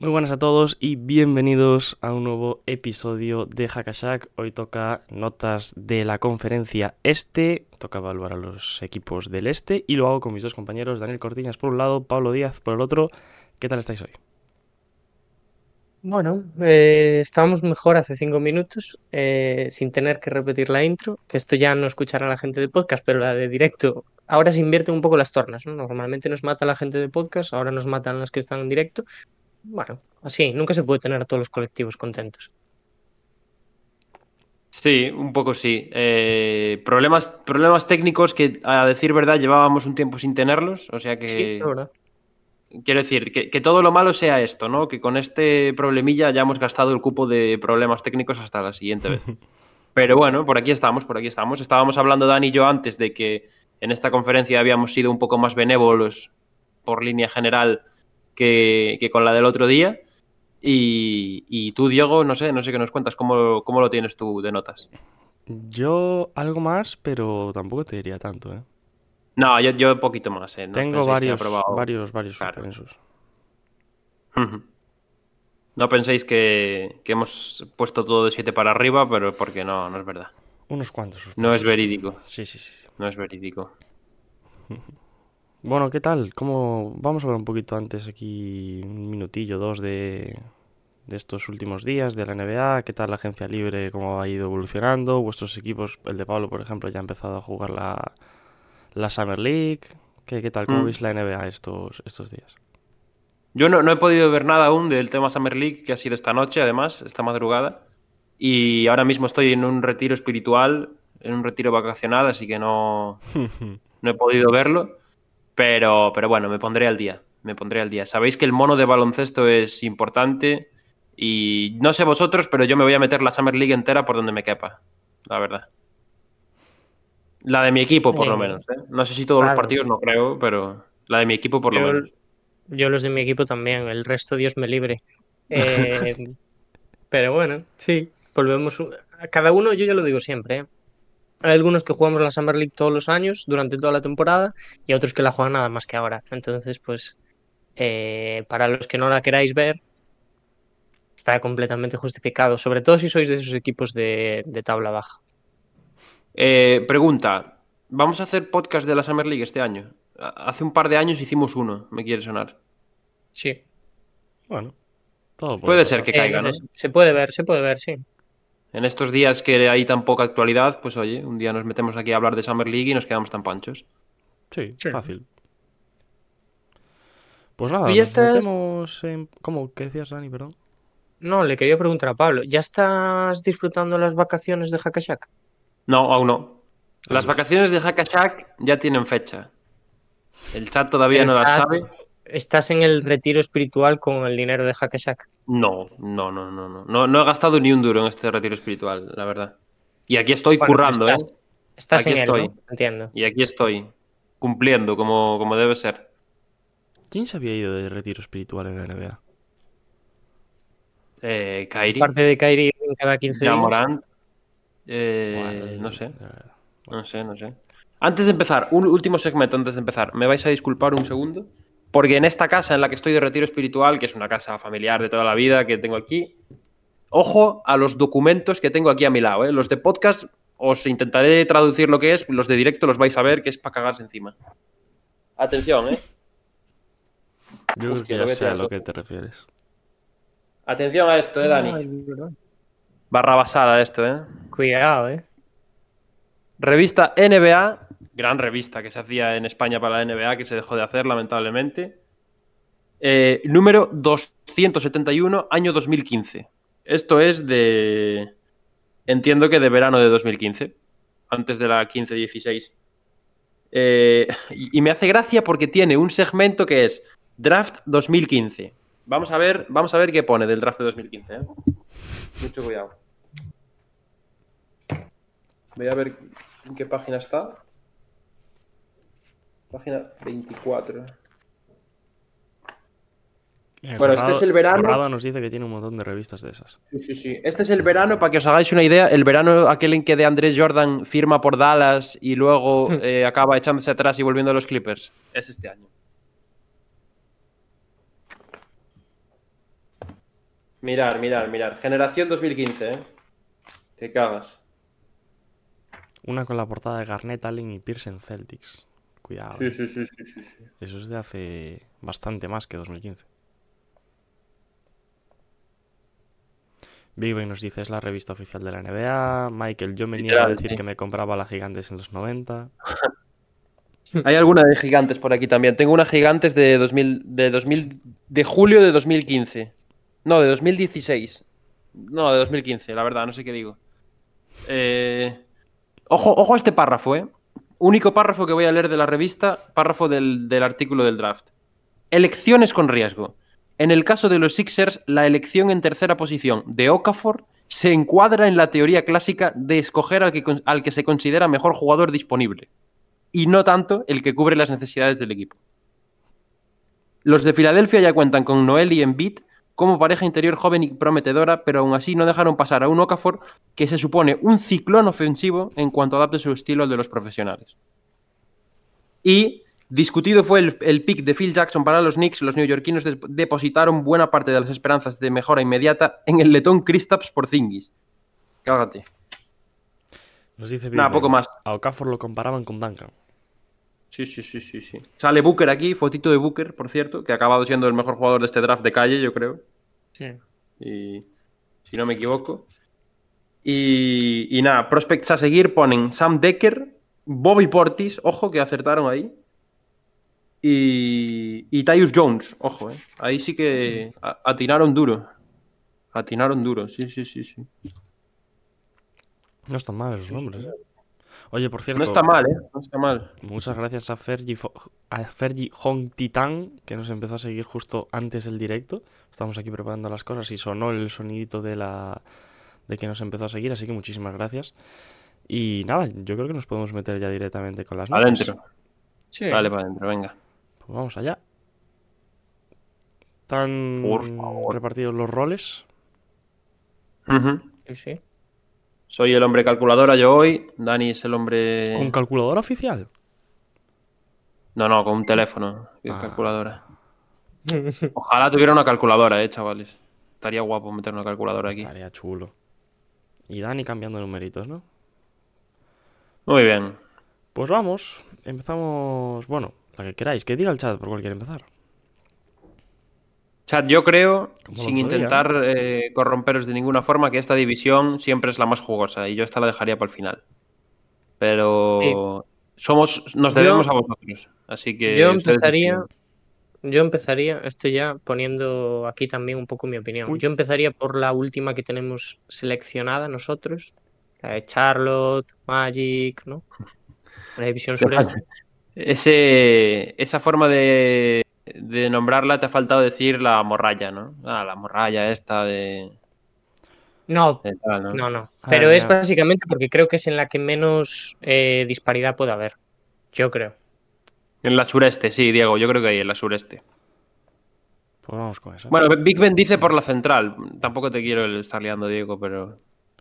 Muy buenas a todos y bienvenidos a un nuevo episodio de Hackashack. Hoy toca notas de la conferencia este, toca evaluar a los equipos del este y lo hago con mis dos compañeros, Daniel Cortiñas por un lado, Pablo Díaz por el otro. ¿Qué tal estáis hoy? Bueno, eh, estábamos mejor hace cinco minutos eh, sin tener que repetir la intro, que esto ya no escuchará la gente de podcast, pero la de directo. Ahora se invierten un poco las tornas, ¿no? Normalmente nos mata la gente de podcast, ahora nos matan las que están en directo. Bueno, así, nunca se puede tener a todos los colectivos contentos. Sí, un poco sí. Eh, problemas, problemas técnicos que, a decir verdad, llevábamos un tiempo sin tenerlos. O sea que. Sí. Quiero decir, que, que todo lo malo sea esto, ¿no? Que con este problemilla ya hemos gastado el cupo de problemas técnicos hasta la siguiente vez. Pero bueno, por aquí estamos, por aquí estamos. Estábamos hablando, Dani y yo, antes de que en esta conferencia habíamos sido un poco más benévolos por línea general que, que con la del otro día. Y, y tú, Diego, no sé, no sé qué nos cuentas, ¿cómo, cómo lo tienes tú de notas? Yo algo más, pero tampoco te diría tanto, ¿eh? No, yo, yo poquito más, ¿eh? No Tengo varios, varios, varios Claro. suspensos. No penséis que, que hemos puesto todo de 7 para arriba, pero porque no, no es verdad. Unos cuantos suspensos. No es verídico. Sí, sí, sí. No es verídico. Bueno, ¿qué tal? ¿Cómo... Vamos a hablar un poquito antes aquí, un minutillo, dos de, de estos últimos días de la NBA. ¿Qué tal la agencia libre? ¿Cómo ha ido evolucionando? Vuestros equipos, el de Pablo, por ejemplo, ya ha empezado a jugar la, la Summer League. ¿Qué, qué tal? ¿Cómo Mm. veis la NBA estos, estos días? Yo no, no he podido ver nada aún del tema Summer League, que ha sido esta noche, además, esta madrugada. Y ahora mismo estoy en un retiro espiritual, en un retiro vacacional, así que no, no he podido verlo. Pero, pero bueno, me pondré al día. Me pondré al día. Sabéis que el mono de baloncesto es importante. Y no sé vosotros, pero yo me voy a meter la Summer League entera por donde me quepa. La verdad. La de mi equipo, por lo menos. ¿eh? No sé si todos los partidos, no creo, pero la de mi equipo, por lo menos. yo los de mi equipo también, el resto Dios me libre. Eh, pero bueno, sí, volvemos. A cada uno, yo ya lo digo siempre, ¿eh? Hay algunos que jugamos la Summer League todos los años, durante toda la temporada, y otros que la juegan nada más que ahora. Entonces, pues, eh, para los que no la queráis ver, está completamente justificado, sobre todo si sois de esos equipos de, de tabla baja. Eh, pregunta, ¿vamos a hacer podcast de la Summer League este año? Hace un par de años hicimos uno, me quiere sonar. Sí. Bueno, todo Puede ser pasar. que Eh, caiga, no ¿no? sé, se puede ver, se puede ver, sí. En estos días que hay tan poca actualidad, pues oye, un día nos metemos aquí a hablar de Summer League y nos quedamos tan panchos. Sí, Sí. fácil. Pues nada, ya nos estás- metemos en... ¿Cómo? ¿Qué decías, Dani? Perdón. No, le quería preguntar a Pablo, ¿ya estás disfrutando las vacaciones de Hackashack? No, aún no. Las vacaciones de Hackashack ya tienen fecha. El chat todavía no las sabe. ¿Estás en el retiro espiritual con el dinero de Hackashack? No, no, no, no, no, no. No he gastado ni un duro en este retiro espiritual, la verdad. Y aquí estoy Bueno, currando, estás, ¿eh? Estás Aquí en él, estoy. ¿no? Entiendo. Y aquí estoy, cumpliendo como, como debe ser. ¿Quién se había ido de retiro espiritual en la NBA? Eh, Kairi, Parte de Kyrie Irving cada 15 Ja días. Morant, eh, no de- sé, verdad. no sé, no sé. Antes de empezar, un último segmento antes de empezar. Me vais a disculpar un segundo, porque en esta casa en la que estoy de retiro espiritual, que es una casa familiar de toda la vida que tengo aquí, ojo a los documentos que tengo aquí a mi lado. ¿eh? Los de podcast os intentaré traducir lo que es, los de directo los vais a ver, que es para cagarse encima. Atención, ¿eh? Yo creo que ya sé a lo que te refieres. Atención a esto, ¿eh, Dani? Barra basada esto, ¿eh? Cuidado, ¿eh? Revista NBA, gran revista que se hacía en España para la NBA, que se dejó de hacer, lamentablemente. Eh, número 271, año 2015. Esto es de. Entiendo que de verano de 2015, antes de la 15-16. Eh, y, me hace gracia porque tiene un segmento que es Draft 2015. Vamos a ver, vamos a ver qué pone del draft de 2015. ¿eh? Mucho cuidado. Voy a ver en qué página está. Página 24. Eh, Bueno, este es el verano. Corrado nos dice que tiene un montón de revistas de esas. Sí, sí, sí. Este es el verano, para que os hagáis una idea, el verano aquel en que de Andrés Jordan firma por Dallas y luego eh, acaba echándose atrás y volviendo a los Clippers. Es este año. Mirar, mirar, mirar. Generación 2015, ¿eh? Te cagas. Una con la portada de Garnett, Allen y Pearson Celtics. Cuidado. Sí, eh. sí, sí, sí, sí, sí. Eso es de hace bastante más que 2015. Big Ben nos dice, es la revista oficial de la NBA. Michael, yo me niego a decir que me compraba la Gigantes en los 90. Hay alguna de gigantes por aquí también. Tengo una gigantes de 2000, de 2000, de julio de 2015. No, de 2016. No, de 2015, la verdad, no sé qué digo. Eh, Ojo, ojo a este párrafo, ¿eh? Único párrafo que voy a leer de la revista, párrafo del, artículo del draft. Elecciones con riesgo. En el caso de los Sixers, la elección en tercera posición de Okafor se encuadra en la teoría clásica de escoger al que, al que se considera mejor jugador disponible y no tanto el que cubre las necesidades del equipo. Los de Filadelfia ya cuentan con Noel y Embiid como pareja interior joven y prometedora, pero aún así no dejaron pasar a un Okafor que se supone un ciclón ofensivo en cuanto adapte su estilo al de los profesionales. Y discutido fue el, el pick de Phil Jackson para los Knicks, los neoyorquinos depositaron buena parte de las esperanzas de mejora inmediata en el letón Kristaps por Zingis. Cágate. Nos dice Nada, poco más. A Okafor lo comparaban con Duncan. Sí, sí, sí, sí, sí. Sale Booker aquí, fotito de Booker, por cierto, que ha acabado siendo el mejor jugador de este draft de calle, yo creo. Sí. Y, si no me equivoco. Y, y nada, prospects a seguir ponen Sam Decker, Bobby Portis, ojo que acertaron ahí. Y, y Tyus Jones, ojo, eh. ahí sí que a- atinaron duro. Atinaron duro, sí, sí, sí, sí. No están mal esos nombres. ¿eh? Oye, por cierto, No está mal, ¿eh? No está mal. muchas gracias a Fergie, a Fergie Hong Titán, que nos empezó a seguir justo antes del directo. Estamos aquí preparando las cosas y sonó el sonidito de la de que nos empezó a seguir, así que muchísimas gracias. Y nada, yo creo que nos podemos meter ya directamente con las notas. Adentro. Sí. Dale para adentro, venga. Pues vamos allá. Están repartidos los roles. Ujú. Sí, sí. Soy el hombre calculadora yo hoy. Dani es el hombre. Con calculadora oficial. No, no, con un teléfono. y Ah. calculadora. Ojalá tuviera una calculadora, eh, chavales. Estaría guapo meter una calculadora aquí. Estaría chulo. Y Dani cambiando numeritos, ¿no? Muy bien. Pues vamos, empezamos, bueno, la que queráis, que diga el chat por cuál quiere empezar. Chat, yo creo, sin intentar eh, corromperos de ninguna forma, que esta división siempre es la más jugosa y yo esta la dejaría para el final. Pero somos, nos Yo- debemos a vosotros. Así que. Yo empezaría, deciden. yo empezaría, estoy ya poniendo aquí también un poco mi opinión. Uy. Yo empezaría por la última que tenemos seleccionada nosotros, la de Charlotte, Magic, ¿no? La división Te sureste. Ese, esa forma de, de nombrarla te ha faltado decir la morralla, ¿no? Ah, la morralla esta de. No, de tal, ¿no? no, no. Ah, Pero es básicamente porque creo que es en la que menos eh, disparidad puede haber. Yo creo. En la sureste, sí, Diego, yo creo que ahí, en la sureste. Pues vamos con eso. Bueno, Big Ben dice por la central. Tampoco te quiero el estar liando, Diego, pero.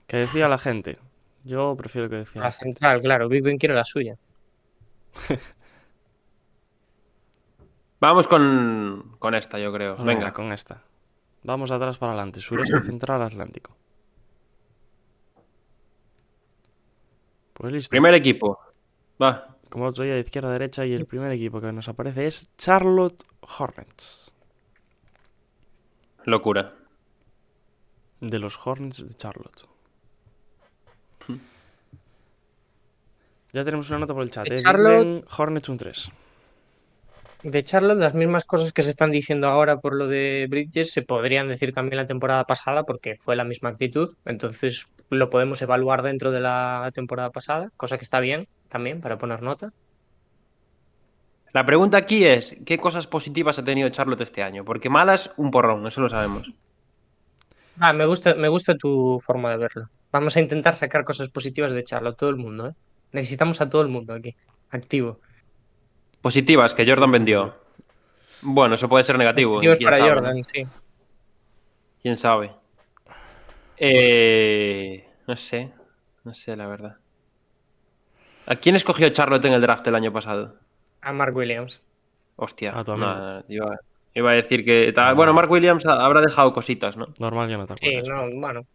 ¿Qué decía la gente? Yo prefiero que decía. La central, claro. Big Ben quiere la suya. Vamos con, con esta, yo creo. Pues Venga. con esta. Vamos atrás para adelante, sureste central Atlántico. Pues listo. Primer equipo. Va. Como el otro día de izquierda a derecha y el primer equipo que nos aparece es Charlotte Hornets. Locura. De los Hornets de Charlotte. Ya tenemos una nota por el chat. ¿eh? Charlotte- Hornets un 3. De Charlotte, las mismas cosas que se están diciendo ahora por lo de Bridges se podrían decir también la temporada pasada porque fue la misma actitud. Entonces lo podemos evaluar dentro de la temporada pasada, cosa que está bien también para poner nota. La pregunta aquí es: ¿qué cosas positivas ha tenido Charlotte este año? Porque malas, un porrón, eso lo sabemos. Ah, me gusta, me gusta tu forma de verlo. Vamos a intentar sacar cosas positivas de Charlotte, todo el mundo, ¿eh? Necesitamos a todo el mundo aquí, activo. Positivas, que Jordan vendió. Bueno, eso puede ser negativo. Positivos quién para sabe, Jordan, sí. ¿Quién sabe? Eh, no sé, no sé, la verdad. ¿A quién escogió Charlotte en el draft el año pasado? A Mark Williams. Hostia, A tu amigo. no, iba, iba a decir que... tal- Bueno, Mark Williams ha- habrá dejado cositas, ¿no? Normal que no te Sí, acuerdes. no, bueno.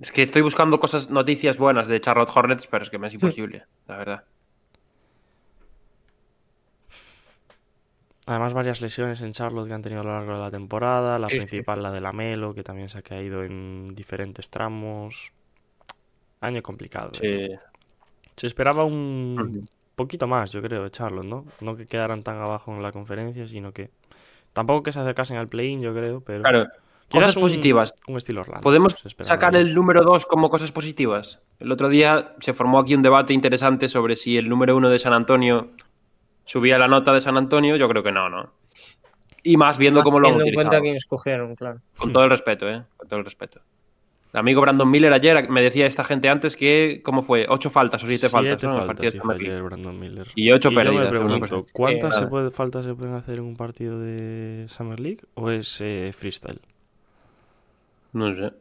Es que estoy buscando cosas, noticias buenas de Charlotte Hornets, pero es que me es imposible, la verdad. Además, varias lesiones en Charlotte que han tenido a lo largo de la temporada. La principal, la de la Melo, que también se ha caído en diferentes tramos. Año complicado. ¿eh? Sí. Se esperaba un poquito más, yo creo, de Charlotte, ¿no? No que quedaran tan abajo en la conferencia, sino que. Tampoco que se acercasen al play-in, yo creo, pero. Claro, cosas un- positivas. Un estilo Orlando. ¿Podemos sacar el número 2 como cosas positivas? El otro día se formó aquí un debate interesante sobre si el número 1 de San Antonio subía la nota de San Antonio. Yo creo que no, ¿no? Y más viendo Más cómo lo han teniendo en cuenta utilizado. quién escogieron, claro. Con todo el respeto, ¿eh? Con todo el respeto. El amigo Brandon Miller ayer me decía esta gente antes que, ¿cómo fue? Ocho faltas o siete, faltas, ¿no? Faltas, partido sí, ayer Brandon Miller. Y ocho Y yo me pérdidas. pregunto. ¿cuántas Sí, se nada. puede- faltas se pueden hacer en un partido de Summer League o es eh, freestyle? No sé.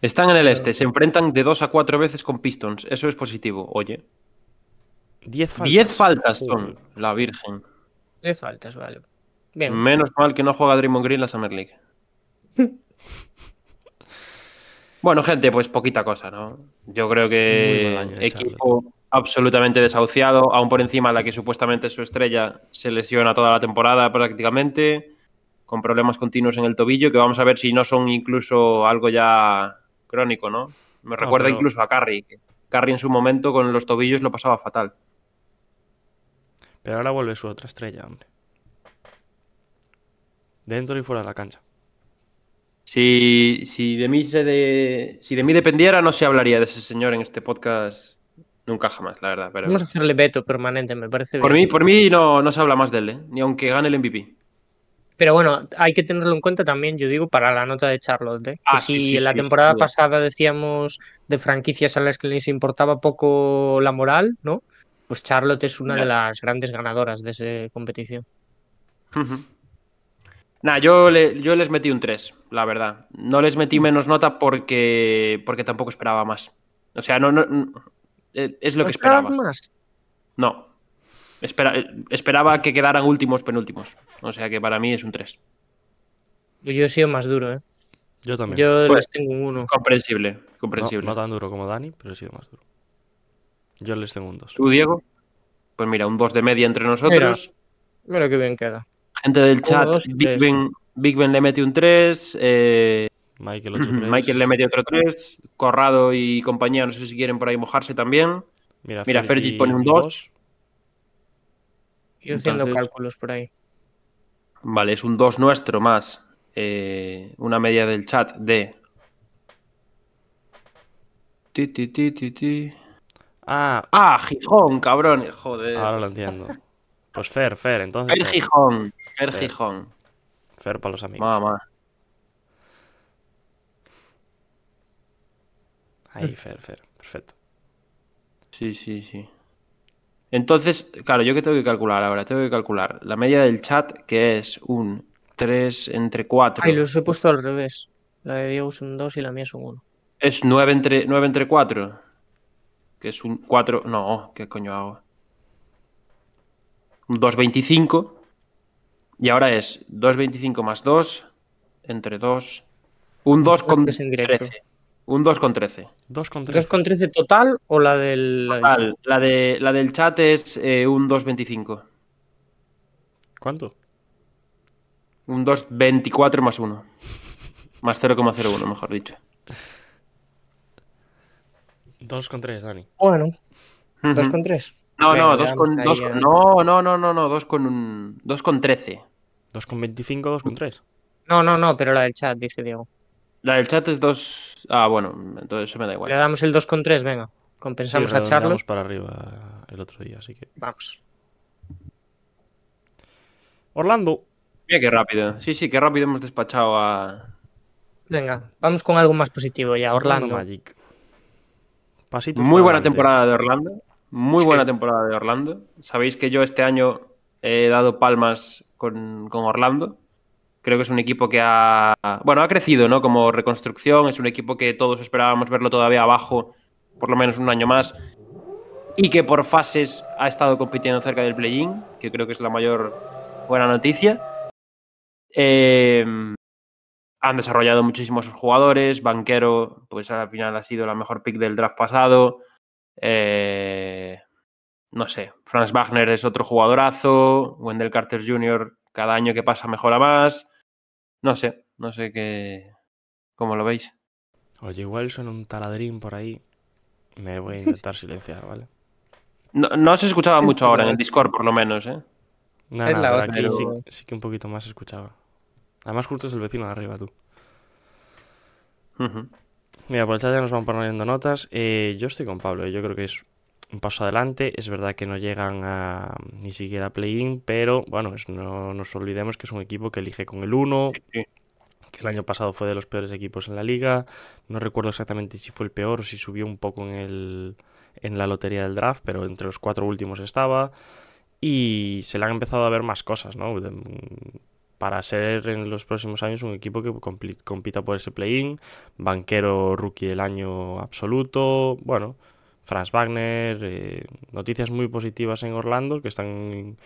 Están en el este, se enfrentan de dos a cuatro veces con Pistons. Eso es positivo, oye. Diez faltas. Diez faltas son, la Virgen. Le faltas, vale. Bien. Menos mal que no juega Draymond Green la Summer League. bueno, gente, pues poquita cosa, ¿no? Yo creo que año equipo absolutamente desahuciado, aún por encima de la que supuestamente es su estrella se lesiona toda la temporada prácticamente, con problemas continuos en el tobillo, que vamos a ver si no son incluso algo ya crónico, ¿no? Me recuerda pero- incluso a Curry. que Curry en su momento con los tobillos lo pasaba fatal. Pero ahora vuelve su otra estrella, hombre. Dentro y fuera de la cancha. Si, si, de mí se de, si de mí dependiera, no se hablaría de ese señor en este podcast nunca jamás, la verdad. Pero Vamos a hacerle veto permanente, me parece por bien. mí, por mí no, no se habla más de él, ¿eh? ni aunque gane el MVP. Pero bueno, hay que tenerlo en cuenta también, yo digo, para la nota de Charlotte. ¿eh? Ah, Que sí, si sí, en la sí, temporada pasada decíamos de franquicias a las que les importaba poco la moral, ¿no? Pues Charlotte es una Ya. de las grandes ganadoras de esa competición. Nah, yo, le- yo les metí un 3, la verdad. No les metí menos nota porque, porque tampoco esperaba más. O sea, no, no, no- eh, es lo ¿No que esperabas esperaba. más? No. Espera- eh, esperaba que quedaran últimos, penúltimos. O sea que para mí es un 3. Yo he sido más duro, ¿eh? Yo también. Yo Pues- les tengo un uno. Comprensible, no, comprensible. no tan duro como Dani, pero he sido más duro. Yo les tengo un 2. ¿Tú, Diego? Pues mira, un 2 de media entre nosotros. Mira qué bien queda. Gente del chat, dos Big ben, Big Ben le mete un 3. Michael otro 3. Michael le mete otro 3. Corrado y compañía, no sé si quieren por ahí mojarse también. Mira, Mira, Fergie pone un dos. Yo haciendo Entonces- cálculos por ahí. Vale, es un 2 nuestro más eh, una media del chat de. Ti, ti, ti, ti, ti. Ah, Ah, Gijón, cabrón. Joder. ahora lo entiendo. Pues Fer, Fer, entonces. Fer Gijón. Fer Fer. Gijón. Fer para los amigos. Mamá. Ahí, Fer, Fer. Perfecto. Sí, sí, sí. Entonces, claro, yo que tengo que calcular ahora, tengo que calcular la media del chat, que es un 3 entre 4. Ay, los he puesto al revés. La de Diego es un 2 y la mía es un 1. Es 9 entre, 9 entre 4. Que es un 4. No, ¿qué coño hago? Un 2,25. Y ahora es 2,25 más 2 entre 2. Un 2 con Es en directo. 13. Un 2 con 13. 2 con 3. ¿2 con 13 total o la del, la del chat? Total, la, de, la del chat es eh, un 2,25. ¿Cuánto? Un 2,24 más 1. Más 0,01, mejor dicho. 2 con 3, Dani. Bueno, 2 Ujú. con 3. No, Venga, no, 2 llegamos con, dos con- no, no, no, no, no, 2 con un 2 con 13. 2 con 25, 2 con 3. No, no, no, pero la del chat, dice Diego. La del chat es 2. Ah, bueno, entonces eso me da Le igual. damos el 2 con 3, venga. Compensamos a Charlotte. para arriba el otro día, así que. Vamos. Orlando. Mira qué rápido. Sí, sí, qué rápido hemos despachado a. Venga, vamos con algo más positivo ya. Orlando. Magic. Pasitos Muy buena adelante. temporada de Orlando. Muy Sí. buena temporada de Orlando. Sabéis que yo este año he dado palmas con, con Orlando. Creo que es un equipo que ha, bueno, ha crecido, ¿no? Como reconstrucción. Es un equipo que todos esperábamos verlo todavía abajo, por lo menos un año más. Y que por fases ha estado compitiendo cerca del play-in, que creo que es la mayor buena noticia. Eh, han desarrollado muchísimos jugadores. Banquero, pues al final ha sido la mejor pick del draft pasado. Eh, no sé, Franz Wagner es otro jugadorazo. Wendell Carter Jr. cada año que pasa mejora más. No sé, no sé qué. ¿Cómo lo veis? Oye, igual suena un taladrín por ahí. Me voy a intentar silenciar, ¿vale? No, no se escuchaba Es mucho ahora en el. Discord, por lo menos, ¿eh? Nada, Es la pero hostia, aquí sí, pero- sí que un poquito más se escuchaba. Además, justo es el vecino de arriba, tú. Mira, por el chat ya nos van poniendo notas. Eh, yo estoy con Pablo, yo creo que es un paso adelante. Es verdad que no llegan a ni siquiera a play-in, pero bueno, es- no nos olvidemos que es un equipo que elige con el 1, Sí. que el año pasado fue de los peores equipos en la liga. No recuerdo exactamente si fue el peor o si subió un poco en el, en la lotería del draft, pero entre los cuatro últimos estaba. Y se le han empezado a ver más cosas, ¿no? Para ser en los próximos años un equipo que compita por ese play-in. Banquero rookie del año absoluto. Bueno, Franz Wagner. eh, noticias muy positivas en Orlando que están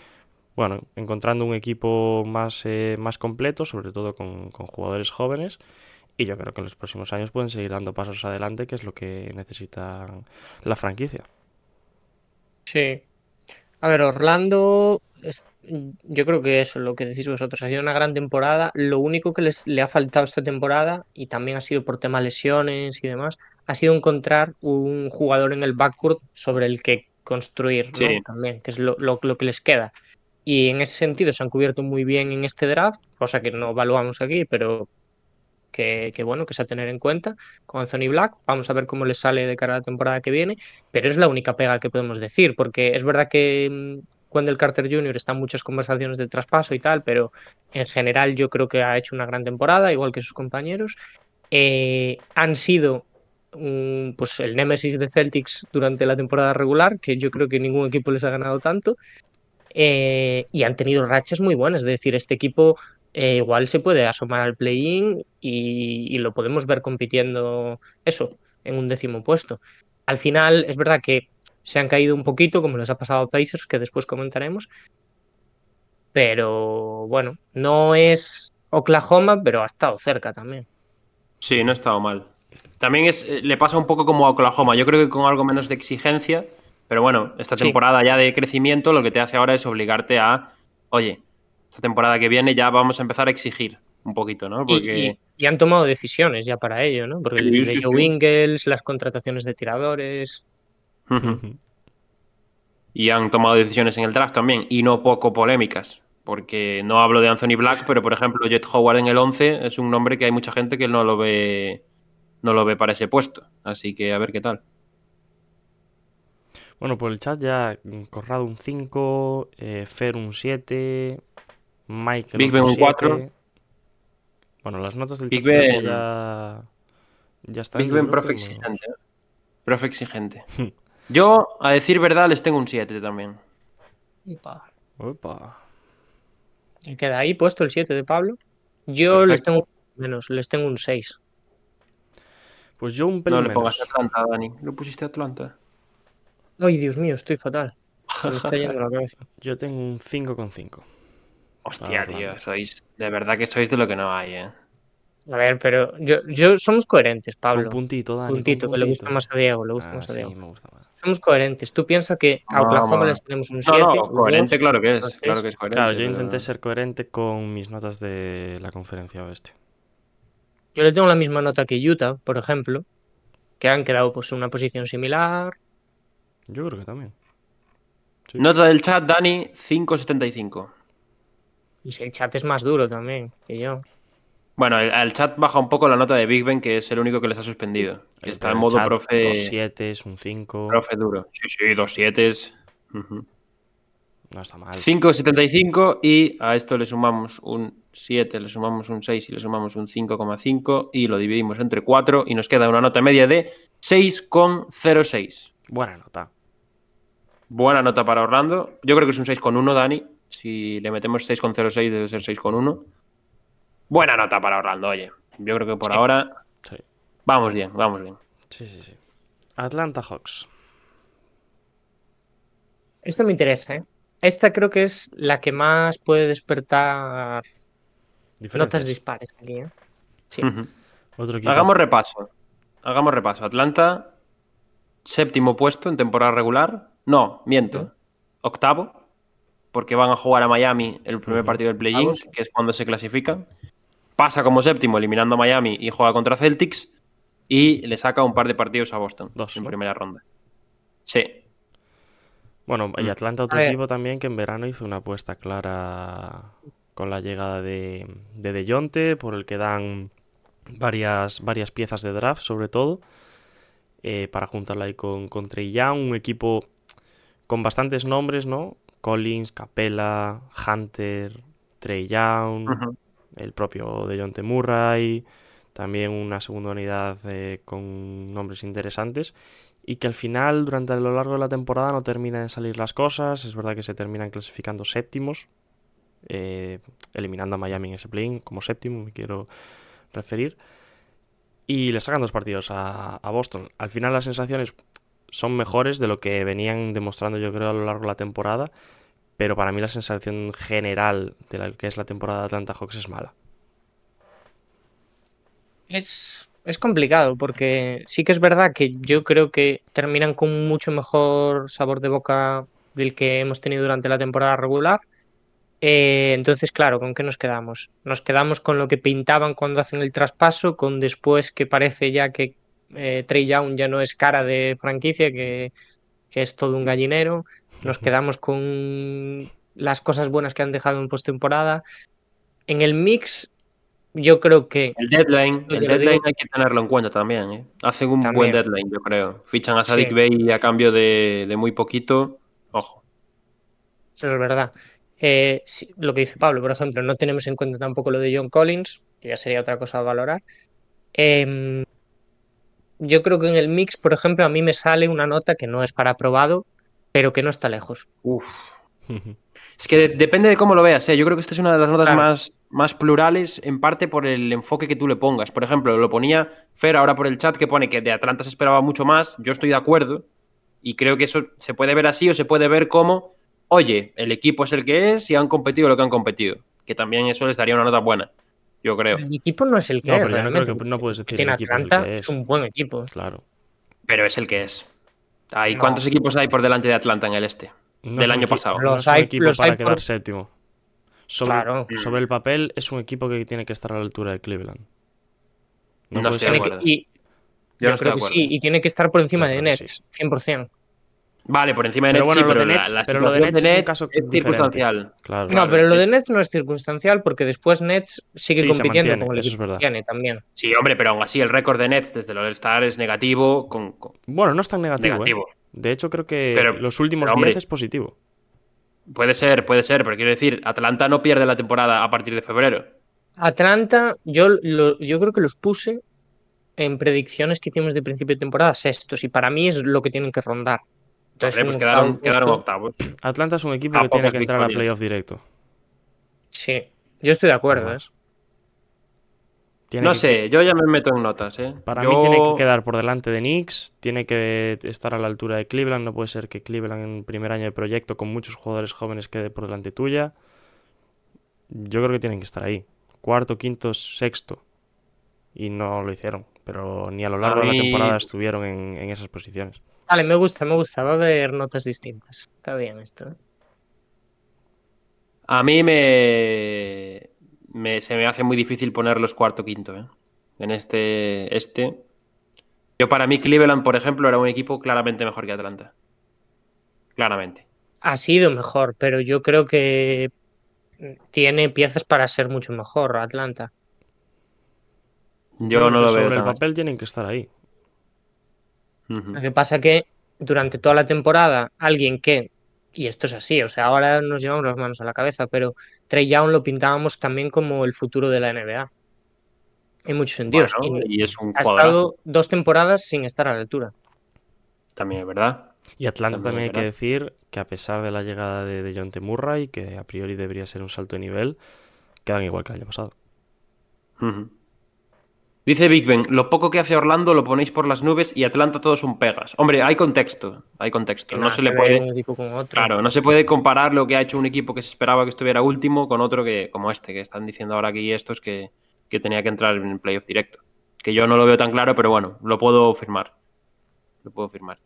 bueno, encontrando un equipo más, eh, más completo, sobre todo con, con jugadores jóvenes. Y yo creo que en los próximos años pueden seguir dando pasos adelante, que es lo que necesita la franquicia. Sí. A ver, Orlando, es- yo creo que eso, lo que decís vosotros, ha sido una gran temporada. Lo único que les le ha faltado esta temporada, y también ha sido por tema lesiones y demás, ha sido encontrar un jugador en el backcourt sobre el que construir, ¿no? Sí. También, que es lo, lo- lo que les queda. Y en ese sentido se han cubierto muy bien en este draft, cosa que no evaluamos aquí, pero que, que bueno, que es a tener en cuenta con Anthony Black. Vamos a ver cómo les sale de cara a la temporada que viene pero es la única pega que podemos decir, porque es verdad que mm, Wendell Carter Jr. está muchas conversaciones de traspaso y tal, pero en general yo creo que ha hecho una gran temporada, igual que sus compañeros. Eh, han sido mm, pues el némesis de Celtics durante la temporada regular, que yo creo que ningún equipo les ha ganado tanto. Eh, y han tenido rachas muy buenas, es decir, este equipo eh, igual se puede asomar al play-in y, y lo podemos ver compitiendo eso, en un décimo puesto. Al final, es verdad que se han caído un poquito, como les ha pasado a Pacers, que después comentaremos. Pero bueno, no es Oklahoma, pero ha estado cerca también. Sí, no ha estado mal. También es, eh, le pasa un poco como a Oklahoma. Yo creo que con algo menos de exigencia. Pero bueno, esta Sí. temporada ya de crecimiento lo que te hace ahora es obligarte a, oye, esta temporada que viene ya vamos a empezar a exigir un poquito, ¿no? Y- Porque Y, y han tomado decisiones ya para ello, ¿no? Porque el de Joe. Ingles, las contrataciones de tiradores. Y han tomado decisiones en el draft también y no poco polémicas. Porque no hablo de Anthony Black, pero por ejemplo, Jet Howard en el 11 es un nombre que hay mucha gente que no lo ve no lo ve para ese puesto. Así que a ver qué tal. Bueno, por el chat ya mm, Corrado un 5, eh, Fer un 7, Michael Big un 7. 4. Bueno, las notas del Big chat Ben- ya, ya están. Big Ben, creo profe exigente. ¿eh? Profe exigente. Yo, a decir verdad, les tengo un 7 también. Upa. Opa. Y Queda ahí puesto el 7 de Pablo. Yo les tengo menos, les tengo un 6. Pues yo un pelín No le menos. pongas a Atlanta, Dani. Lo pusiste a Atlanta. Ay, Dios mío, estoy fatal. Se me está yendo la cabeza. Yo tengo un 5,5. Hostia, tío. Sois, de verdad que sois de lo que no hay, ¿eh? A ver, pero yo, yo somos coherentes, Pablo. puntito, Dani. con Puntito, que le gusta puntito. más a Diego, le gusta Ah, más a sí, Diego. me gusta más. Somos coherentes. Tú piensas que a Oklahoma no. les tenemos un No, 7. no, coherente, claro que es. Claro que es coherente. Claro, yo pero- intenté ser coherente con mis notas de la conferencia oeste. Yo le tengo la misma nota que Utah, por ejemplo, que han quedado pues en una posición similar. Yo creo que también. Sí. Nota del chat, Dani, 5.75. Y si el chat es más duro también que yo. Bueno, el- al chat baja un poco la nota de Big Ben, que es el único que les ha suspendido. El está en modo chat, profe, Dos 7 un 5. profe duro. Sí, sí, dos 7 No está mal. 5,75 y a esto le sumamos un 7, le sumamos un 6 y le sumamos un 5,5 y lo dividimos entre 4 y nos queda una nota media de 6,06. Buena nota. Buena nota para Orlando. Yo creo que es un 6,1, Dani. Si le metemos 6,06 debe ser 6,1. Buena nota para Orlando, oye. Yo creo que por Sí. ahora Sí. vamos bien, vamos bien. Sí, sí, sí. Atlanta Hawks. Esta me interesa, ¿eh? Esta creo que es la que más puede despertar notas dispares aquí, ¿eh? Sí. Otro. Hagamos repaso. Hagamos repaso. Atlanta, séptimo puesto en temporada regular. No, miento. Octavo, porque van a jugar a Miami el primer partido del play-in, que es cuando se clasifican. Pasa como séptimo, eliminando a Miami y juega contra Celtics. Y le saca un par de partidos a Boston Dos, en ¿no? primera ronda. Sí. Bueno, y Mm. Atlanta, otro equipo también que en verano hizo una apuesta clara con la llegada de, de De Jonte, por el que dan varias, varias piezas de draft, sobre todo, eh, para juntarla ahí con, con Trey Young, un equipo con bastantes nombres, ¿no? Collins, Capella, Hunter, Trey Young. El propio De Jonte Murray, también una segunda unidad eh, con nombres interesantes y que al final, durante lo largo de la temporada, no terminan de salir las cosas. Es verdad que se terminan clasificando séptimos, eh, eliminando a Miami en ese play como séptimo, me quiero referir. Y le sacan dos partidos a, a Boston. Al final las sensaciones son mejores de lo que venían demostrando yo creo a lo largo de la temporada, pero para mí la sensación general de la que es la temporada de Atlanta Hawks es mala. Es, es complicado porque sí que es verdad que yo creo que terminan con mucho mejor sabor de boca del que hemos tenido durante la temporada regular. Eh, entonces, claro, ¿con qué nos quedamos? Nos quedamos con lo que pintaban cuando hacen el traspaso, con después que parece ya que eh, Trey Young ya no es cara de franquicia, que, que es todo un gallinero. Nos quedamos con las cosas buenas que han dejado en postemporada. En el mix, yo creo que El deadline, el deadline digo- hay que tenerlo en cuenta también. ¿eh? Hacen un También. buen deadline, yo creo. Fichan a Sadik Sí. Bey a cambio de, de muy poquito. Ojo. Eso es verdad. Eh, sí, lo que dice Pablo, por ejemplo, no tenemos en cuenta tampoco lo de John Collins, que ya sería otra cosa a valorar. Em, yo creo que en el mix, por ejemplo, a mí me sale una nota que no es para aprobado, pero que no está lejos. Uf. Es que de- depende de cómo lo veas, ¿eh? Yo creo que esta es una de las notas Claro. más, más plurales, en parte por el enfoque que tú le pongas. Por ejemplo, lo ponía Fer ahora por el chat que pone que de Atlanta se esperaba mucho más. Yo estoy de acuerdo. Y creo que eso se puede ver así o se puede ver como, oye, el equipo es el que es y han competido lo que han competido. Que también eso les daría una nota buena. Yo creo. El equipo no es el que No, es pero yo no creo que no puedes decir es el Atlanta, que es es. un buen equipo. Claro. Pero es el que es. Hay, No. ¿Cuántos equipos hay por delante de Atlanta en el este? No Del año pasado. No Los es un hay- equipo los para hay quedar por- séptimo. Sobre, Claro. sobre el papel es un equipo que tiene que estar a la altura de Cleveland. No estoy de acuerdo. y Yo yo, no estoy de creo que acuerdo. sí, y tiene que estar por encima Yo de Nets, 100%. Vale, por encima de Pero Nets bueno, sí, lo de pero la- Nets- la pero lo de Nets es un caso es circunstancial. Claro. No, Claro, pero lo es- de Nets no es circunstancial porque después Nets sigue Sí, compitiendo mantiene, con el es equipo que tiene también. Sí, hombre, pero aún así el récord de Nets desde el All-Star es negativo. Con, con- Bueno, no es tan negativo, ¿eh? De hecho, creo que Pero- los últimos pero, hombre, 10 es positivo. Puede ser, puede ser, pero quiero decir, Atlanta no pierde la temporada a partir de febrero. Atlanta, yo, lo- yo creo que los puse en predicciones que hicimos de principio de temporada sextos y para mí es lo que tienen que rondar. Entonces, Hombre, pues quedaron, octavos. Atlanta es un equipo A que tiene que entrar a playoff directo. Sí, yo estoy de acuerdo. no ¿eh? No que- sé, yo ya me meto en notas, ¿eh? Para Yo- mí tiene que quedar por delante de Knicks, tiene que estar a la altura de Cleveland, no puede ser que Cleveland en primer año de proyecto con muchos jugadores jóvenes quede por delante tuya. Yo creo que tienen que estar ahí. Cuarto, quinto, sexto. Y no lo hicieron, pero ni a lo largo de la temporada estuvieron en, en esas posiciones. Vale, me gusta, me gusta. Va a haber notas distintas. Está bien esto. ¿eh? A mí me, me- se me hace muy difícil ponerlos cuarto quinto, ¿eh? En este, este. Yo para mí Cleveland, por ejemplo, era un equipo claramente mejor que Atlanta. Claramente. Ha sido mejor, pero yo creo que tiene piezas para ser mucho mejor Atlanta. Yo no lo sobre veo el tan así. papel tienen que estar ahí. Lo que pasa que durante toda la temporada, alguien que, y esto es así, o sea, ahora nos llevamos las manos a la cabeza, pero Trey Young lo pintábamos también como el futuro de la NBA. En muchos sentidos. Bueno, y y es un ha estado dos temporadas sin estar a la altura. también es verdad. Y Atlanta También también hay que decir que a pesar de la llegada de, de Jonte Murray, que a priori debería ser un salto de nivel, quedan igual que el año pasado. Dice Big Ben, lo poco que hace Orlando lo ponéis por las nubes y Atlanta todos son pegas. Hombre, hay contexto, hay contexto. No se le puede, claro, no se puede comparar lo que ha hecho un equipo que se esperaba que estuviera último con otro que, como este, que están diciendo ahora aquí estos que, que tenía que entrar en el playoff directo. Que yo no lo veo tan claro, pero bueno, lo puedo firmar. Lo puedo firmar.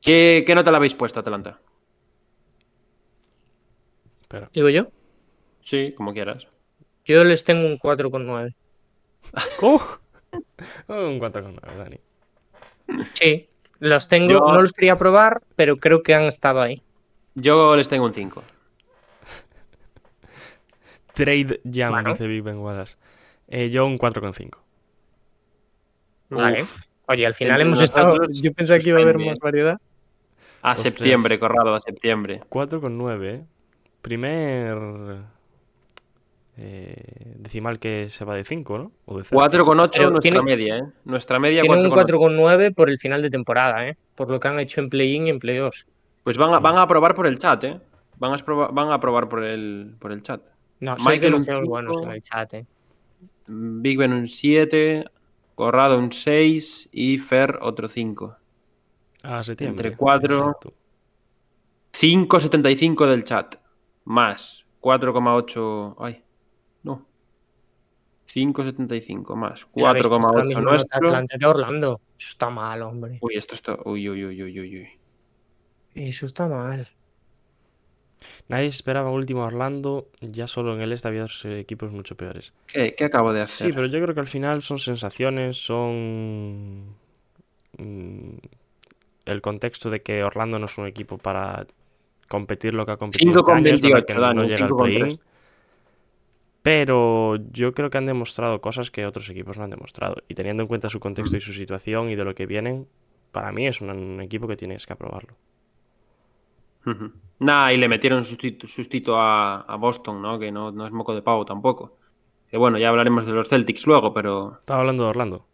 ¿Qué, qué nota le habéis puesto a Atlanta? Pero Digo yo. Sí, como quieras. Yo les tengo un 4,9. ¿Cómo? Un 4,9, Dani. Sí, los tengo, Yo- no los quería probar, pero creo que han estado ahí. Yo les tengo un 5. Trade Jam, Bueno. dice Big Ben Wallace. Eh, yo un 4,5. Vale. Uf. Oye, al final Entre hemos estado. nosotros, Yo pensaba que iba a haber más variedad. A Ostras. septiembre, Corrado, a septiembre. 4,9. ¿eh? Primer eh, decimal que se va de 5, ¿no? O de 0. 4,8 Pero nuestra tiene- media, ¿eh? Nuestra media Tienen un 4,8. 4,9 por el final de temporada, ¿eh? Por lo que han hecho en play-in y en play-offs. Pues van a, van a aprobar por el chat, ¿eh? Van a, aprobar- van a aprobar por el, por el chat. No, sois un demasiado buenos en el chat, ¿eh? Big Ben un 7, Corrado un 6 y Fer otro 5. A septiembre. entre cuatro. exacto. 5,75 del chat. Más 4,8. Ay. 5,75 más 4,8 nuestro. Atlante Orlando. Eso está mal, hombre. Uy, esto está. Uy, uy, uy, uy, uy. Eso está mal. Nadie esperaba último Orlando, ya solo en el este había dos equipos mucho peores. ¿Qué, ¿Qué acabo de hacer? Sí, pero yo creo que al final son sensaciones, son mm, el contexto de que Orlando no es un equipo para competir lo que ha competido. 5,28, este no Dani, 5,3 pero yo creo que han demostrado cosas que otros equipos no han demostrado y teniendo en cuenta su contexto y su situación y de lo que vienen, para mí es un, un equipo que tienes que aprobarlo. Ujú. Nah, y le metieron sustito, sustito a, a Boston, ¿no? Que no, no es moco de pavo tampoco. Que bueno, ya hablaremos de los Celtics luego, pero. Estaba hablando de Orlando.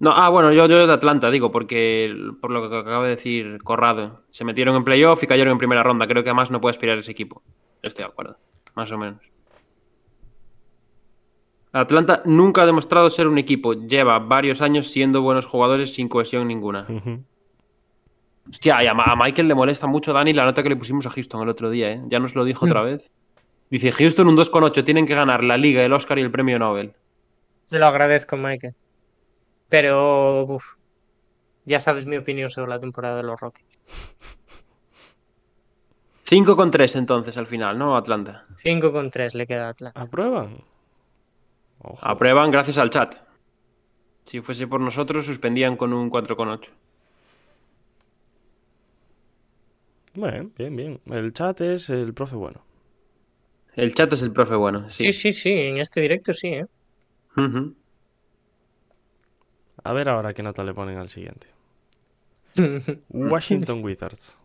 No, ah, bueno, yo, yo de Atlanta digo, porque por lo que acaba de decir Corrado, se metieron en playoff y cayeron en primera ronda. Creo que además no puede aspirar ese equipo. Estoy de acuerdo, más o menos. Atlanta nunca ha demostrado ser un equipo. Lleva varios años siendo buenos jugadores sin cohesión ninguna. Ujú. Hostia, y a, Michael le molesta mucho, Dani, la nota que le pusimos a Houston el otro día, ¿eh? Ya nos lo dijo otra vez. Dice, Houston un 2,8, tienen que ganar la Liga, el Oscar y el Premio Nobel. Te lo agradezco, Michael. Pero, uf, ya sabes mi opinión sobre la temporada de los Rockets. 5,3 entonces al final, ¿no? Atlanta. 5 con 3 le queda a Atlanta. ¿Aprueban? Ojo. Aprueban gracias al chat. Si fuese por nosotros, suspendían con un 4,8. Bien, bien, bien. El chat es el profe bueno. El chat es el profe bueno, Sí, sí. sí, sí, en este directo sí, ¿eh? A ver ahora qué nota le ponen al siguiente. Washington Wizards.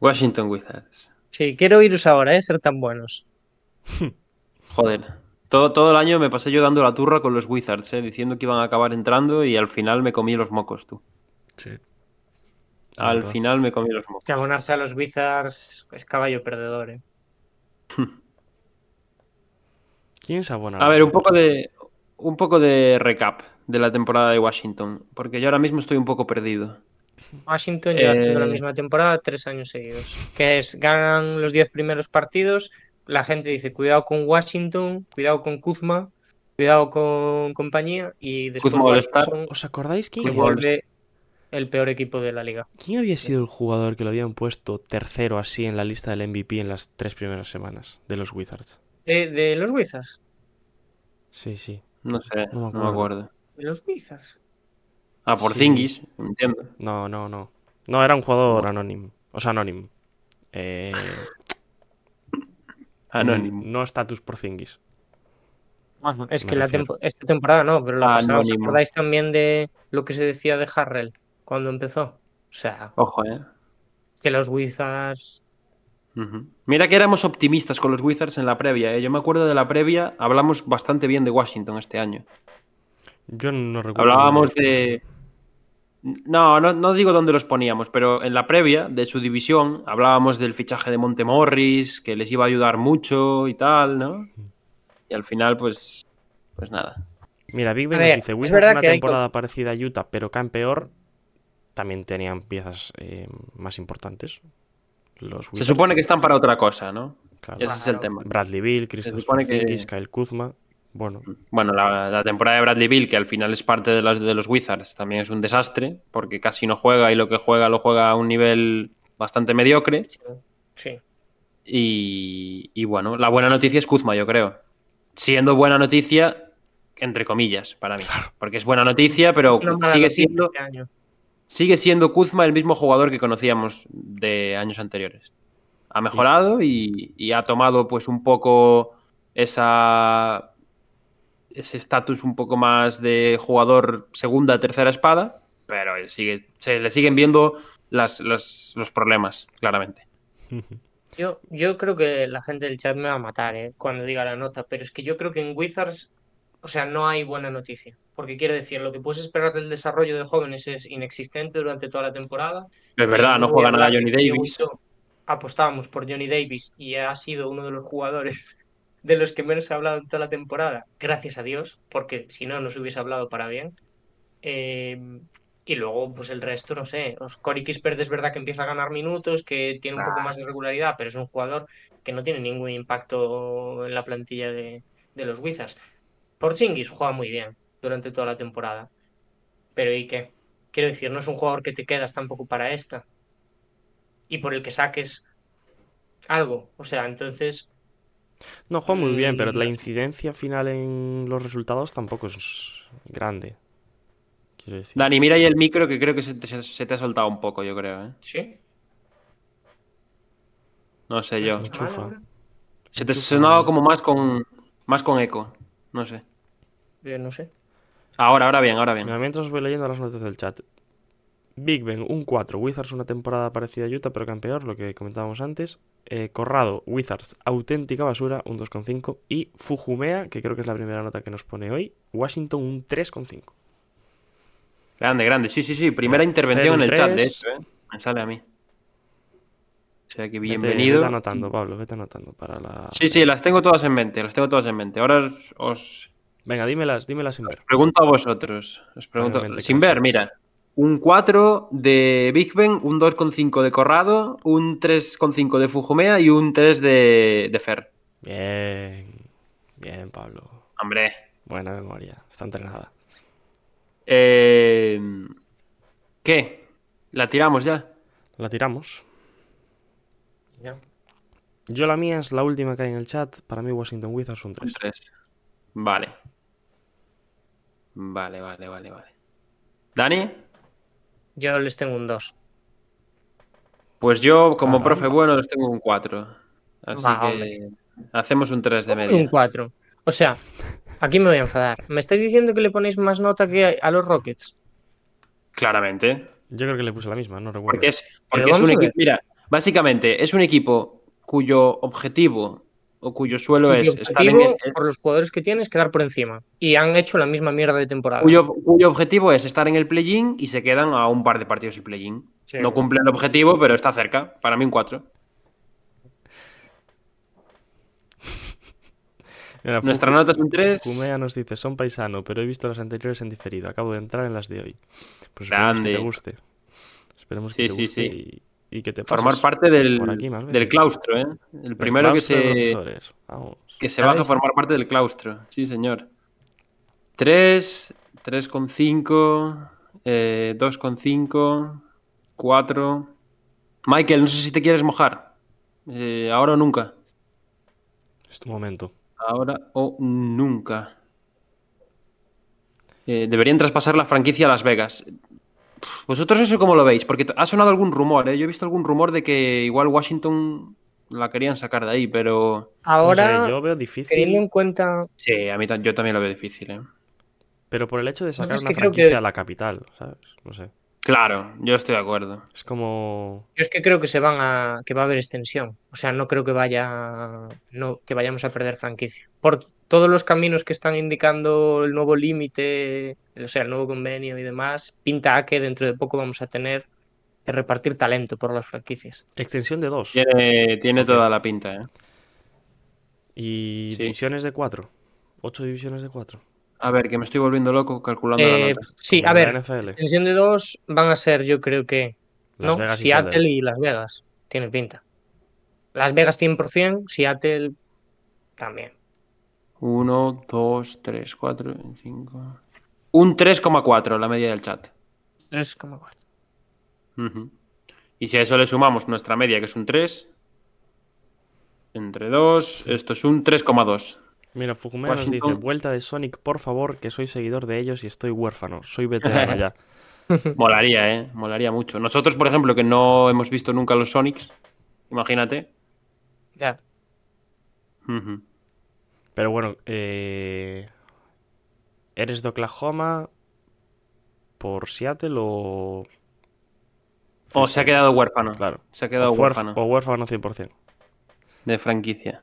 Washington Wizards. sí, quiero iros ahora, ¿eh? Ser tan buenos. Joder. Todo, todo el año me pasé yo dando la turra con los Wizards, ¿eh? diciendo que iban a acabar entrando y al final me comí los mocos, tú. Sí. Al final me comí los mocos. Que abonarse a los Wizards es caballo perdedor, ¿eh? ¿Quién se abona? A ver, un poco de un poco de recap de la temporada de Washington, porque yo ahora mismo estoy un poco perdido. Washington lleva haciendo la Eh. misma temporada tres años seguidos. Que es, ganan los 10 primeros partidos, la gente dice, cuidado con Washington, cuidado con Kuzma, cuidado con compañía, y después Kuzma All-Star. Washington ¿Os acordáis quién, vuelve el peor equipo de la liga. quién había sido el jugador que lo habían puesto tercero así en la lista del MVP en las tres primeras semanas de los Wizards? ¿De, de los Wizards? Sí, sí. No sé, No me no me acuerdo. acuerdo. ¿De los Wizards? Ah, por Sí. Zingis, entiendo. No, no, no. No, era un jugador anónimo. O sea, anónimo. Eh, Anónimo. No estatus por Zingis. Bueno, es Me que la refiero. tempo- esta temporada no, pero la pasada, ¿os acordáis también de lo que se decía de Harrell cuando empezó? O sea, Ojo, eh. que los Wizards... Mira que éramos optimistas con los Wizards en la previa. ¿eh? Yo me acuerdo de la previa, hablamos bastante bien de Washington este año. Yo no recuerdo. Hablábamos de. No, no, no digo dónde los poníamos, pero en la previa de su división hablábamos del fichaje de Montemorris, que les iba a ayudar mucho y tal, ¿no? Y al final, pues, pues nada. Mira, Big Ben dice, es verdad una que hay temporada parecida a Utah, pero caen peor. También tenían piezas eh, más importantes. Los Se supone que están para otra cosa, ¿no? claro. Ese es el tema. Bradley Bill, supone que- Kyle Kuzma. Bueno, Bueno, la, la temporada de Bradley Bill, que al final es parte de, las- de los Wizards, también es un desastre, porque casi no juega y lo que juega lo juega a un nivel bastante mediocre. Sí. sí. Y, y bueno, la buena noticia es Kuzma, yo creo. Siendo buena noticia, entre comillas, para mí. Porque es buena noticia, pero sigue siendo, este año. sigue siendo Kuzma el mismo jugador que conocíamos de años anteriores. Ha mejorado y, y ha tomado pues un poco esa ese estatus un poco más de jugador segunda, tercera espada, pero sigue, se le siguen viendo las, las- los problemas, claramente. Yo, yo creo que la gente del chat me va a matar ¿eh? cuando diga la nota, pero es que yo creo que en Wizards, o sea, no hay buena noticia. Porque quiero decir, lo que puedes esperar del desarrollo de jóvenes es inexistente durante toda la temporada. Es verdad, no a juega nada Johnny Davis. Apostábamos por Johnny Davis y ha sido uno de los jugadores de los que menos se ha hablado en toda la temporada, gracias a Dios, porque si no, no se hubiese hablado para bien. Eh, y luego, pues el resto, no sé. Cory Kispert es verdad que empieza a ganar minutos, que tiene un poco más de regularidad, pero es un jugador que no tiene ningún impacto en la plantilla de, de los Wizards. Porzingis juega muy bien durante toda la temporada. Pero ¿y qué? Quiero decir, no es un jugador que te quedas tampoco para esta. Y por el que saques algo. O sea, entonces, no juega muy bien, pero Mm, la sé. incidencia final en los resultados tampoco es grande. Quiero decir. Dani, mira ahí el micro que creo que se te, se- te ha soltado un poco, yo creo. ¿eh? sí. No sé yo. ¿Está mal Enchufa. ahora? Se te ha Enchufa. sonado como más con, más con eco. No sé. Eh, no sé. Ahora, ahora bien, ahora bien. Mira, mientras os voy leyendo las notas del chat. Big Ben, un 4. Wizards, una temporada parecida a Utah, pero campeón, lo que comentábamos antes. Eh, Corrado, Wizards, auténtica basura, un 2,5. Y Fujumea, que creo que es la primera nota que nos pone hoy. Washington, un 3,5. Grande, grande. Sí, sí, sí. Primera intervención en el chat, de hecho, ¿eh? Me sale a mí. O sea que bienvenido. Vete anotando, Pablo, vete anotando para la. Sí, sí, las tengo todas en mente, las tengo todas en mente. Ahora os, os Venga, dímelas, dímelas sin ver. pregunto a vosotros. Os pregunto, sin ver, mira. Un 4 de Big Ben, un 2,5 de Corrado, un 3,5 de Fujumea y un 3 de, de Fer. Bien. Bien, Pablo. Hombre. Buena memoria. Está entrenada. Eh, ¿Qué? ¿La tiramos ya? La tiramos. Ya. Yo la mía es la última que hay en el chat. Para mí Washington Wizards un Un 3. 3. Vale. Vale, vale, vale, vale. ¿Dani? Yo les tengo un 2. Pues yo, como Caramba. profe bueno, les tengo un 4. Así Va, que hombre. hacemos un 3 de Un media. 4. O sea, aquí me voy a enfadar. ¿Me estáis diciendo que le ponéis más nota que a los Rockets? Claramente. Yo creo que le puse la misma, no recuerdo. Porque es, porque es un equipo. Mira, básicamente es un equipo cuyo objetivo o cuyo suelo es estar en el, por los jugadores que tienes, quedar por encima. Y han hecho la misma mierda de temporada. cuyo, cuyo objetivo es estar en el play-in y se quedan a un par de partidos y play-in. Sí. No cumple el objetivo, pero está cerca. Para mí un 4. Mira, Nuestra Fuku- nota es un 3. Fumea nos dice, son paisano, pero he visto las anteriores en diferido. Acabo de entrar en las de hoy. Pues esperemos que te Grande. guste. Esperemos que Sí, te sí, guste sí. Y que te Formar parte del, del claustro, ¿eh? El primero que se, que se baja a formar parte del claustro. Sí, señor. 3, 3,5, eh, 2,5, 4. Michael, no sé si te quieres mojar. Eh, ahora o nunca. Es tu momento. Ahora o nunca. Eh, deberían traspasar la franquicia a Las Vegas. ¿Vosotros eso cómo lo veis? Porque ha sonado algún rumor, ¿eh? Yo he visto algún rumor de que igual Washington la querían sacar de ahí, pero... Ahora, No sé, yo veo difícil, teniendo en cuenta. Sí, a mí yo también lo veo difícil, ¿eh? pero por el hecho de sacar es una que creo franquicia que- a la capital, ¿sabes? No sé. Claro, yo estoy de acuerdo. Es como... Yo es que creo que se van a que va a haber extensión. O sea, no creo que vaya no que vayamos a perder franquicia. Por todos los caminos que están indicando el nuevo límite, o sea, el nuevo convenio y demás, pinta a que dentro de poco vamos a tener que repartir talento por las franquicias. Extensión de dos. Tiene, tiene toda la pinta, ¿eh? Y Sí. divisiones de cuatro. Ocho divisiones de cuatro. A ver, que me estoy volviendo loco calculando la Eh, nota. sí, Como a la ver, NFL. extensión de dos van a ser, yo creo que Las no, Vegas y Seattle Seattle. y Las Vegas. Tienen pinta. Las Vegas 100%, Seattle también. 1, 2, 3, 4, 5. Un 3,4 la media del chat. Es como Ujú. Y si a eso le sumamos nuestra media, que es un 3, entre 2, esto es un 3,2. Mira, Fujumea nos dice, vuelta de Sonic, por favor, que soy seguidor de ellos y estoy huérfano. Soy veterano ya. Molaría, ¿eh? Molaría mucho. Nosotros, por ejemplo, que no hemos visto nunca los Sonics, imagínate. ya. Ujú. Pero bueno, eh... ¿eres de Oklahoma por Seattle o...? O se ha quedado huérfano. Claro. Se ha quedado o, huérfano o huérfano 100%. de franquicia.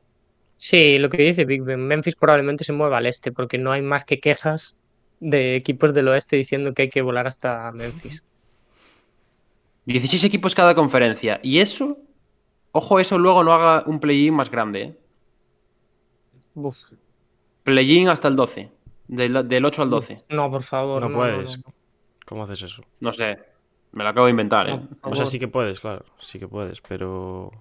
Sí, lo que dice Big Ben, Memphis probablemente se mueva al este, porque no hay más que quejas de equipos del oeste diciendo que hay que volar hasta Memphis. 16 equipos cada conferencia. Y eso, ojo, eso luego no haga un play-in más grande, ¿eh? Uf, Play-in hasta el 12. Del, del 8 al 12. no, por favor. No No, puedes. no, no. ¿Cómo haces eso? No sé. Me lo acabo de inventar, ¿eh? O sea, sí que puedes, claro. Sí que puedes, pero...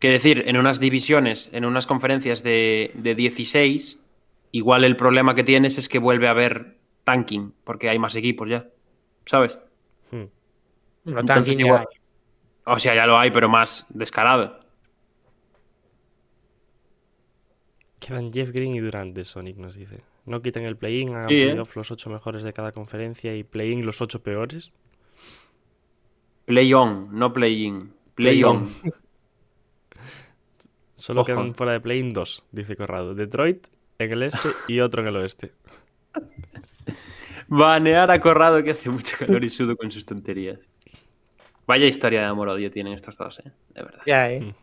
Quiero decir, en unas divisiones, en unas conferencias de, de 16, igual el problema que tienes es que vuelve a haber tanking, porque hay más equipos ya. ¿Sabes? hmm. Entonces igual- hay. O sea, ya lo hay, pero más descarado. Quedan Jeff Green y Durant de Sonic, nos dice. No quiten el play-in, hagan Sí, ¿eh? playoff los ocho mejores de cada conferencia y play-in los ocho peores. Play on, no play-in. Play on. Solo Ojo. quedan fuera de play-in dos, dice Corrado. Detroit en el este y otro en el oeste. Banear a Corrado que hace mucho calor y sudo con sus tonterías. Vaya historia de amor-odio tienen estos dos, ¿eh? De verdad. Ya, ¿eh?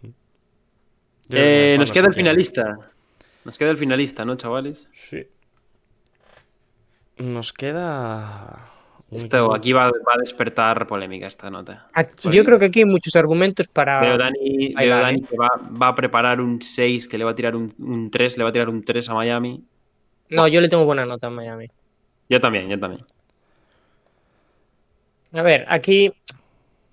Eh, nos no queda el finalista. Nos queda el finalista, ¿no, chavales? Sí. Nos queda. Esto aquí va, va a despertar polémica esta nota. Aquí- Yo creo que aquí hay muchos argumentos para. Veo Dani, veo va, Dani ¿eh? que va, va a preparar un 6, que le va a tirar un, un 3, le va a tirar un 3 a Miami. No, yo le tengo buena nota a Miami. Yo también, yo también. A ver, aquí,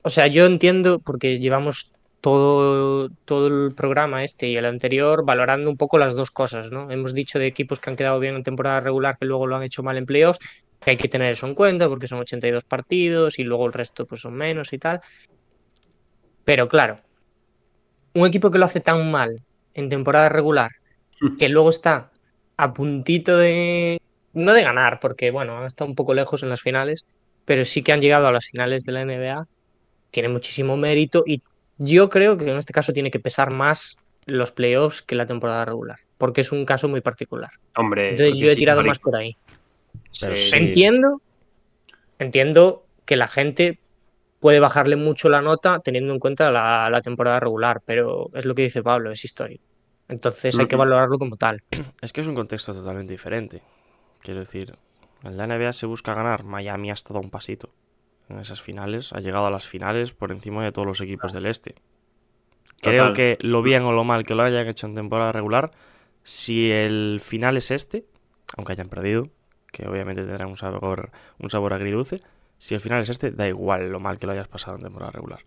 o sea, yo entiendo porque llevamos todo, todo el programa este y el anterior valorando un poco las dos cosas, ¿no? Hemos dicho de equipos que han quedado bien en temporada regular que luego lo han hecho mal en playoffs, que hay que tener eso en cuenta porque son 82 partidos y luego el resto pues son menos y tal. Pero claro, un equipo que lo hace tan mal en temporada regular que luego está a puntito de, no de ganar, porque bueno, han estado un poco lejos en las finales, pero sí que han llegado a las finales de la NBA, tiene muchísimo mérito y yo creo que en este caso tiene que pesar más los playoffs que la temporada regular, porque es un caso muy particular. Hombre. Entonces yo he tirado más por ahí. Pero Sí. sí. Entiendo, entiendo que la gente puede bajarle mucho la nota teniendo en cuenta la, la temporada regular, pero es lo que dice Pablo, es historia. Entonces hay que valorarlo como tal. Es que es un contexto totalmente diferente. Quiero decir, en la NBA se busca ganar. Miami ha estado a un pasito en esas finales. Ha llegado a las finales por encima de todos los equipos del este. Creo Total. que lo bien o lo mal que lo hayan hecho en temporada regular, si el final es este, aunque hayan perdido, que obviamente tendrá un sabor, un sabor agridulce, si el final es este, da igual lo mal que lo hayas pasado en temporada regular.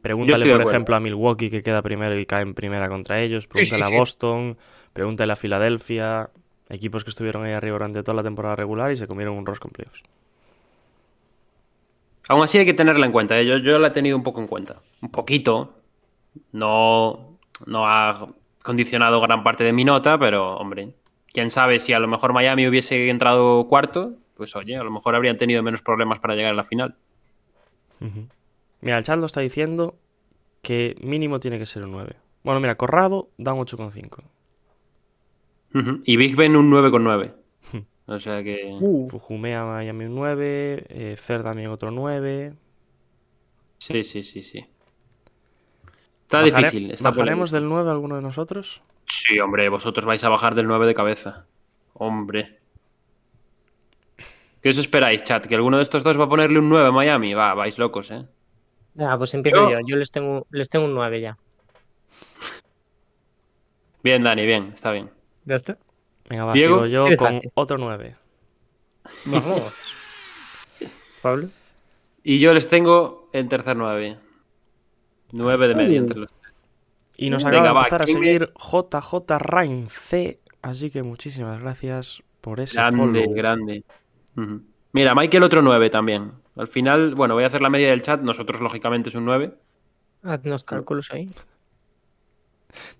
Pregúntale, por ejemplo, a Milwaukee que queda primero y cae en primera contra ellos. Pregúntale sí. a Boston. Pregúntale a Filadelfia. Equipos que estuvieron ahí arriba durante toda la temporada regular y se comieron un rosco en playoffs. Aún así hay que tenerla en cuenta. ¿eh? Yo, yo la he tenido un poco en cuenta. Un poquito. No, no ha condicionado gran parte de mi nota, pero hombre, quién sabe si a lo mejor Miami hubiese entrado cuarto, pues oye, a lo mejor habrían tenido menos problemas para llegar a la final. Mira, el chat lo está diciendo que mínimo tiene que ser un 9. Bueno, mira, Corrado da un 8,5. Ujú. Y Big Ben un 9,9. O sea que. Uh, Fujumea Miami un 9, eh, Fer también otro 9. Sí, sí, sí, sí. Está Bajare- difícil. Está ¿Bajaremos del 9 alguno de nosotros? Sí, hombre, vosotros vais a bajar del 9 de cabeza. Hombre. ¿Qué os esperáis, chat? ¿Que alguno de estos dos va a ponerle un 9 a Miami? Va, vais locos, ¿eh? ya, pues empiezo Yo- yo. Yo les tengo, les tengo un 9 ya. Bien, Dani, bien, está bien. ¿Ya está? Venga, va, Diego, sigo yo con otro 9. Vamos. Pablo. Y yo les tengo en tercer 9. 9 de media entre los Y nos Venga, acaba de va, empezar a ¿quién me- seguir JJ Rain C. Así que muchísimas gracias por ese Grande, follow. grande. Ujú. Mira, Michael otro 9 también. Al final, bueno, voy a hacer la media del chat. Nosotros, lógicamente, es un 9. Haznos cálculos ahí.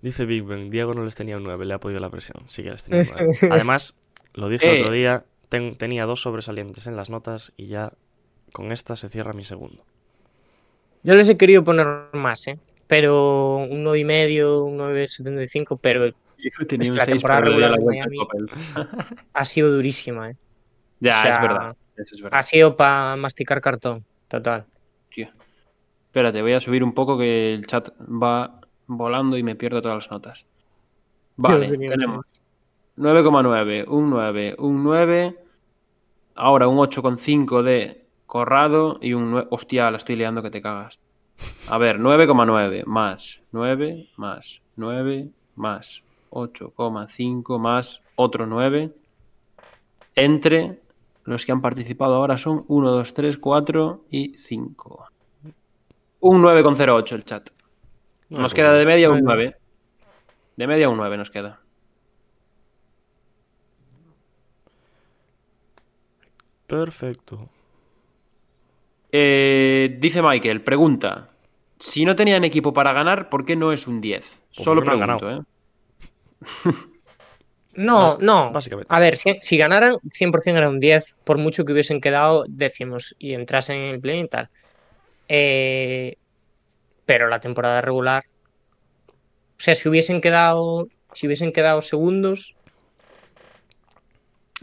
Dice Big Ben, Diego no les tenía un 9, le ha podido la presión. Sí que les tenía un 9. Además, lo dije el Eh. otro día, ten- tenía dos sobresalientes en las notas y ya con esta se cierra mi segundo. Yo les he querido poner más, ¿eh? Pero un 9 y medio, un 9.75, pero Tenía Es un que la 6 temporada pero le dio la regular de Miami- ha sido durísima, ¿eh? Ya, O sea, es verdad. Eso es verdad. Ha sido para masticar cartón, total. Tío. Espérate, voy a subir un poco que el chat va volando y me pierdo todas las notas. Vale, tenemos 9,9, un 9, un 9, ahora un 8,5 de Corrado y un 9... Hostia, la estoy liando que te cagas. A ver, 9,9 más 9 más 9 más 8,5 más otro 9 entre los que han participado ahora son 1, 2, 3, 4 y 5. Un 9,08 el chat. No Nos hay queda de media un Bueno. 9. De media un 9 nos queda. Perfecto. Eh, dice Michael, pregunta. Si no tenían equipo para ganar, ¿por qué no es un 10? Pues Solo pregunto, ¿eh? No, no. Básicamente. A ver, si, si ganaran, 100% era un 10, por mucho que hubiesen quedado décimos y entrasen en el play y tal. Eh, pero la temporada regular. O sea, si hubiesen quedado. Si hubiesen quedado segundos.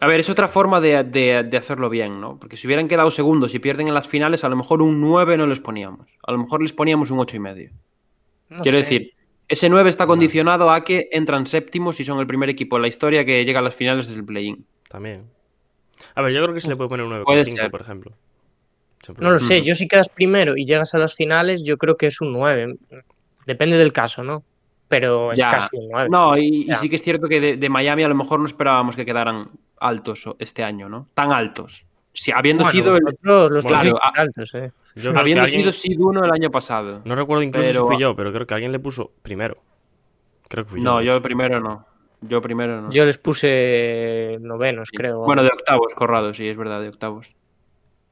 A ver, es otra forma de, de- de hacerlo bien, ¿no? Porque si hubieran quedado segundos y pierden en las finales, a lo mejor un 9 no les poníamos. A lo mejor les poníamos un 8 y medio. no Quiero sé. decir, ese 9 está condicionado a que entran séptimos y son el primer equipo en la historia que llega a las finales del play-in. También. A ver, yo creo que se le puede poner un Puede 9,5, ser. por ejemplo. No lo sé, yo si quedas primero y llegas a las finales, yo creo que es un 9. Depende del caso, ¿no? Pero es Ya. casi un 9. No, y, sí que es cierto que de, de Miami a lo mejor no esperábamos que quedaran altos este año, ¿no? Tan altos. Si, habiendo Bueno, sido el- vosotros los claro, a- altos, eh. Yo habiendo alguien- sido Seed 1 el año pasado. No recuerdo incluso pero- si fui yo, pero creo que alguien le puso primero. Creo que fui yo. No, yo primero no. Yo primero no. Yo les puse novenos, creo. Bueno, de octavos, Corrado, sí, es verdad, de octavos.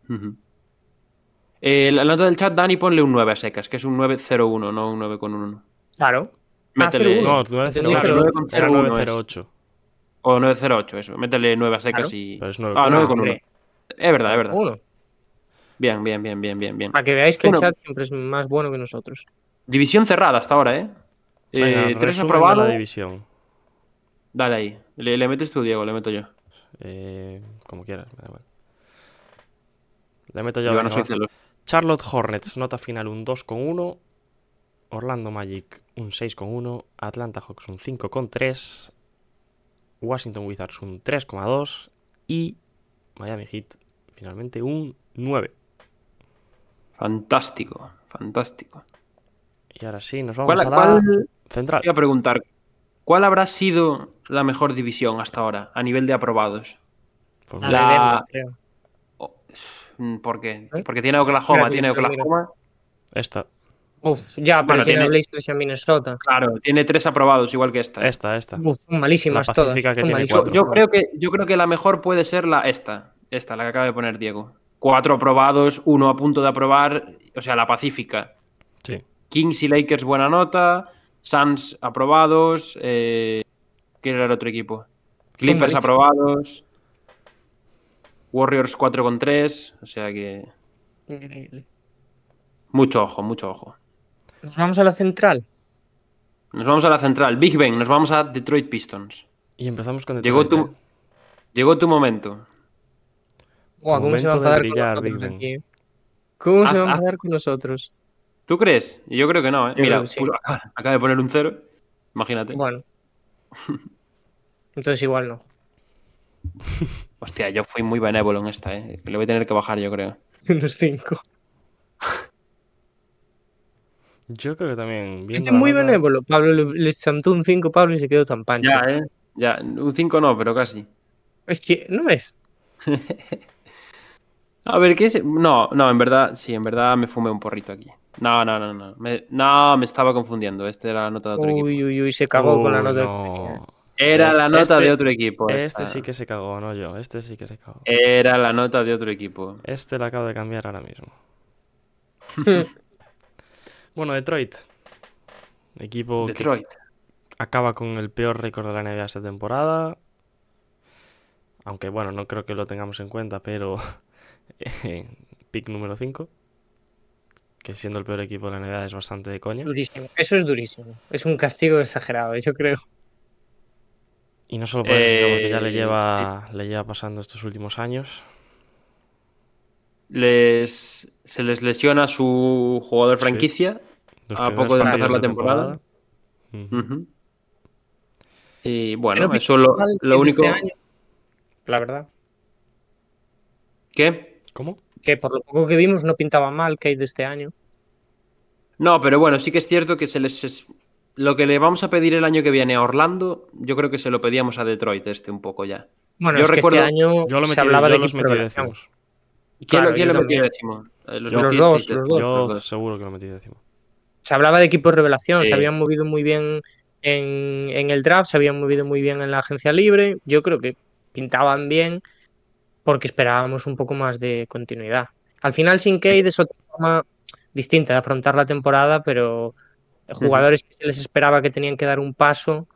Ujú. Eh, la nota del chat, Dani, ponle un 9 a secas, que es un 901, no un 9,1. Claro. Métele. 0-1. No, 908. Entendí, Era 9,01 es. 908. O 908, eso. Métele 9 a secas Claro, y. pero es ah, 9,1. 9,1. hombre. Es verdad, es verdad. Uno. Bien, bien, bien, bien, bien, bien. Para que veáis que Bueno. el chat siempre es más bueno que nosotros. División cerrada hasta ahora, ¿eh? Eh, Venga, tres aprobados. la división. Dale ahí. Le, le metes tú, Diego, le meto yo. Eh, como quieras, me da igual. Le meto yo. Yo, venga, no soy va. celoso. Charlotte Hornets, nota final un 2,1. Orlando Magic un 6,1. Atlanta Hawks un 5,3. Washington Wizards un 3,2. Y Miami Heat finalmente un 9. Fantástico, fantástico. Y ahora sí, nos vamos ¿Cuál, a la cuál- central. Iba a preguntar, ¿cuál habrá sido la mejor división hasta ahora a nivel de aprobados? Pues La La- Mm, ¿Por qué? ¿Eh? Porque tiene Oklahoma, Mira, tiene mira, mira. Oklahoma. Esta, Uf, ya, pero Bueno, tiene, Blazers y a Minnesota. Claro, tiene tres aprobados, igual que esta. esta, esta. Uf, malísimas La todas. Malísimas. Yo creo que yo creo que la mejor puede ser la esta, esta, la que acaba de poner Diego. Cuatro aprobados, uno a punto de aprobar, o sea, la Pacífica. Sí. Kings y Lakers buena nota, Suns aprobados, eh, ¿qué era el otro equipo? Clippers aprobados, Warriors 4 con 3, o sea que Increíble. mucho ojo, mucho ojo. Nos vamos a la central. Nos vamos a la central, Big Ben, nos vamos a Detroit Pistons. Y empezamos con Llegó Detroit, tu- ¿eh? Llegó tu momento. ¿Cómo se va a enfadar brillar, con nosotros aquí? ¿Cómo se va a haz- enfadar con nosotros? ¿Tú crees? Yo creo que no, ¿eh? Yo Mira, sí. puso- acaba, acaba de poner un cero. Imagínate. Bueno. Entonces igual no. Hostia, yo fui muy benévolo en esta, ¿eh? Le voy a tener que bajar, yo creo. Unos 5. Yo creo que también. Este la muy nota- benévolo. Pablo le, le chantó un 5 Pablo y se quedó tan pancho. Ya, ¿eh? Ya, un 5 no, pero casi. Es que, ¿no es? A ver, ¿qué es? No, no, en verdad, sí, en verdad me fumé un porrito aquí. No, no, no, no. Me, no, me estaba confundiendo. Este era la nota de otro equipo. Uy, uy, uy, se cagó con la nota. no. Era la nota este- de otro equipo. Este esta. sí que se cagó, no yo. Este sí que se cagó. Era la nota de otro equipo. Este lo acabo de cambiar ahora mismo. Bueno, Detroit. Equipo que Detroit. acaba con el peor récord de la NBA esta temporada. Aunque bueno, no creo que lo tengamos en cuenta, pero eh, pick número 5. Que siendo el peor equipo de la NBA es bastante de coña. Durísimo. Eso es durísimo. Es un castigo exagerado, yo creo. Y no solo por eso, sino porque ya le Eh, lleva, le lleva pasando estos últimos años. Les, se les lesiona su jugador Sí. franquicia. Los A poco de empezar la temporada. Y bueno, Pero eso lo, lo único. este año, la verdad. ¿Qué? ¿Cómo? Que por lo poco que vimos no pintaba mal Kate de este año. No, pero bueno, sí que es cierto que se les. Lo que le vamos a pedir el año que viene a Orlando, yo creo que se lo pedíamos a Detroit este un poco ya. Bueno, Yo es que recuerdo- este año Yo lo se hablaba yo de los metí décimos. ¿Quién, Claro, lo- quién yo lo metió décimo? Los metisteis dos, décimo, los dos. Yo los dos. seguro que lo metí décimo. Se hablaba de equipos revelación, Sí. se habían movido muy bien en, en el draft, se habían movido muy bien en la agencia libre. Yo creo que pintaban bien porque esperábamos un poco más de continuidad. Al final, sin Cade es otra forma distinta de afrontar la temporada, pero jugadores que se les esperaba que tenían que dar un paso,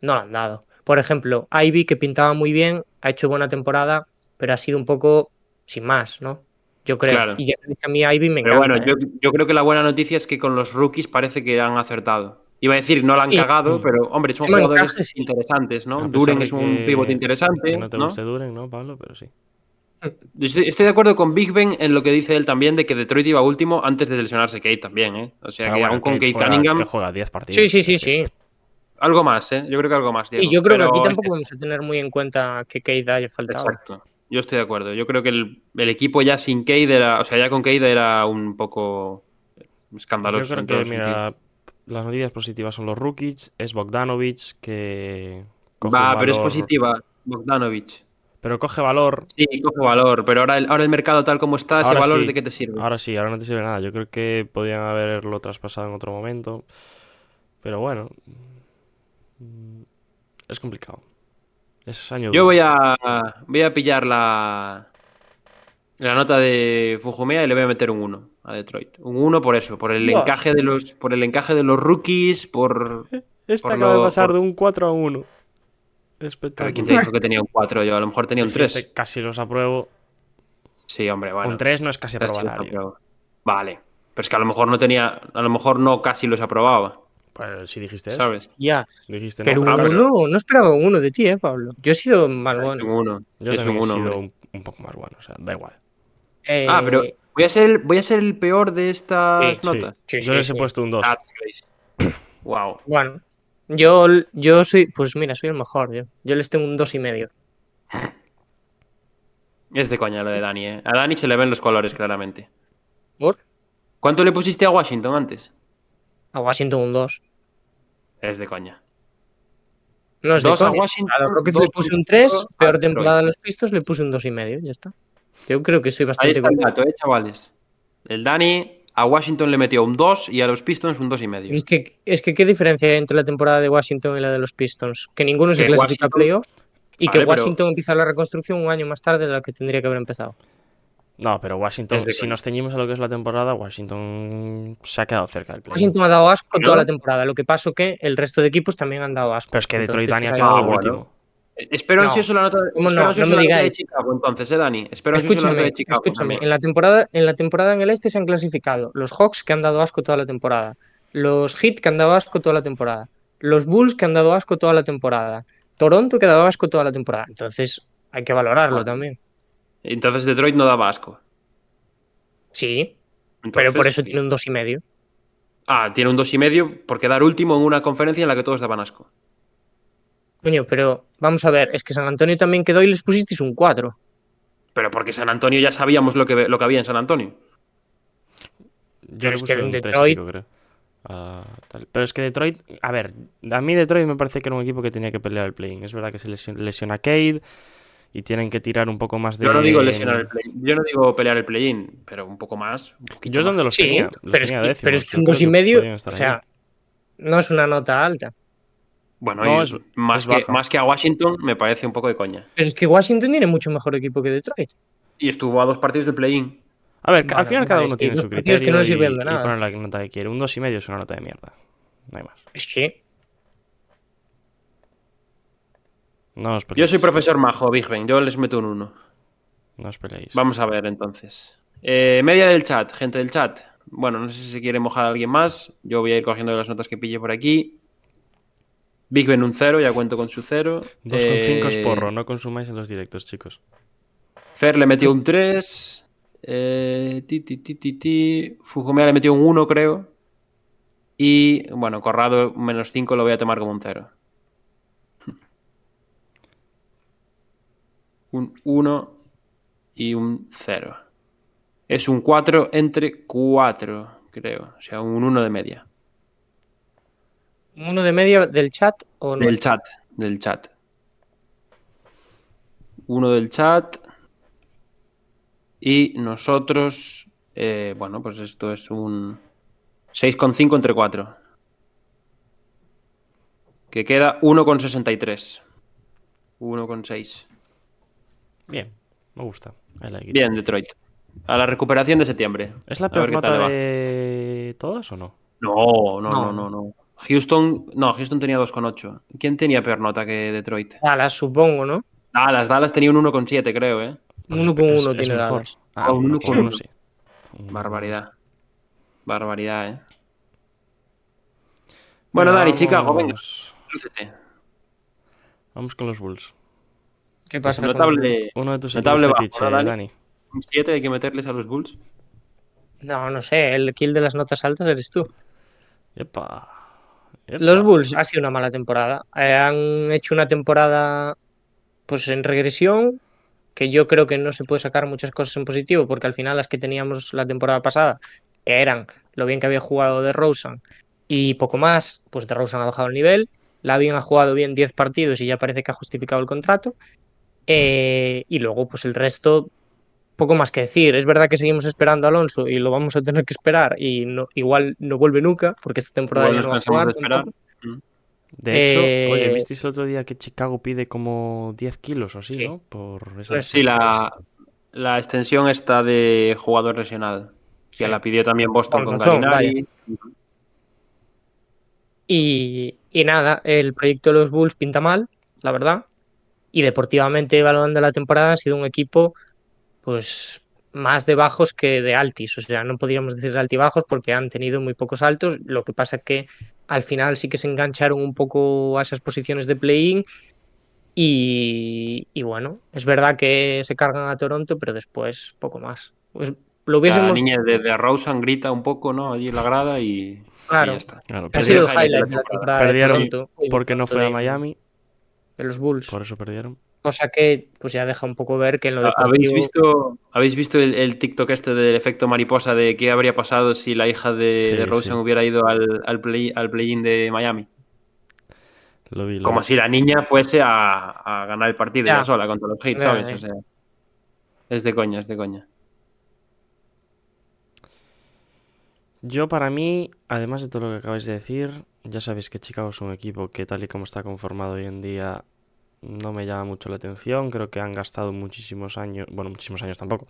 no lo han dado. Por ejemplo, Ivy, que pintaba muy bien, ha hecho buena temporada, pero ha sido un poco sin más, ¿no? Yo creo. Claro. Y ya a mí Ivy me Pero encanta. bueno, ¿eh? yo, yo creo que la buena noticia es que con los rookies parece que han acertado. Iba a decir, no la han Sí. cagado, Mm. pero hombre, son jugadores encaje, sí. interesantes, ¿no? Duren es un que- pivote interesante. Que no te ¿no? guste Duren, ¿no, Pablo? Pero sí. Estoy, de acuerdo con Big Ben en lo que dice él también de que Detroit iba último antes de lesionarse Kate también, ¿eh? O sea Pero que bueno, aún con Kate Kate juega- Cunningham, que juega 10 partidos. Sí, sí, sí, sí. algo más, ¿eh? Yo creo que algo más. Sí, Diego. yo creo que aquí tampoco vamos a tener muy en cuenta que Cade haya faltado. Exacto. Yo estoy de acuerdo. Yo creo que el, el equipo ya sin Cade era, o sea, ya con Cade era un poco Yo escandaloso. creo en todos que, mira, las noticias positivas son los rookies, es Bogdanovich, que Va, pero es positiva, Bogdanovich. Pero coge valor. Sí, coge valor, pero ahora el, ahora el mercado tal como está, ese Ahora valor sí. de qué te sirve. Ahora sí, ahora no te sirve nada. Yo creo que podían haberlo traspasado en otro momento. Pero bueno. mm, Es complicado. Es año Yo duro. voy a voy a pillar la la nota de Fujumea y le voy a meter un 1 a Detroit. Un 1 por eso, por el Dios. encaje de los por el encaje de los rookies, por Este por acaba de pasar por- de un 4 a 1. Espectacular. ¿quién te dijo que tenía un 4? Yo a lo mejor tenía un 3. Dijiste, Casi los apruebo. Sí, hombre, bueno. un 3 no es casi aprobar. Vale. Pero es que a lo mejor no tenía, a lo mejor no casi los aprobaba, Pues si dijiste eso. ¿sabes? Ya, Dijiste pero no, Ah, uno, no esperaba un uno de ti, ¿eh, Pablo? Yo he sido Es bueno. un 1. Yo es también un he 1. sido un, un poco más bueno. O sea, da igual. Eh, Ah, pero voy a ser voy a ser el peor de estas Sí, notas. sí, Yo sí, les sí. he puesto un 2. That's crazy. Wow. Bueno, yo, yo soy, pues mira, soy el mejor, yo. Yo les tengo un dos y medio. Es de coña lo de Dani, ¿eh? A Dani se le ven los colores, claramente. ¿Por? ¿Cuánto le pusiste a Washington antes? A Washington un 2. Es de coña. No es de Dos a coña. Washington, A los Rockets dos le puse un a 3, Detroit. peor temporada a los Pistons le puse un dos y medio, ya está. Yo creo que soy Ahí bastante está el dato, ¿eh, chavales? El Dani a Washington le metió un 2 y a los Pistons un 2 y medio. Es que, es que qué diferencia hay entre la temporada de Washington y la de los Pistons. Que ninguno se clasifica a playoff y Vale, que pero- Washington empieza la reconstrucción un año más tarde de la que tendría que haber empezado. No, pero Washington, si nos ceñimos a lo que es la temporada, Washington se ha quedado cerca del play. Washington ha dado asco ¿No? toda la temporada. Lo que pasó que el resto de equipos también han dado asco. Pero es que Detroit Entonces, Dani ha quedado último. Espero No. ansioso la nota, ¿Cómo espero no? ansioso No me la nota de. Chicago, entonces, ¿eh, Dani? Espero ansioso la nota Escúchame, de Chicago. escúchame. En la, temporada, en la temporada en el este se han clasificado los Hawks que han dado asco toda la temporada, los Heat que han dado asco toda la temporada, los Bulls que han dado asco toda la temporada, Toronto que ha dado asco toda la temporada. Entonces, Hay que valorarlo también. Entonces Detroit no daba asco. Sí, pero por eso tiene un dos y medio. Ah, tiene un dos y medio por quedar último en una conferencia en la que todos daban asco. Coño, pero vamos a ver, es que San Antonio también quedó y les pusisteis un 4. Pero porque San Antonio ya sabíamos lo que, lo que había en San Antonio. Yo Pero le es que un tres y Detroit- creo. Ah, tal. Pero es que Detroit, a ver, a mí Detroit me parece que era un equipo que tenía que pelear el play-in. Es verdad que se lesiona, Cade y tienen que tirar un poco más de. Yo no digo lesionar el play Yo no digo pelear el play-in, pero un poco más. un Yo es donde los Sí, tenía. Los pero es, tenía décimos, pero es que yo un 2 y medio, o ahí. sea, no es una nota alta. Bueno, No, y es- más, es que, más que a Washington me parece un poco de coña. Pero es que Washington tiene mucho mejor equipo que Detroit. Y estuvo a dos partidos de play-in. A ver, al final cada uno tiene su criterio que no sirven de y nada. ponen la nota que quiere. Un dos y medio es una nota de mierda. No hay más. Es que No os Yo soy profesor majo, Big Ben. Yo les meto un 1. No os peleéis. Vamos a ver entonces. Eh, media del chat, gente del chat. Bueno, no sé si se quiere mojar a alguien más. Yo voy a ir cogiendo las notas que pille por aquí. Big Ben un 0, ya cuento con su 0. 2,5 es Eh, porro. No consumáis en los directos, chicos. Fer le metió un 3. Eh, ti, ti, ti, ti, ti. Fujimea le metió un 1, creo. Y bueno, Corrado menos 5 lo voy a tomar como un 0. Un 1 y un 0. Es un 4 entre 4, creo. O sea, un 1 de media. Uno de media del chat o no. Del chat, del chat. Uno del chat. Y nosotros, eh, bueno, pues esto es un 6,5 entre 4. Que queda 1,63. 1,6. Bien, me gusta. Bien, Detroit. A la recuperación de septiembre. ¿Es la peor va. de todas o no? No, no, no, No. no, no. Houston, no, Houston tenía 2,8. ¿Quién tenía peor nota que Detroit? Dallas, supongo, ¿no? Dallas, Dallas tenía un 1,7, creo, ¿eh? Uno con Es- uno es tiene mejor. Dallas. Ah, Ah, un uno uno con con uno, uno. sí. Un- Barbaridad. Barbaridad, ¿eh? Bueno, Venga, Dani, Chicago, venga, vamos- lúcete. Vamos con los Bulls. ¿Qué pasa? los- Notable, Uno de tus Notable equipos bajo, fetiche, ¿no, Dani? Dani. un 7 hay que meterles a los Bulls. No, no sé, el kill de las notas altas eres tú. Epa. Los Bulls ha sido una mala temporada. Eh, han hecho una temporada pues en regresión, que yo creo que no se puede sacar muchas cosas en positivo, porque al final las que teníamos la temporada pasada, que eran lo bien que había jugado de Rosen y poco más, pues de Rosen ha bajado el nivel. Lavin ha jugado bien 10 partidos y ya parece que ha justificado el contrato. Eh, y luego, pues el resto, poco más que decir. Es verdad que seguimos esperando a Alonso y lo vamos a tener que esperar y no, igual no vuelve nunca, porque esta temporada ya no va a cansamos jugar de esperar. tampoco. De hecho, Eh, oye, ¿visteis el otro día que Chicago pide como 10 kilos o así, Sí. no? Por esa Pues Sí, la, la extensión está de jugador lesionado. Que Sí. la pidió también Boston Con con. Y, y nada, el proyecto de los Bulls pinta mal, la verdad. Y deportivamente, evaluando la temporada, ha sido un equipo pues más de bajos que de altis. O sea, no podríamos decir de altibajos porque han tenido muy pocos altos. Lo que pasa que al final sí que se engancharon un poco a esas posiciones de play-in. Y, y bueno, es verdad que se cargan a Toronto, pero después poco más. Pues lo La hubiésemos. niña de, de grita un poco, ¿no? Allí en la grada y, Claro. y ya está. Claro, Ha sido el highlight de la temporada. de Perdieron Toronto, porque no fue a de- Miami, De los Bulls. por eso perdieron. Cosa que pues ya deja un poco ver que en lo ¿Habéis deportivo... visto, ¿habéis visto el, el TikTok este del efecto mariposa de qué habría pasado si la hija de, Sí, de Rosen sí. hubiera ido al, al play al play-in de Miami? Lo vi, lo Como vi. si la niña fuese a, a ganar el partido Ya. sola contra los Heat, Ya, ¿sabes? ya. O sea, es de coña, es de coña. Yo para mí, además de todo lo que acabáis de decir, ya sabéis que Chicago es un equipo que tal y como está conformado hoy en día no me llama mucho la atención. Creo que han gastado muchísimos años, bueno, muchísimos años tampoco,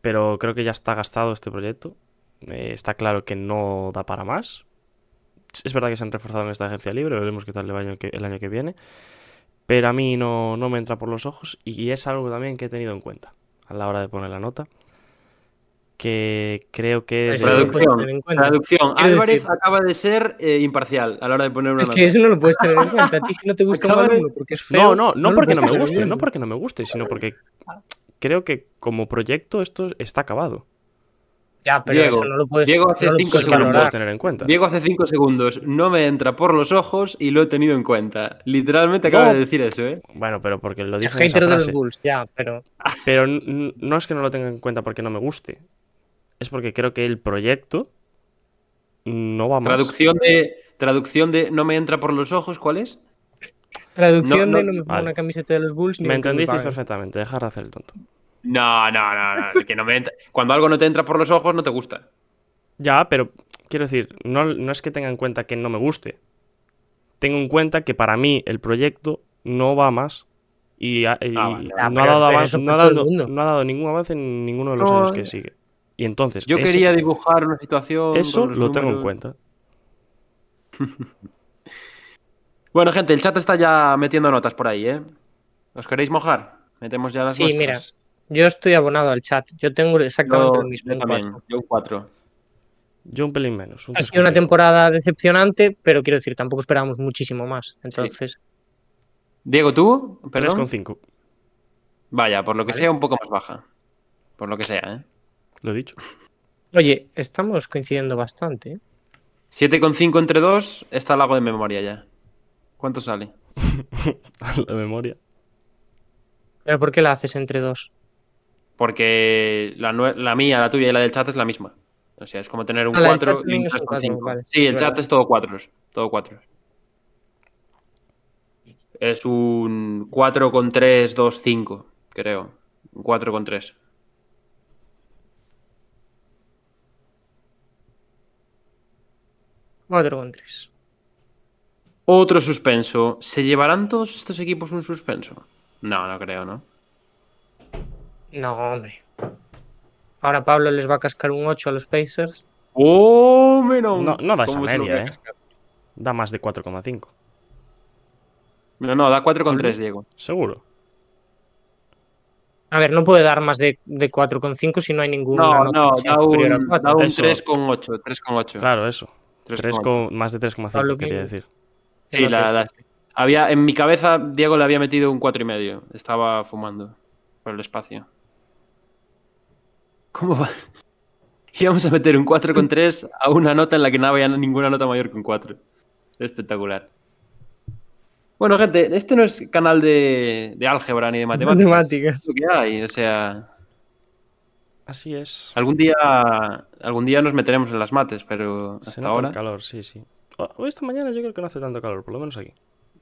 pero creo que ya está gastado este proyecto. Eh, está claro que no da para más. Es verdad que se han reforzado en esta agencia libre, veremos qué tal el año que, el año que viene. Pero a mí no, no me entra por los ojos y es algo también que he tenido en cuenta a la hora de poner la nota. Que creo que... Lo puedes Traducción. Quiero Álvarez decir- acaba de ser eh, imparcial a la hora de poner una Es nota. que eso no lo puedes tener en cuenta. A ti si no te gusta un Acaba de- alumno porque es feo. No, no, no porque no me guste, no porque no me guste, sino porque creo que como proyecto esto está acabado. Ya, pero Diego, eso no lo puedes, Diego hace no lo cinco lo segundos. puedes tener en cuenta. Diego hace cinco segundos no me entra por los ojos y lo he tenido en cuenta. Literalmente acaba No. de decir eso, ¿eh? Bueno, pero porque lo dije en esa hater de los. Bulls, ya, pero Pero no es que no lo tenga en cuenta porque no me guste. Es porque creo que el proyecto no va más. Traducción de, traducción de no me entra por los ojos, ¿cuál es? traducción No, de no- me pongo vale. una camiseta de los Bulls ni Me entendisteis perfectamente, dejar de hacer el tonto. No, no, no, no, que no me entra. Cuando algo no te entra por los ojos, no te gusta. Ya, pero quiero decir, no, no es que tenga en cuenta que no me guste. Tengo en cuenta que para mí el proyecto no va más. Y, Ah, vale. No, ha dado no ha dado- mundo. no ha dado ningún avance en ninguno de los No, años que sigue. Y entonces, Yo ese- quería dibujar una situación. eso lo tengo en cuenta. Bueno, gente, el chat está ya metiendo notas por ahí, ¿eh? ¿Os queréis mojar? Metemos ya las Sí, mira, yo estoy abonado al chat. Yo tengo exactamente Yo- lo mismo. yo también, yo un 4. Yo un pelín menos. un Ha sido una 3,5. temporada decepcionante, pero quiero decir, tampoco esperábamos muchísimo más. Entonces, Diego, ¿tú? Perdón. 3,5. Vaya, por lo que Vale. sea, un poco más baja. Por lo que sea, ¿eh? Lo he dicho. Oye, estamos coincidiendo bastante. ¿eh? 7,5 entre 2 está el lago de memoria ya. ¿Cuánto sale? la memoria. ¿Pero por qué la haces entre dos? Porque la, la, mía, la tuya y la del chat es la misma. O sea, es como tener un ah, 4 y un 3,5. Vale, sí, el verdad. chat es todo 4. Todo 4. Es un 4,325, creo. Un 4,3. 4,3. Otro suspenso. ¿Se llevarán todos estos equipos un suspenso? No, no creo, ¿no? No, hombre. Ahora Pablo les va a cascar un 8 a los Pacers. ¡Oh, menos! No, no da esa media, ¿eh? Da más de 4,5. No, no, da 4,3, Diego. Seguro. A ver, no puede dar más de, de 4,5 si no hay ninguna. No, no, da un, un 3,8. Claro, eso. 3,8. 3 con, más de 3,5 Pablo, quería decir. Sí, la, la- había, en mi cabeza Diego le había metido un cuatro y medio. Estaba fumando por el espacio. ¿Cómo va? Íbamos a meter un 4 con 3 a una nota en la que no había ninguna nota mayor que un 4. Espectacular. Bueno, gente, este no es canal de, de álgebra ni de matemáticas. Matemáticas. Es lo que hay, o sea, Así es. algún día, algún día nos meteremos en las mates, pero Se hasta nota ahora. el calor, sí, sí. Hoy esta mañana yo creo que no hace tanto calor, por lo menos aquí.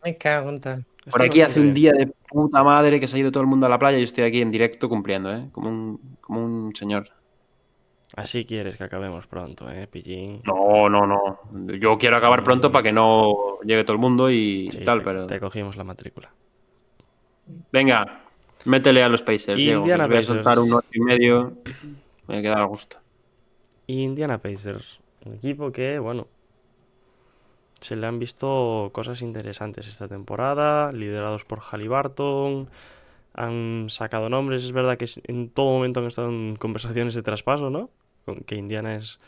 Me cago en tal. Por aquí hace un día de puta madre que se ha ido todo el mundo a la playa y yo estoy aquí en directo cumpliendo, ¿eh? Como un, como un señor. Así quieres que acabemos pronto, ¿eh, pillín? No, no, no. Yo quiero acabar pronto para que no llegue todo el mundo y Sí, tal, te, pero... te cogimos la matrícula. Venga, métele a los Pacers, Diego, Indiana os voy a soltar un 8 y medio. Me voy a quedar a gusto. Indiana Pacers, un equipo que, bueno, se le han visto cosas interesantes esta temporada, liderados por Halliburton, han sacado nombres, es verdad que en todo momento han estado en conversaciones de traspaso, ¿no? Que Indiana es,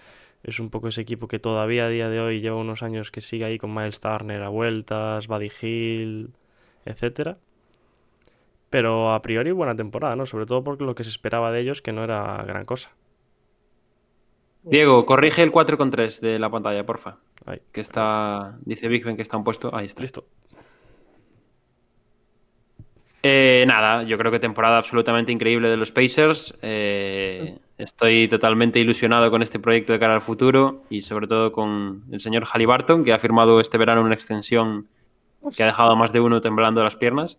es un poco ese equipo que todavía a día de hoy lleva unos años que sigue ahí con Miles Turner a vueltas, Buddy Hill, etcétera. Pero a priori buena temporada, ¿no? Sobre todo porque lo que se esperaba de ellos que no era gran cosa. Diego, corrige el 4 con 3 de la pantalla, porfa. Ahí. Que está... Dice Big Ben que está un puesto. Ahí está. Listo. Eh, nada, yo creo que temporada absolutamente increíble de los Pacers. Eh, estoy totalmente ilusionado con este proyecto de cara al futuro y sobre todo con el señor Halliburton, que ha firmado este verano una extensión que ha dejado a más de uno temblando las piernas.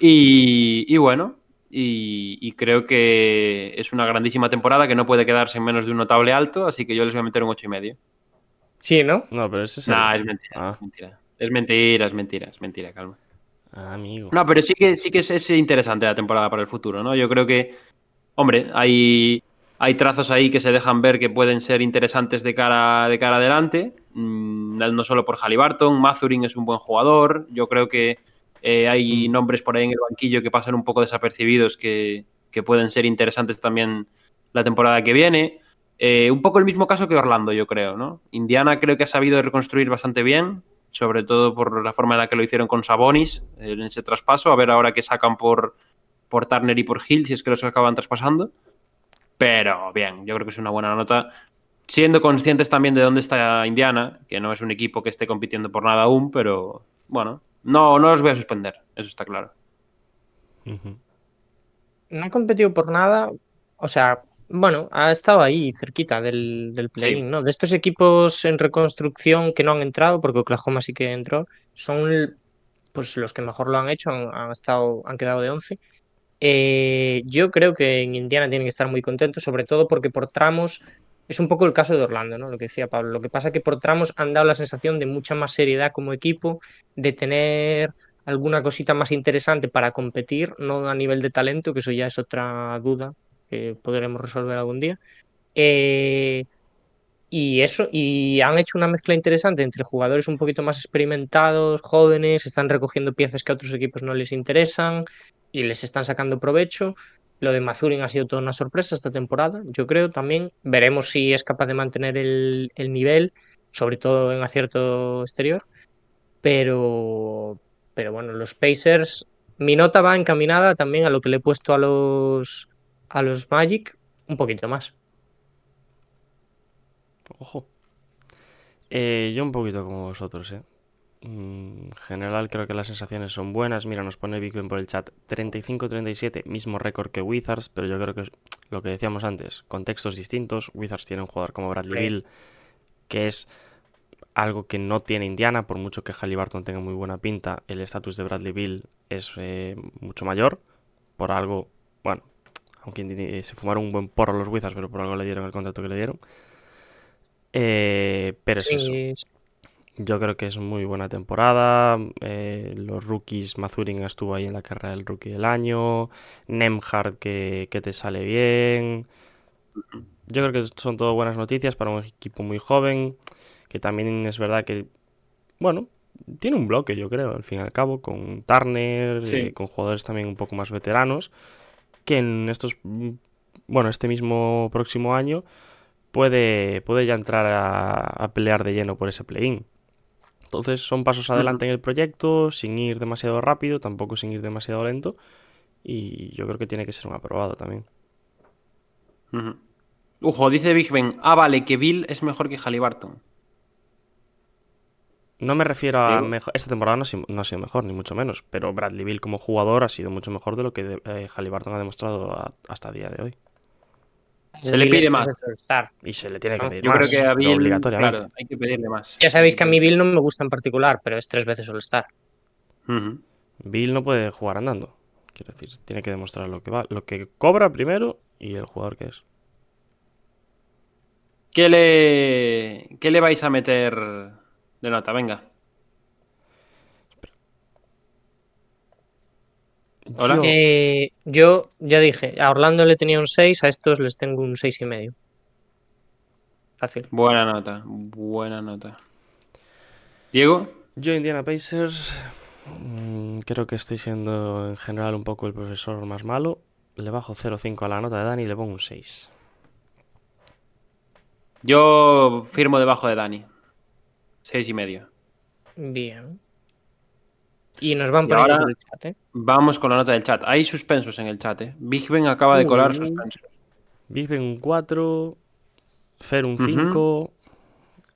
Y, y bueno, y, y creo que es una grandísima temporada que no puede quedarse en menos de un notable alto, así que yo les voy a meter un 8 y medio. Sí, ¿no? No, pero ese es Nah, el- es mentira, Ah. es mentira. Es mentira, es mentira, es mentira, calma. Ah, amigo. No, pero sí que sí que es, es interesante la temporada para el futuro, ¿no? Yo creo que, hombre, hay, hay trazos ahí que se dejan ver que pueden ser interesantes de cara, de cara adelante. Mm, no solo por Halliburton, Mazurin es un buen jugador. Yo creo que eh, hay Mm. nombres por ahí en el banquillo que pasan un poco desapercibidos que, que pueden ser interesantes también la temporada que viene. Eh, un poco el mismo caso que Orlando, yo creo, ¿no? Indiana creo que ha sabido reconstruir bastante bien, sobre todo por la forma en la que lo hicieron con Sabonis eh, en ese traspaso. A ver ahora qué sacan por, por Turner y por Hill, si es que los acaban traspasando. Pero bien, yo creo que es una buena nota. Siendo conscientes también de dónde está Indiana, que no es un equipo que esté compitiendo por nada aún, pero bueno, no, no los voy a suspender, eso está claro. No ha competido por nada, o sea, bueno, ha estado ahí cerquita del, del play-in, ¿no? De estos equipos en reconstrucción que no han entrado, porque Oklahoma sí que entró, son pues los que mejor lo han hecho, han, han estado, han quedado de 11. Eh, yo creo que en Indiana tienen que estar muy contentos, sobre todo porque por tramos es un poco el caso de Orlando, ¿no? Lo que decía Pablo. Lo que pasa es que por tramos han dado la sensación de mucha más seriedad como equipo, de tener alguna cosita más interesante para competir, no a nivel de talento, que eso ya es otra duda que podremos resolver algún día. Eh, y eso, y han hecho una mezcla interesante entre jugadores un poquito más experimentados, jóvenes, están recogiendo piezas que a otros equipos no les interesan y les están sacando provecho. Lo de Mazurin ha sido toda una sorpresa esta temporada, yo creo también. Veremos si es capaz de mantener el, el nivel, sobre todo en acierto exterior. Pero, pero bueno, los Pacers, mi nota va encaminada también a lo que le he puesto a los, a los Magic, un poquito más. Ojo. Eh, yo un poquito como vosotros, ¿eh? Mm, En general creo que las sensaciones son buenas. Mira, nos pone Ben por el chat 35-37, mismo récord que Wizards, pero yo creo que es lo que decíamos antes, contextos distintos. Wizards tiene un jugador como Bradley. Bill, que es algo que no tiene Indiana, por mucho que Halliburton tenga muy buena pinta, el estatus de Bradley Bill es eh, mucho mayor, por algo, bueno, aunque Indi- se fumaron un buen porro los Wizards, pero por algo le dieron el contrato que le dieron. Eh, pero es eso. Sí, Yo creo que es muy buena temporada. eh, los rookies, Mazurin estuvo ahí en la carrera del rookie del año. Nemhard que, que te sale bien. Yo creo que son todo buenas noticias para un equipo muy joven. Que también es verdad que, bueno, tiene un bloque, yo creo, al fin y al cabo, con Turner, Sí. eh, con jugadores también un poco más veteranos. Que en estos, mm, bueno, este mismo próximo año puede, puede ya entrar a, a pelear de lleno por ese play-in. Entonces son pasos adelante en el proyecto, sin ir demasiado rápido, tampoco sin ir demasiado lento. Y yo creo que tiene que ser un aprobado también. Ujú. Ojo, dice Big Ben. Ah, vale, que Bill es mejor que Halliburton. No me refiero a mejor. Esta temporada no ha, sido, no ha sido mejor, ni mucho menos. Pero Bradley Bill como jugador ha sido mucho mejor de lo que de- eh, Halliburton ha demostrado a- hasta el día de hoy. Se le pide más. Y se le tiene que Ah, pedir Yo más, creo que a Bill, obligatoriamente. claro, hay que pedirle más. Ya sabéis que a mí Bill no me gusta en particular, pero es tres veces All-Star. Bill no puede jugar andando. Quiero decir, tiene que demostrar lo que va, lo que cobra primero y el jugador que es. ¿Qué le, ¿Qué le vais a meter de nota? Venga. Hola. Eh, yo ya dije, a Orlando le tenía un 6, a estos les tengo un 6 y medio. Fácil. Buena nota, buena nota. Diego, Yo, Indiana Pacers, mm, creo que estoy siendo en general un poco el profesor más malo. Le bajo 0,5 a la nota de Dani y le pongo un 6. yo firmo debajo de Dani. Seis y medio. Bien. Y nos van por el chat, ¿eh? Vamos con la nota del chat. Hay suspensos en el chat, ¿eh? Big Ben acaba de colar Uh. suspensos. Big Ben un 4, Fer un Ujú. 5,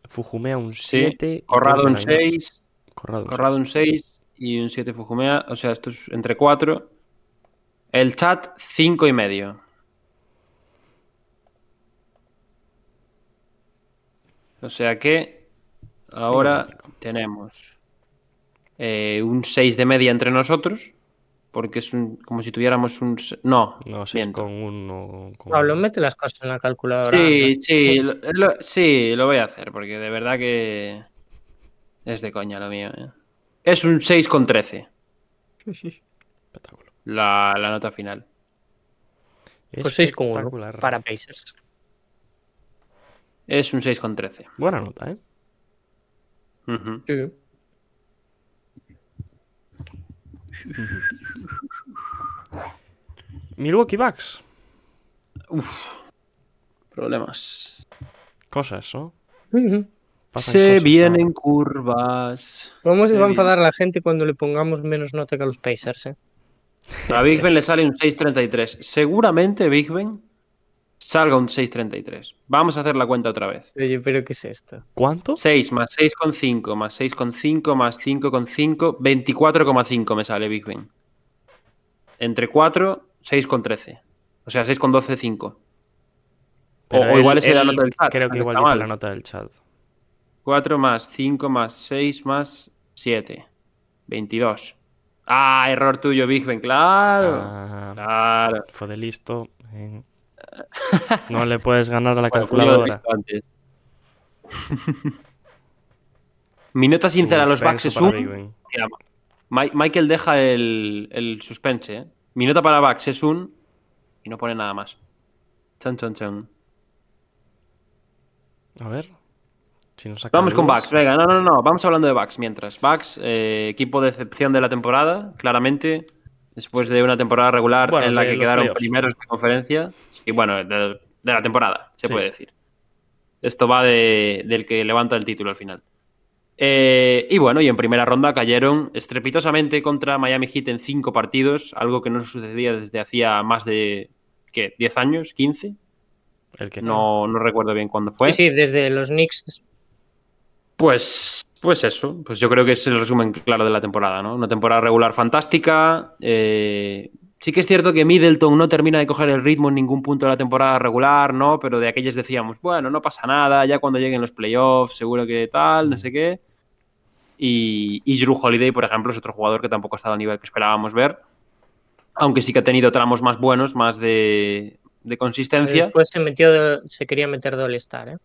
Fujumea un Sí, 7, Corrado un 6, Corrado un Corrado un 6 y un 7 Fujumea. O sea, esto es entre 4. El chat, 5 y medio. O sea que ahora Cinco, cinco. tenemos eh, un 6 de media entre nosotros. Porque es un, como si tuviéramos un... No, No, 6 miento. con 1. Con... Pablo, mete las cosas en la calculadora. Sí, anda. sí, lo, lo- sí, lo voy a hacer, porque de verdad que es de coña lo mío. ¿eh? Es un 6 con 13, Espectáculo. la, la nota final. Pues 6 con 1 Espectacular. para Pacers. Es un 6 con 13. Buena nota, ¿eh? Ujú. Sí. Milwaukee Bucks. Problemas. Cosas, ¿no? Se cosas vienen curvas. ¿Cómo se Se va a enfadar la gente cuando le pongamos menos nota que a los Pacers? Eh? A Big Ben le sale un 6.33. Seguramente Big Ben salga un 6.33. Vamos a hacer la cuenta otra vez. Oye, pero ¿qué es esto? ¿Cuánto? 6 más 6,5 más 6,5 más 5,5, 24,5 me sale Big Ben. Entre 4, 6,13. O sea, 6,12, 5. O, Pero o él- igual es la nota del chat. Creo que igual mal. la nota del chat. 4 más 5 más 6 más 7. 22. Ah, error tuyo, Big Ben, claro. Ah, Claro. fue de listo. eh. No le puedes ganar a la Bueno, calculadora. Mi nota sincera a los Bucks es un. Mira, Michael deja el, el suspense. ¿eh? Mi nota para Bucks es un. Y no pone nada más. Chan, chan, chan. A ver. Si nos saca Vamos con. Bucks, venga, no, no, no. Vamos hablando de Bucks mientras. Bucks, eh, equipo de excepción de la temporada, claramente. Después de una temporada regular Bueno, en la que quedaron playoffs. primeros de conferencia. Sí, bueno, de, de la temporada, se Sí. puede decir. Esto va de- del que levanta el título al final. Eh, y bueno, y en primera ronda cayeron estrepitosamente contra Miami Heat en cinco partidos, algo que no sucedía desde hacía más de, ¿qué? ¿10 años? ¿15? El que No, no recuerdo bien cuándo fue. Sí, sí, desde los Knicks. Pues, pues eso, pues yo creo que es el resumen claro de la temporada, ¿no? Una temporada regular fantástica. eh, sí que es cierto que Middleton no termina de coger el ritmo en ningún punto de la temporada regular, ¿no? Pero de aquellos decíamos, bueno, no pasa nada, ya cuando lleguen los playoffs, seguro que tal, no sé qué. Y, y Drew Holiday, por ejemplo, es otro jugador que tampoco ha estado al nivel que esperábamos ver. Aunque sí que ha tenido tramos más buenos, más de, de consistencia. Después se metió, de- se quería meter de All-Star, ¿eh?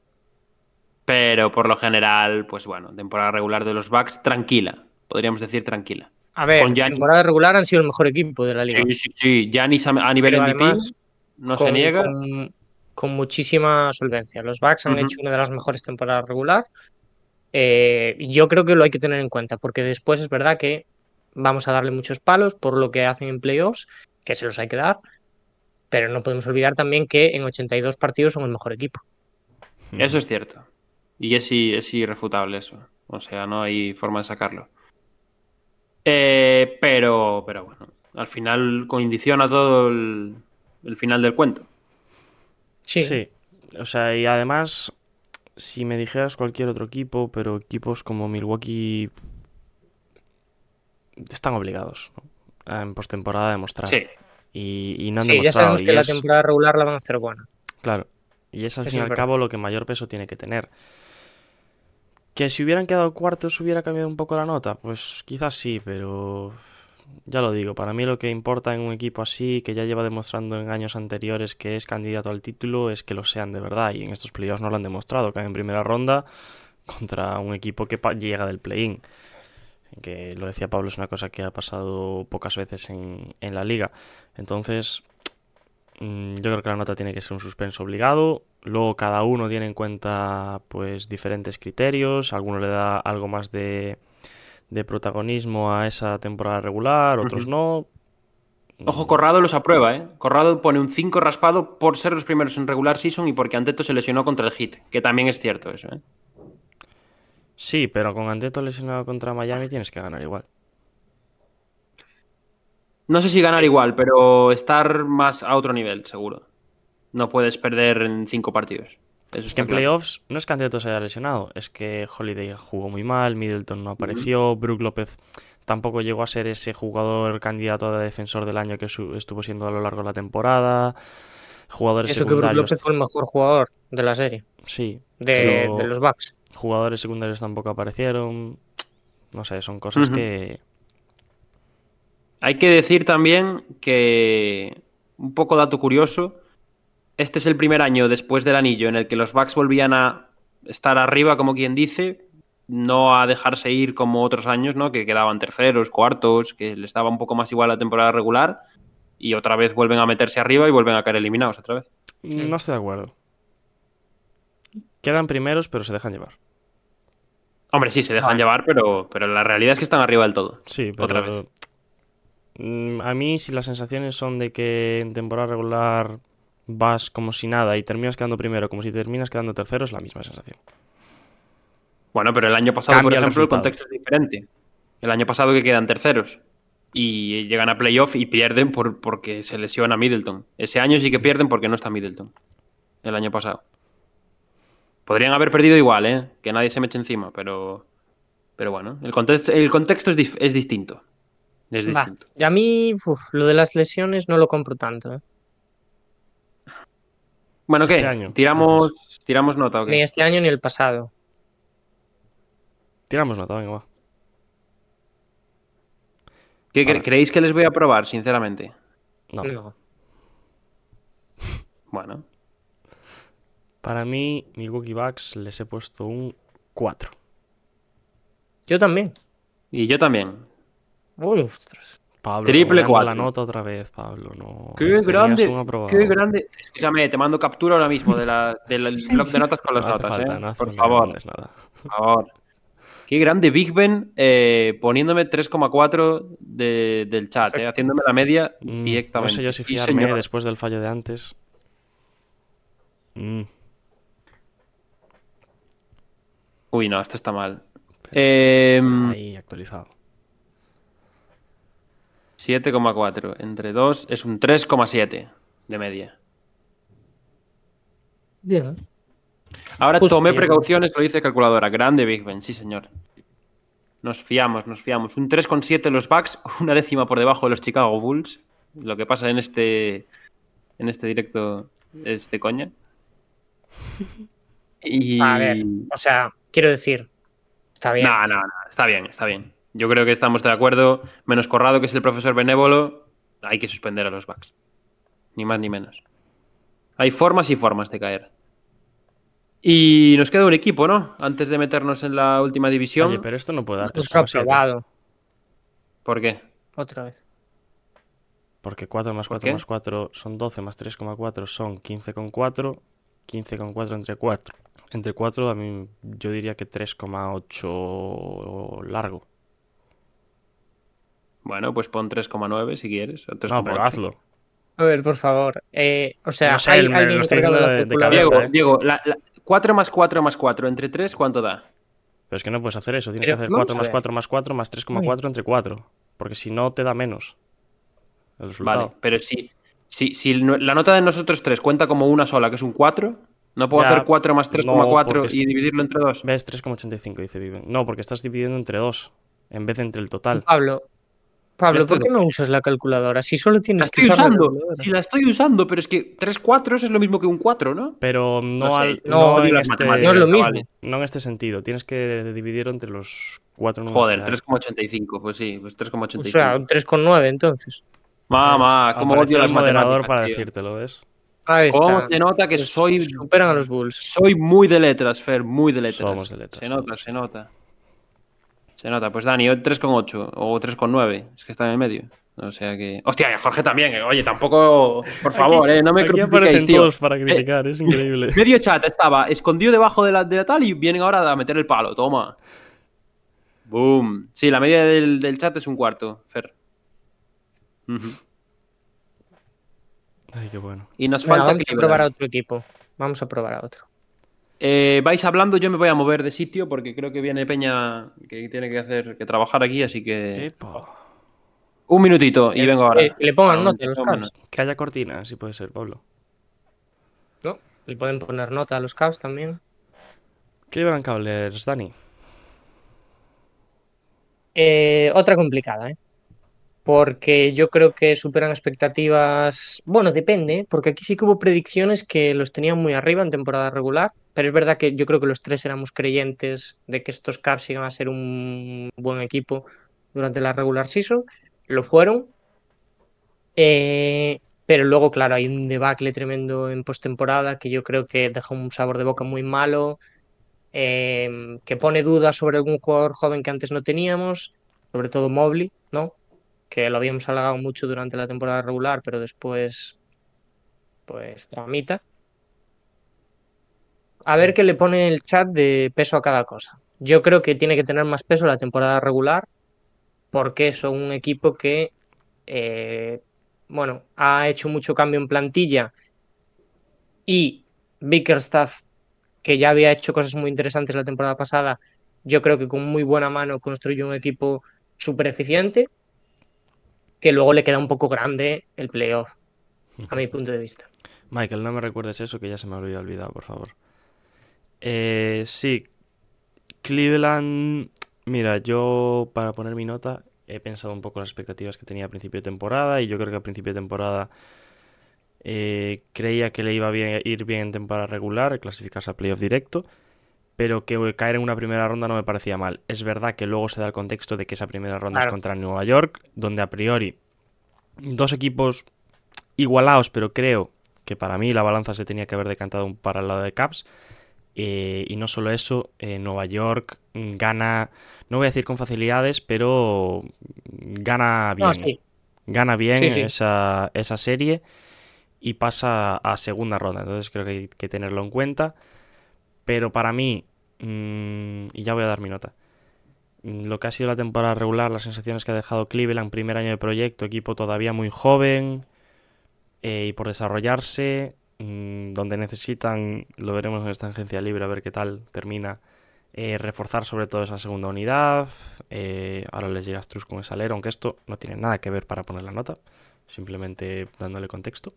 Pero por lo general, pues bueno, temporada regular de los Bucks tranquila. Podríamos decir tranquila. A ver, Con Giannis. temporada regular han sido el mejor equipo de la liga. Sí, sí, sí. Giannis a, a nivel Pero MVP además, no con, se niega. Con, con muchísima solvencia. Los Bucks han hecho una de las mejores temporadas regular. Eh, yo creo que lo hay que tener en cuenta, porque después es verdad que vamos a darle muchos palos por lo que hacen en playoffs, que se los hay que dar, pero no podemos olvidar también que en 82 partidos son el mejor equipo. Eso es cierto. Y es, es irrefutable eso. O sea, no hay forma de sacarlo. Eh, pero, pero bueno, al final condiciona todo el, el final del cuento. Sí, Sí. O sea, y además, si me dijeras cualquier otro equipo, pero equipos como Milwaukee están obligados ¿no? en postemporada a demostrar. Sí. Y, y no han Sí, ya demostrado. sabemos y que la es- temporada regular la van a hacer buena. Claro. Y es al Eso fin y al cabo lo que mayor peso tiene que tener. Que si hubieran quedado cuartos hubiera cambiado un poco la nota, pues quizás sí, pero ya lo digo, para mí lo que importa en un equipo así, que ya lleva demostrando en años anteriores que es candidato al título, es que lo sean de verdad. Y en estos playoffs no lo han demostrado, caen en primera ronda contra un equipo que llega del play-in. Que lo decía Pablo, es una cosa que ha pasado pocas veces en, en la liga. Entonces, Yo creo que la nota tiene que ser un suspenso obligado. Luego cada uno tiene en cuenta pues diferentes criterios. Alguno le da algo más de, de protagonismo a esa temporada regular, otros no. Ojo, Corrado los aprueba, ¿eh? Corrado pone un 5 raspado por ser los primeros en regular season y porque Anteto se lesionó contra el Heat, que también es cierto eso, ¿eh? Sí, pero con Anteto lesionado contra Miami tienes que ganar igual. No sé si ganar igual, pero estar más a otro nivel, seguro. No puedes perder en cinco partidos. Eso Es que en claro. playoffs no es que Anteto se haya lesionado, es que Holiday jugó muy mal, Middleton no apareció, Brook López tampoco llegó a ser ese jugador candidato a defensor del año que estuvo siendo a lo largo de la temporada. Jugadores Eso que Brook. López fue el mejor jugador de la serie, Sí, de, los Bucks. jugadores secundarios tampoco aparecieron. No sé, son cosas que. Hay que decir también que, un poco dato curioso, este es el primer año después del anillo en el que los Bucks volvían a estar arriba, como quien dice, no a dejarse ir como otros años, ¿no? Que quedaban terceros, cuartos, que les daba un poco más igual la temporada regular y otra vez vuelven a meterse arriba y vuelven a caer eliminados otra vez. No estoy de acuerdo. Quedan primeros, pero se dejan llevar. Hombre, sí, se dejan llevar, pero, pero la realidad es que están arriba del todo. Sí, pero. Otra vez. Mm, A mí, si las sensaciones son de que en temporada regular vas como si nada y terminas quedando primero como si terminas quedando tercero, es la misma sensación. Bueno, pero el año pasado, por Cambia ejemplo, el contexto es diferente. El año pasado que quedan terceros y llegan a playoff y pierden por, porque se lesiona Middleton. Ese año sí que pierden porque no está Middleton. El año pasado. Podrían haber perdido igual, ¿eh? Que nadie se me eche encima, pero. Pero bueno, el contexto, el contexto es, es distinto. Es Va, distinto. Y a mí, uf, lo de las lesiones no lo compro tanto. ¿eh? Bueno, ¿qué? Este año, ¿Tiramos, ¿Tiramos nota o qué? Ni este año ni el pasado. Tiramos nota, venga, va. ¿Qué cre-. ¿Creéis que les voy a probar, sinceramente? No. No. Bueno, Para mí, Milwaukee Bucks les he puesto un 4. Yo también. y yo también. Uy, ostras. Pablo, Triple la nota otra vez, Pablo. No, ¡Qué tenías grande! ¡Qué grande! Escúchame, te mando captura ahora mismo de la- del blog de notas con las No notas, falta, ¿eh? no Por favor, nada. por favor. Qué grande Big Ben eh, poniéndome 3,4 de- del chat, eh, haciéndome la media Mm, directamente. No sé yo si fiarme después del fallo de antes. Mm, Uy, no, esto está mal. Eh, ahí actualizado. 7,4 entre 2 es un 3,7 de media. Bien. Ahora Justo tomé bien. precauciones, lo dice calculadora. Grande Big Ben, sí, señor. Nos fiamos, nos fiamos. Un 3,7 los Bucks, una décima por debajo de los Chicago Bulls. Lo que pasa en este en este directo es de coña. Y... A ver, o sea, quiero decir, está bien. No, no, no, está bien, está bien. Yo creo que estamos de acuerdo. Menos Corrado, que es el profesor benévolo, hay que suspender a los Bucks. Ni más ni menos. Hay formas y formas de caer. Y nos queda un equipo, ¿no? Antes de meternos en la última división. Oye, pero esto no puede dar Otro 3,7. aprobado. ¿Por qué? Otra vez. Porque 4 más ¿Por 4 qué? más 4 son 12 más 3,4 son 15,4. 15,4 entre 4. Entre 4 a mí yo diría que 3,8 largo. Bueno, pues pon 3,9 si quieres. o No, 3,8. pero hazlo. A ver, por favor. Eh, o sea, No sé, hay el- alguien encargado de la de- cabeza. Diego, ¿eh? Diego, la- la- 4 más 4 más 4 entre 3, ¿cuánto da? Pero es que no puedes hacer eso. Tienes Pero que hacer vamos 4 a más ver. 4 más 4 más 3,4 entre 4. Porque si no, te da menos. El resultado. Vale, pero si, si, si no- la nota de nosotros tres cuenta como una sola, que es un 4, ¿no puedo Ya, hacer 4 más 3,4 porque y dividirlo entre 2? ¿Ves? 3,85 dice Viven. No, porque estás dividiendo entre 2 en vez de entre el total. Pablo, Pablo, ¿por qué no usas la calculadora? Si solo La tienes que estoy usar la usando, calculadora. si la estoy usando, pero es que 3 4 es lo mismo que un 4, ¿no? Pero no, No sé, al, no, no, en este, es lo mismo. no en este sentido. Tienes que dividirlo entre los 4 números. Joder, que hay. 3,85, pues sí, pues O 3,85. sea, un 3,9 entonces. Mamá, cómo odio el las moderador para tío. decírtelo, ¿ves? Ahí ¿Cómo está. se nota que Pues soy, Superan a los Bulls. soy muy de letras, Fer, muy de letras? Somos de letras, Se nota, todos. se nota. Se nota, pues Dani, hoy 3,8 o 3,9, es que está en el medio. O sea que. Hostia, y Jorge también, eh. oye, tampoco. Por favor, eh, no me Aquí aparecen tío. todos para criticar, es increíble. Medio chat estaba escondido debajo de la, de la tal y vienen ahora a meter el palo. Toma. Boom. Sí, la media del, del chat es un cuarto, Fer. Ay, qué bueno. Y nos Venga, falta vamos a probar a otro equipo. Vamos a probar a otro. Eh, vais hablando, yo me voy a mover de sitio porque creo que viene Peña que tiene que hacer que trabajar aquí, así que un minutito y Eh, vengo ahora. eh, le pongan nota a los menos. Que haya cortina, si puede ser, Pablo. ¿No? Le pueden poner nota a los Cavs también. Cleveland Cavaliers, Dani. Eh, otra complicada, ¿eh? Porque yo creo que superan expectativas. Bueno, depende, porque aquí sí que hubo predicciones que los tenían muy arriba en temporada regular. Pero es verdad que yo creo que los tres éramos creyentes de que estos Cavs iban a ser un buen equipo durante la regular season. Lo fueron. Eh, pero luego, claro, hay un debacle tremendo en postemporada que yo creo que deja un sabor de boca muy malo. eh, que pone dudas sobre algún jugador joven que antes no teníamos, sobre todo Mobley, ¿no? Que lo habíamos halagado mucho durante la temporada regular, pero después, pues, tramita. A ver qué le pone el chat de peso a cada cosa. Yo creo que tiene que tener más peso la temporada regular, porque son un equipo que, eh, bueno, ha hecho mucho cambio en plantilla y Bickerstaff, que ya había hecho cosas muy interesantes la temporada pasada, yo creo que con muy buena mano construyó un equipo súper eficiente, que luego le queda un poco grande el playoff, a mi punto de vista. Michael, no me recuerdes eso, que ya se me había olvidado, por favor. Eh, sí, Cleveland, mira, yo para poner mi nota he pensado un poco las expectativas que tenía a principio de temporada y yo creo que a principio de temporada eh, creía que le iba a ir bien en temporada regular, clasificarse a playoff directo, pero que caer en una primera ronda no me parecía mal. Es verdad que luego se da el contexto de que esa primera ronda es contra Nueva York, donde a priori dos equipos igualados, pero creo que para mí la balanza se tenía que haber decantado para el lado de Caps. Eh, y no solo eso, eh, Nueva York gana, no voy a decir con facilidades, pero gana bien. Gana bien Esa, esa, serie y pasa a segunda ronda. Entonces creo que hay que tenerlo en cuenta. Pero para mí, mm, y ya voy a dar mi nota, mm, lo que ha sido la temporada regular, las sensaciones que ha dejado Cleveland, primer año de proyecto, equipo todavía muy joven eh, y por desarrollarse, mm, donde necesitan, lo veremos en esta agencia libre a ver qué tal termina, eh, reforzar sobre todo esa segunda unidad. Eh, ahora les llega Struz con ese alero, aunque esto no tiene nada que ver para poner la nota, simplemente dándole contexto.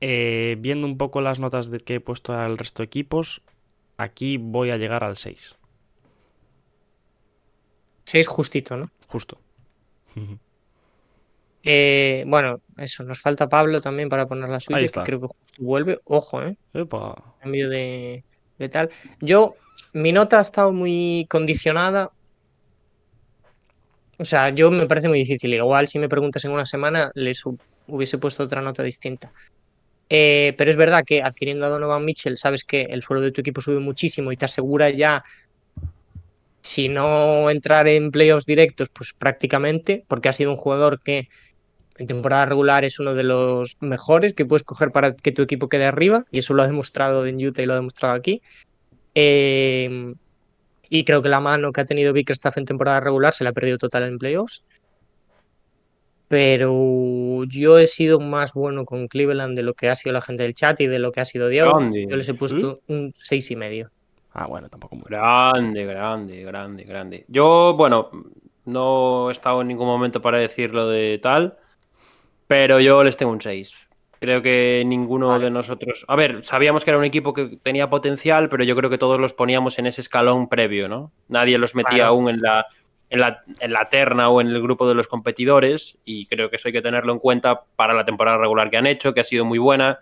viendo un poco las notas de que he puesto al resto de equipos, aquí voy a llegar al 6. 6 justito, ¿no? Justo. Eh, bueno, eso, nos falta Pablo también para poner la suya, que creo que vuelve. Ojo, ¿eh? Epa. Cambio de, de tal. Yo, mi nota ha estado muy condicionada. O sea, yo me parece muy difícil. Igual si me preguntas en una semana, les hubiese puesto otra nota distinta. Eh, pero es verdad que adquiriendo a Donovan Mitchell, sabes que el suelo de tu equipo sube muchísimo y te asegura ya, si no entrar en playoffs directos, pues prácticamente, porque ha sido un jugador que en temporada regular es uno de los mejores que puedes coger para que tu equipo quede arriba, y eso lo ha demostrado en Utah y lo ha demostrado aquí. Em, y creo que la mano que ha tenido Bickerstaff en temporada regular se la ha perdido total en playoffs. Pero yo he sido más bueno con Cleveland de lo que ha sido la gente del chat y de lo que ha sido Diego. Yo les he puesto un seis y medio. Ah, bueno, tampoco mucho. Grande, grande, grande, grande. Yo, bueno, no he estado en ningún momento para decirlo de tal. Pero yo les tengo un 6. Creo que ninguno de nosotros. A ver, sabíamos que era un equipo que tenía potencial, pero yo creo que todos los poníamos en ese escalón previo, ¿no? Nadie los metía aún en la, en la, en, la, terna o en el grupo de los competidores, y creo que eso hay que tenerlo en cuenta para la temporada regular que han hecho, que ha sido muy buena,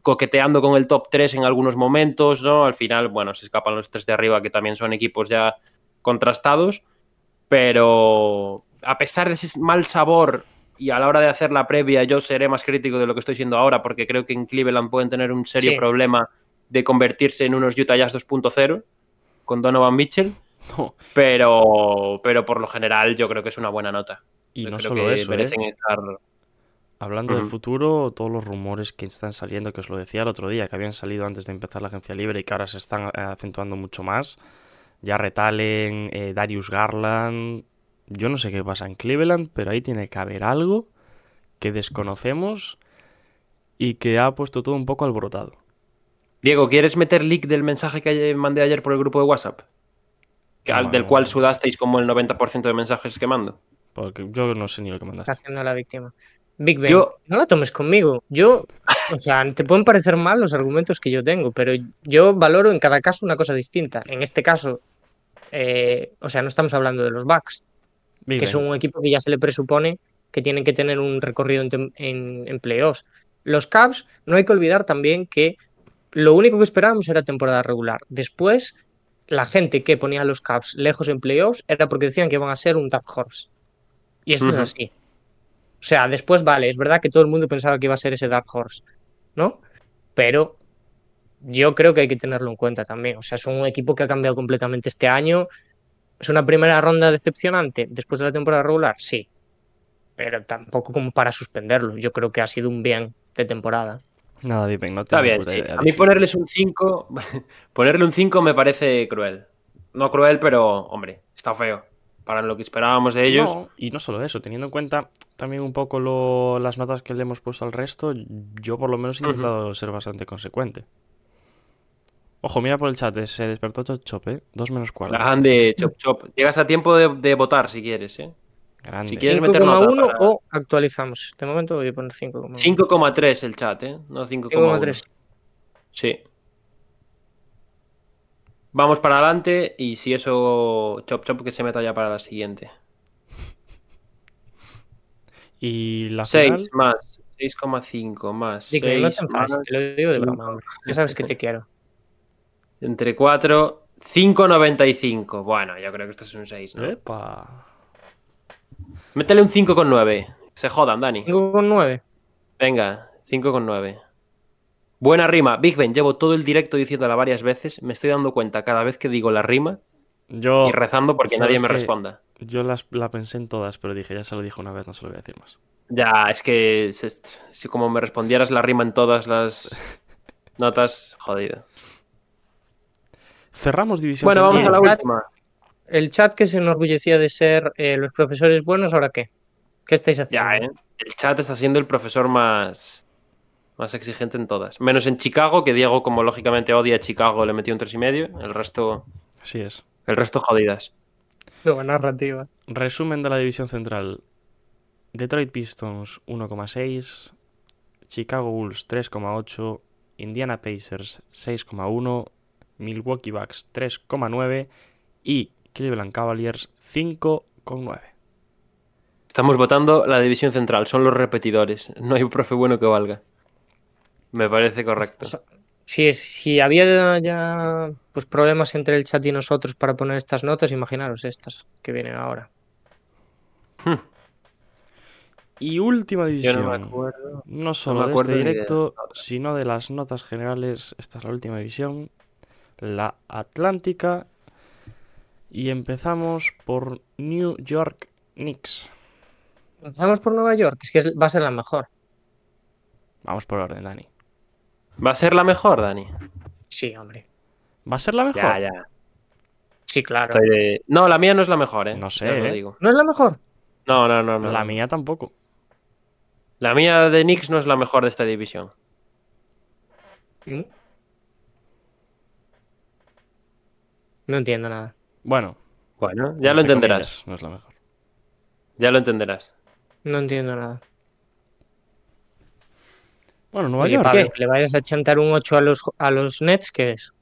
coqueteando con el top 3 en algunos momentos, ¿no? Al final, bueno, se escapan los tres de arriba, que también son equipos ya contrastados, pero a pesar de ese mal sabor y a la hora de hacer la previa yo seré más crítico de lo que estoy siendo ahora porque creo que en Cleveland pueden tener un serio problema de convertirse en unos Utah Jazz 2.0 con Donovan Mitchell. Pero, pero por lo general yo creo que es una buena nota. Y no solo eso, merecen ¿eh? estar... Hablando del futuro, todos los rumores que están saliendo, que os lo decía el otro día, que habían salido antes de empezar la agencia libre y que ahora se están eh, acentuando mucho más. Ya retalen, eh, Darius Garland, yo no sé qué pasa en Cleveland, pero ahí tiene que haber algo que desconocemos y que ha puesto todo un poco alborotado. Diego, ¿quieres meter leak del mensaje que mandé ayer por el grupo de WhatsApp? del cual sudasteis como el 90% de mensajes que mando. Porque yo no sé ni lo que mandaste. Está haciendo la víctima. Big Ben, no la tomes conmigo. Yo, o sea, te pueden parecer mal los argumentos que yo tengo, pero yo valoro en cada caso una cosa distinta. En este caso, eh, o sea, no estamos hablando de los Bucks que son un equipo que ya se le presupone que tienen que tener un recorrido en, en, playoffs. Los Cavs, no hay que olvidar también que lo único que esperábamos era temporada regular. Después, la gente que ponía a los Cavs lejos en playoffs era porque decían que iban a ser un Dark Horse. Y eso es así. O sea, después, vale, es verdad que todo el mundo pensaba que iba a ser ese Dark Horse, ¿no? Pero yo creo que hay que tenerlo en cuenta también. O sea, es un equipo que ha cambiado completamente este año. ¿Es una primera ronda decepcionante después de la temporada regular? Sí. Pero tampoco como para suspenderlo. Yo creo que ha sido un bien de temporada. Nada, bien, no Está bien, sí. A mí ponerles un 5, ponerle un 5 me parece cruel. No cruel, pero, hombre, está feo. para lo que esperábamos de ellos. No, y no solo eso, teniendo en cuenta también un poco lo- las notas que le hemos puesto al resto, yo por lo menos he intentado ser bastante consecuente. Ojo, mira por el chat, se despertó Chop Chop, ¿eh? Dos menos cuarto. La de Chop Chop. Llegas a tiempo de, de votar si quieres, ¿eh? Grande. si quieres- meter 5,1 nota para- o actualizamos. De momento voy a poner 5,1. 5,3 el chat, ¿eh? No 5,1. 5,3. Sí. Vamos para adelante y si eso, Chop Chop que se meta ya para la siguiente. Y la 6 final, más 6,5 más Digo, no 6 te enfades, más te lo digo de broma. Ya sabes que te quiero. Entre 4, 5,95. Bueno, yo creo que esto es un 6, ¿no? ¡Epa! Métele un 5,9. Se jodan, Dani. 5,9. Venga, 5,9. Buena rima. Big Ben, llevo todo el directo diciéndola varias veces. Me estoy dando cuenta cada vez que digo la rima Yo, y rezando porque ¿sabes nadie me responda. yo las, la pensé en todas, pero dije, ya se lo dije una vez, no se lo voy a decir más. Ya, es que si, si como me respondieras la rima en todas las notas, jodido. Cerramos división Bueno, vamos a la chat. última. El chat que se enorgullecía de ser eh, los profesores buenos, ¿ahora qué? ¿Qué estáis haciendo? Ya, ¿eh? El chat está siendo el profesor más, más exigente en todas. Menos en Chicago, que Diego, como lógicamente odia a Chicago, le metió un 3,5. El resto, Así es. el resto jodidas. Nueva narrativa. Resumen de la división central. Detroit Pistons 1,6, Chicago Bulls 3,8, Indiana Pacers 6,1, Milwaukee Bucks 3,9 y Cleveland Cavaliers 5,9. Estamos votando la división central, son los repetidores. No hay un profe bueno que valga. Me parece correcto. Si, si había ya pues, problemas entre el chat y nosotros para poner estas notas, imaginaros estas que vienen ahora. Y última Yo división. no me acuerdo. No solo de acuerdo este de directo, sino de las notas generales. Esta es la última división. La Atlántica. Y empezamos por New York Knicks. Empezamos por Nueva York, es que va a ser la mejor. Vamos por orden, Dani. ¿Va a ser la mejor, Dani? Sí, hombre. ¿Va a ser la mejor? Ya, ya. Sí, claro. Estoy de- No, la mía no es la mejor, ¿eh? No sé, os lo ¿eh? digo. ¿No es la mejor? No, no, no, no. La mía tampoco. La mía de Knicks no es la mejor de esta división. ¿Mm? No entiendo nada. Bueno, Bueno, ya lo entenderás. comillas, no es la mejor. Ya lo entenderás. No entiendo nada. Bueno, Nueva Oye, York. Pablo, ¿qué? le vayas a chantar un 8 a los, a los Nets, ¿qué es?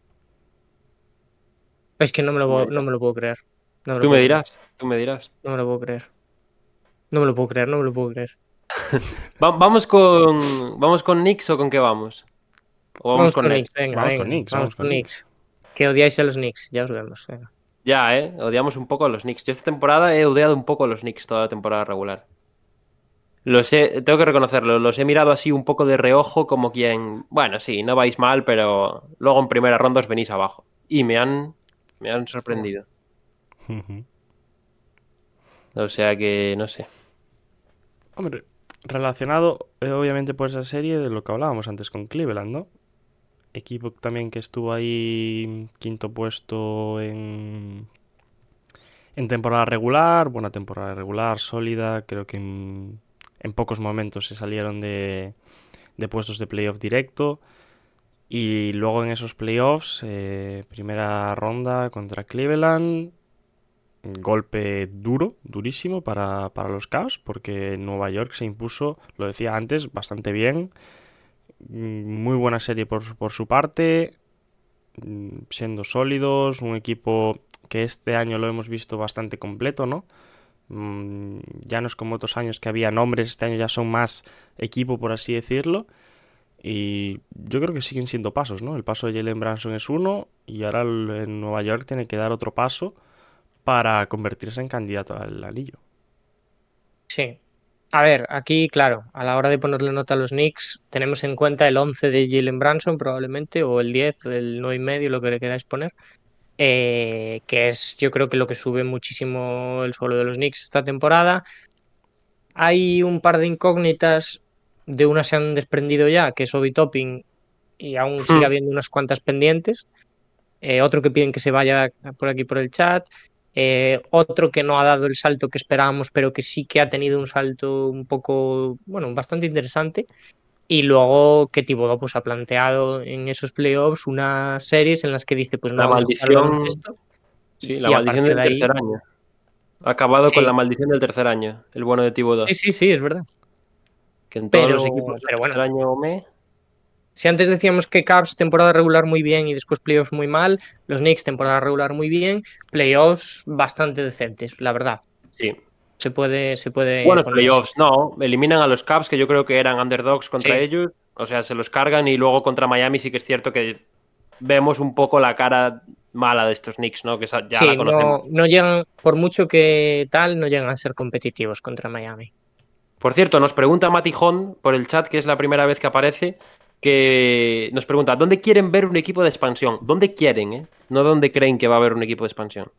Es que no me lo, puedo- no me lo puedo creer. No me lo Tú me dirás, tú me dirás. No me lo puedo creer. No me lo puedo creer, no me lo puedo creer. Va- vamos con. ¿Vamos con Knicks o con qué vamos? ¿O vamos, con? Knicks, venga, Vamos venga, con Knicks, vamos vamos con con Knicks. Que odiáis a los Knicks, ya os vemos. venga. Ya, ¿eh? Odiamos un poco a los Knicks. Yo esta temporada he odiado un poco a los Knicks toda la temporada regular. Los he, tengo que reconocerlo, los he mirado así un poco de reojo como quien, bueno, sí, no vais mal, pero luego en primera ronda os venís abajo. Y me han, me han sorprendido. O sea que, no sé. Hombre, relacionado eh, obviamente por esa serie de lo que hablábamos antes con Cleveland, ¿no? Equipo también que estuvo ahí quinto puesto en, en temporada regular, buena temporada regular, sólida, creo que en, pocos momentos se salieron de, de puestos de playoff directo y luego en esos playoffs, eh, primera ronda contra Cleveland, golpe duro, durísimo para, para los Cavs, porque Nueva York se impuso, lo decía antes, bastante bien. Mm, Muy buena serie por, por su parte, mm, siendo sólidos, un equipo que este año lo hemos visto bastante completo, ¿no? Mm, Ya no es como otros años que había nombres, este año ya son más equipo, por así decirlo. Y yo creo que siguen siendo pasos, ¿no? El paso de Jalen Branson es uno y ahora en Nueva York tiene que dar otro paso para convertirse en candidato al anillo. Sí. A ver, aquí, claro, a la hora de ponerle nota a los Knicks, tenemos en cuenta el 11 de Jalen Branson probablemente, o el 10, el 9 y medio, lo que le queráis poner, eh, que es yo creo que lo que sube muchísimo el suelo de los Knicks esta temporada. Hay un par de incógnitas, de una se han desprendido ya, que es Obi Topping, y aún sigue Hmm. habiendo unas cuantas pendientes. Eh, otro que piden que se vaya por aquí por el chat. Eh, otro que no ha dado el salto que esperábamos, pero que sí que ha tenido un salto un poco, bueno, bastante interesante. Y luego que Thibodeau pues, ha planteado en esos playoffs unas series en las que dice, pues no, La maldición- baloncesto. Sí, la Y maldición del de ahí- tercer año. Ha acabado Sí. con la maldición del tercer año, el bueno de Thibodeau. Sí, sí, sí, es verdad. Que en todos los equipos del pero bueno. tercer año me... Si antes decíamos que Cavs temporada regular muy bien y después playoffs muy mal, los Knicks temporada regular muy bien, playoffs bastante decentes, la verdad. Sí. Se puede, se puede Bueno, playoffs, no. Eliminan a los Cavs, que yo creo que eran underdogs contra Sí. ellos. O sea, se los cargan y luego contra Miami sí que es cierto que vemos un poco la cara mala de estos Knicks, ¿no? Que ya Sí, la no llegan, por mucho que tal, no llegan a ser competitivos contra Miami. Por cierto, nos pregunta Matijón por el chat, que es la primera vez que aparece, que nos pregunta, ¿dónde quieren ver un equipo de expansión? ¿Dónde quieren, eh? No dónde creen que va a haber un equipo de expansión.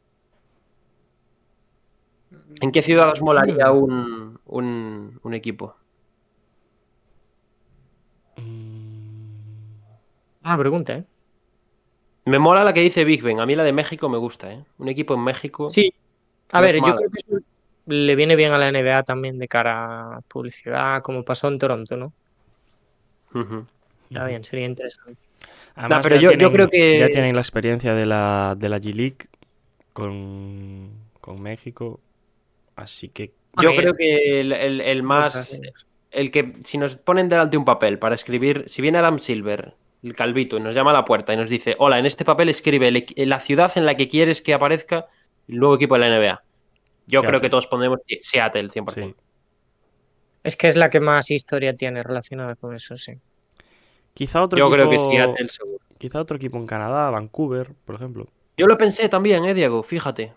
¿En qué ciudad os molaría un, un, un equipo? Ah, pregunta, ¿eh? Me mola la que dice Big Ben. A mí la de México me gusta, ¿eh? Un equipo en México. Sí. A ver, yo creo que eso le viene bien a la NBA también de cara a publicidad, como pasó en Toronto, ¿no? Está bien, sería interesante. Además, pero ya yo- yo tienen- creo que- Ya tienen la experiencia de la, de la G-League con, con México. Así que Yo creo que el, el- el más. El que, si nos ponen delante un papel para escribir, si viene Adam Silver, el calvito, y nos llama a la puerta y nos dice: Hola, en este papel escribe el la ciudad en la que quieres que aparezca el nuevo equipo de la NBA. Yo creo que todos pondremos Seattle 100%. sí. Es que es la que más historia tiene relacionada con eso, sí. Quizá otro Yo creo que equipo- Seattle seguro. Quizá otro equipo en Canadá, Vancouver, por ejemplo. Yo lo pensé también, ¿eh, Diego? Fíjate.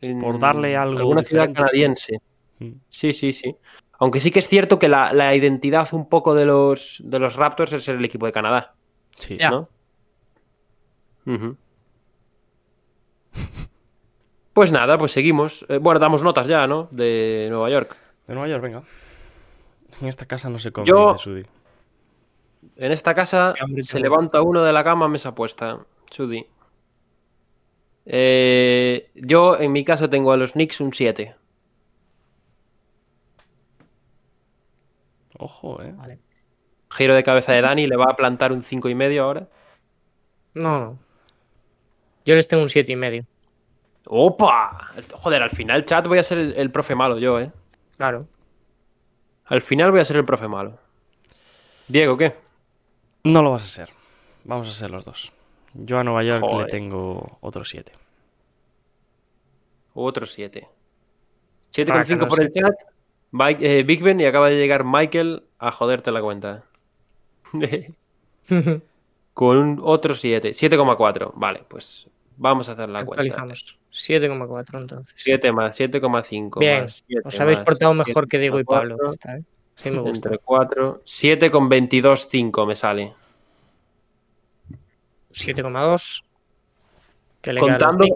En Por darle algo Alguna ciudad canadiense. Mm. Sí, sí, sí. Aunque sí que es cierto que la, la identidad un poco de los, de los Raptors es ser el equipo de Canadá, Sí. Ya. ¿no? Pues nada, pues seguimos. Eh, bueno, damos notas ya, ¿no? De Nueva York. De Nueva York, venga. En esta casa no se come, Yo- Sudi. En esta casa se levanta uno de la cama, mesa puesta. Chudi. Eh, yo en mi caso tengo a los Knicks un 7. Ojo, eh. Vale. Giro de cabeza de Dani, le va a plantar un 5 y medio ahora. No, no. Yo les tengo un siete y medio. ¡Opa! Joder, al final, chat, voy a ser el, el profe malo yo, ¿eh? Claro. Al final voy a ser el profe malo. Diego, ¿qué? No lo vas a ser. Vamos a ser los dos. Yo a Nueva York Joder. le tengo otro 7. Otro 7. Para que 7,5 no por el chat. Mike- eh, Big Ben y acaba de llegar Michael a joderte la cuenta. Con un otro 7. 7,4. Vale, pues vamos a hacer la cuenta. Actualizamos. 7,4 entonces. 7 más 7,5. Bien. más 7 Os habéis más portado mejor que Diego y 7,4, Pablo. esta, ¿eh? Sí, me. Entre 4. 7 con 22, 5 me sale. 7,2. Contando.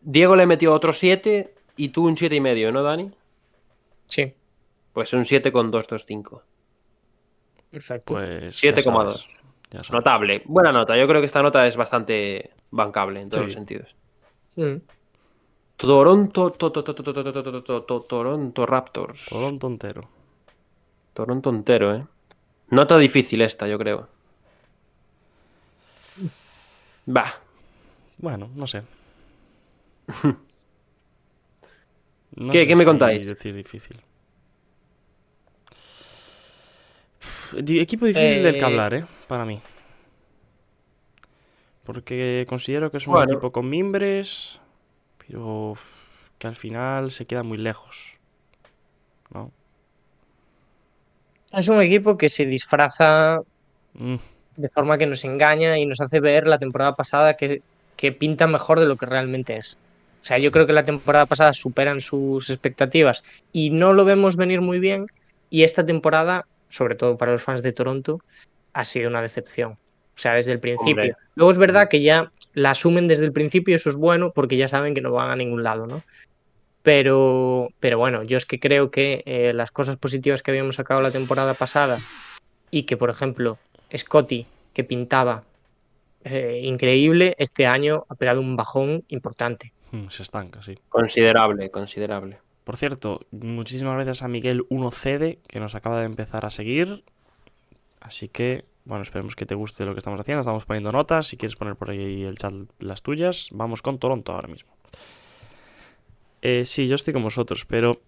Diego le metió otro 7 y tú un 7,5, ¿no, Dani? Sí. Pues un 7,225. Perfecto. Pues 7,2. Notable. Buena nota. Yo creo que esta nota es bastante bancable en todos los sentidos. Toronto, Toronto Raptors. Toronto entero. Toronto entero, ¿eh? Nota difícil esta, yo creo. Va. Bueno, no sé. No ¿Qué- sé qué me si contáis? decir difícil. Di- Equipo difícil del que Eh, hablar, ¿eh? Para mí. Porque considero que es un Bueno. equipo con mimbres, pero que al final se queda muy lejos. ¿No? Es un equipo que se disfraza Mm, de forma que nos engaña y nos hace ver la temporada pasada que, que pinta mejor de lo que realmente es. O sea, yo creo que la temporada pasada superan sus expectativas y no lo vemos venir muy bien. Y esta temporada, sobre todo para los fans de Toronto, ha sido una decepción. O sea, desde el principio. Hombre. Luego es verdad que ya la asumen desde el principio y eso es bueno porque ya saben que no van a ningún lado, ¿no? Pero, pero bueno, yo es que creo que eh, las cosas positivas que habíamos sacado la temporada pasada y que, por ejemplo, Scotty, que pintaba eh, increíble, este año ha pegado un bajón importante. Mm, Se estanca, sí. Considerable, considerable. Por cierto, muchísimas gracias a Miguel 1CD que nos acaba de empezar a seguir. Así que, bueno, esperemos que te guste lo que estamos haciendo. Estamos poniendo notas. Si quieres poner por ahí el chat las tuyas, vamos con Toronto ahora mismo. Eh, sí, yo estoy con vosotros, pero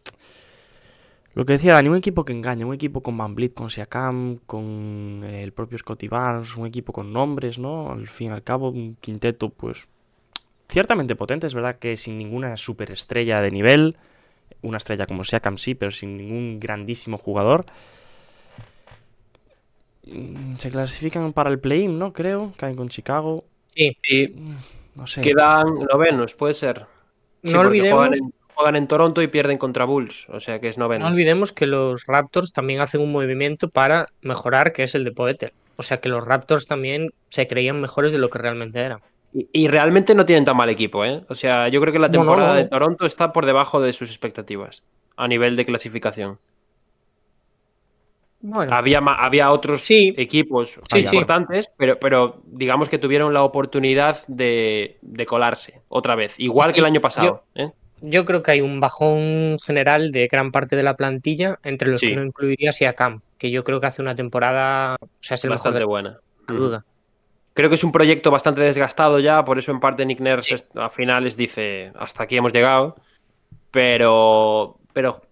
lo que decía Dani, un equipo que engaña, un equipo con Van Vliet, con Siakam, con eh, el propio Scotty Barnes, un equipo con nombres, ¿no? Al fin y al cabo, un quinteto, pues, ciertamente potente. Es verdad que sin ninguna superestrella de nivel, una estrella como Siakam sí, pero sin ningún grandísimo jugador. Mm, Se clasifican para el play-in, ¿no? Creo, caen con Chicago. Sí, Y No sé. quedan novenos, puede ser. Sí, no Juegan olvidemos, en, juegan en Toronto y pierden contra Bulls, o sea que es noveno. no olvidemos que los Raptors también hacen un movimiento para mejorar, que es el de Poetel. O sea que los Raptors también se creían mejores de lo que realmente eran. Y, y realmente no tienen tan mal equipo, ¿eh? O sea, yo creo que la no, temporada no. de Toronto está por debajo de sus expectativas a nivel de clasificación. Bueno, Había, había otros Sí. equipos Sí, sí. importantes, pero, pero digamos que tuvieron la oportunidad de, de colarse otra vez, igual que el año pasado. ¿eh? yo creo que hay un bajón general de gran parte de la plantilla, entre los que no incluiría Siakam, que yo creo que hace una temporada, o sea, es el mejor Bastante de buena. la duda. Creo que es un proyecto bastante desgastado ya, por eso en parte Nick Nurse a finales dice hasta aquí hemos llegado, pero, pero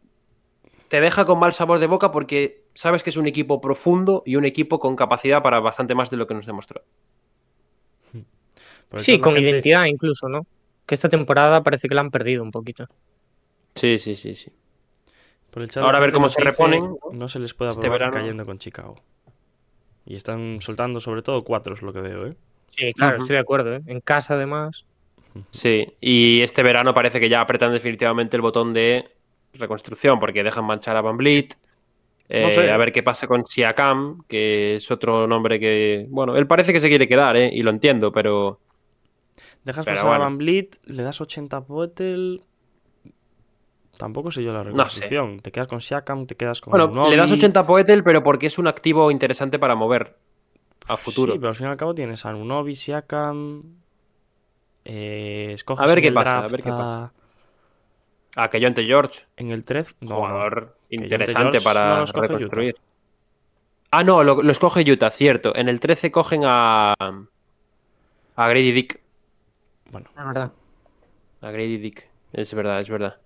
te deja con mal sabor de boca porque sabes que es un equipo profundo y un equipo con capacidad para bastante más de lo que nos demostró. Por el Sí, con gente- identidad incluso, ¿no? Que esta temporada parece que la han perdido un poquito. Sí, sí, sí, sí. por el Ahora a ver cómo se dice, reponen, ¿no? No se les puede Este verano. cayendo con Chicago. Y están soltando sobre todo cuatro, es lo que veo, ¿eh? Sí, claro, estoy de acuerdo. ¿eh? En casa, además. Sí, y este verano parece que ya apretan definitivamente el botón de reconstrucción porque dejan manchar a Van No Eh, sé. A ver qué pasa con Siakam, que es otro nombre que, bueno, él parece que se quiere quedar, ¿eh? y lo entiendo, pero Dejas Pero pasar bueno. a Van Vliet, le das 80 a Poetel. Tampoco sé yo la sé. reconstrucción. Te quedas con Siakam, te quedas con bueno, le das Unobi. 80 a Poetel, pero porque es un activo interesante para mover a futuro. Sí, pero al fin y al cabo tienes a Unobi, Siakam. Eh, escoges A ver qué pasa, a ver qué pasa. A que Jonte George, En el 13. No, jugador interesante para no reconstruir. Ah, no, lo, lo escoge Utah, cierto. En el 13 cogen a. A Grady Dick. Bueno, La verdad. A Grady Dick. Es verdad, es verdad.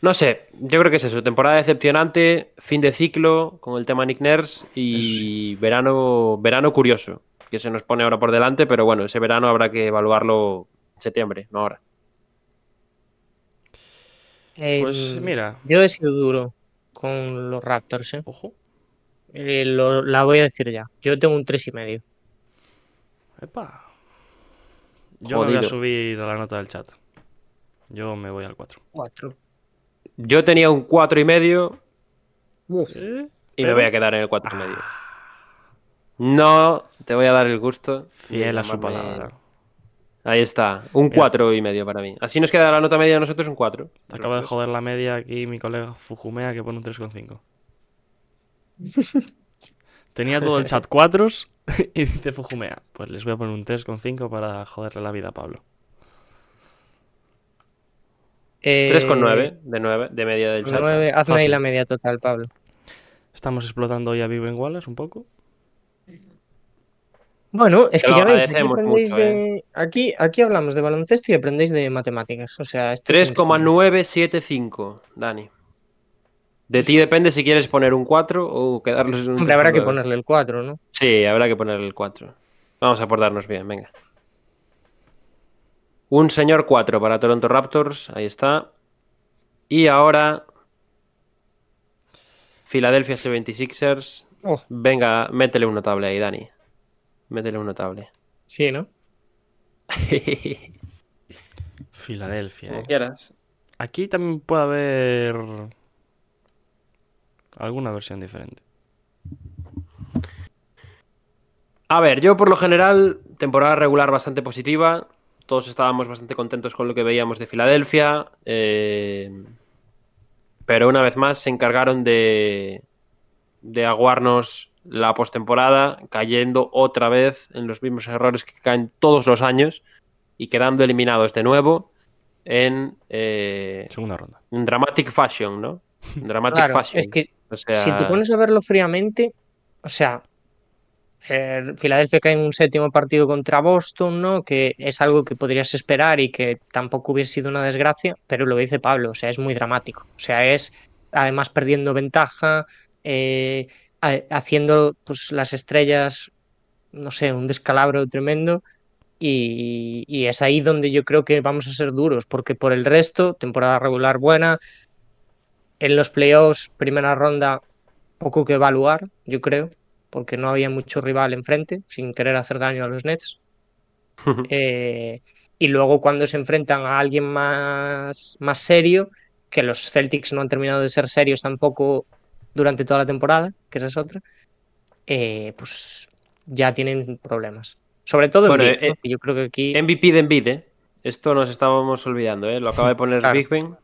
No sé, yo creo que es eso. Temporada decepcionante, fin de ciclo con el tema Nick Nurse y verano, verano curioso, que se nos pone ahora por delante, pero bueno, ese verano habrá que evaluarlo en septiembre, no ahora. Pues Eh, mira. Yo he sido duro con los Raptors, ¿eh? Ojo. Eh, lo- la voy a decir ya. Yo tengo un tres y medio. Epa. Yo me voy a subir a la nota del chat. Yo me voy al 4. Cuatro. Yo tenía un cuatro y medio ¿Eh? y me Pero- voy a quedar en el cuatro y medio. No, te voy a dar el gusto. Fiel a su palabra. Ahí está, un Mira. cuatro y medio para mí. Así nos queda la nota media de nosotros un cuatro. Te acabo de joder la media aquí mi colega Fujumea que pone un 3,5. Tenía todo el chat 4 y dice Fujumea. Pues les voy a poner un 3,5 para joderle la vida a Pablo. Eh, 3,9 de 9 de media del chat. Hazme ahí la media total, Pablo. Estamos explotando hoy a Vivo en Wallace un poco. Bueno, es Te que ya veis, aquí, mucho, ¿eh? de... aquí, aquí hablamos de baloncesto y aprendéis de matemáticas. O sea, esto es increíble. 3,975, Dani. De ti depende si quieres poner un 4 o quedarlos en un Hombre, habrá que 3,9. ponerle el 4, ¿no? Sí, habrá que ponerle el 4. Vamos a portarnos bien, venga. Un señor 4 para Toronto Raptors, ahí está. Y ahora Philadelphia 76ers. Oh, Venga, métele un notable ahí, Dani. Métele un notable. sí, ¿no? Filadelfia. Como eh. quieras. Aquí también puede haber alguna versión diferente. A ver, yo por lo general, temporada regular bastante positiva. Todos estábamos bastante contentos con lo que veíamos de Filadelfia. eh, pero una vez más se encargaron de, de aguarnos la postemporada, cayendo otra vez en los mismos errores que caen todos los años y quedando eliminados de nuevo. en eh, Segunda ronda. en dramatic fashion, ¿no? En Dramatic Claro, fashion. es que O sea, si te pones a verlo fríamente, o sea, Filadelfia cae en un séptimo partido contra Boston, ¿no? Que es algo que podrías esperar y que tampoco hubiese sido una desgracia, pero lo dice Pablo, o sea, es muy dramático. O sea, es además perdiendo ventaja, eh, haciendo pues las estrellas, no sé, un descalabro tremendo. Y, y es ahí donde yo creo que vamos a ser duros, porque por el resto, temporada regular buena, en los playoffs, primera ronda, poco que evaluar, yo creo, porque no había mucho rival enfrente, sin querer hacer daño a los Nets. Eh, y luego cuando se enfrentan a alguien más, más serio, que los Celtics no han terminado de ser serios tampoco durante toda la temporada, que esa es otra, eh, pues ya tienen problemas. Sobre todo en Bueno, Big, ¿no? eh, que yo creo que aquí... MVP de Embiid, ¿eh? Esto nos estábamos olvidando, ¿eh? Lo acaba de poner Claro. Big Ben.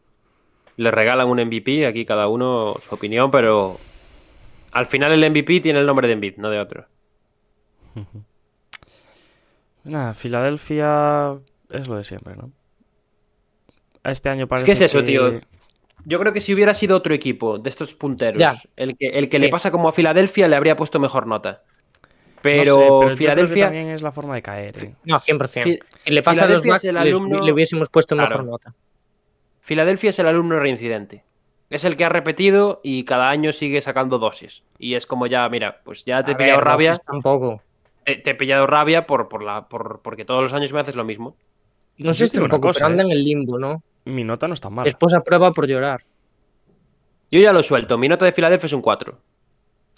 Le regalan un MVP, aquí cada uno su opinión, pero al final el MVP tiene el nombre de Embiid, no de otro. Nada, Filadelfia es lo de siempre, ¿no? Este año parece que es eso, que- tío. Yo creo que si hubiera sido otro equipo de estos punteros, Ya. el que, el que le pasa como a Filadelfia le habría puesto mejor nota. No Pero, sé, pero yo creo que Filadelfia, también es la forma de caer. ¿eh? No, 100%. Fi- si le pasa a los es el alumno- le hubiésemos puesto mejor nota. Filadelfia es el alumno reincidente. Es el que ha repetido y cada año sigue sacando dosis. Y es como ya, mira, pues ya te he pillado ver, rabia. Tampoco. Te, te he pillado rabia por, por la, por, porque todos los años me haces lo mismo. No sé te digo una tampoco, cosa, pero anda ¿eh? en el limbo, ¿no? Mi nota no está mal. Después aprueba por llorar. Yo ya lo suelto. Mi nota de Filadelfia es un 4.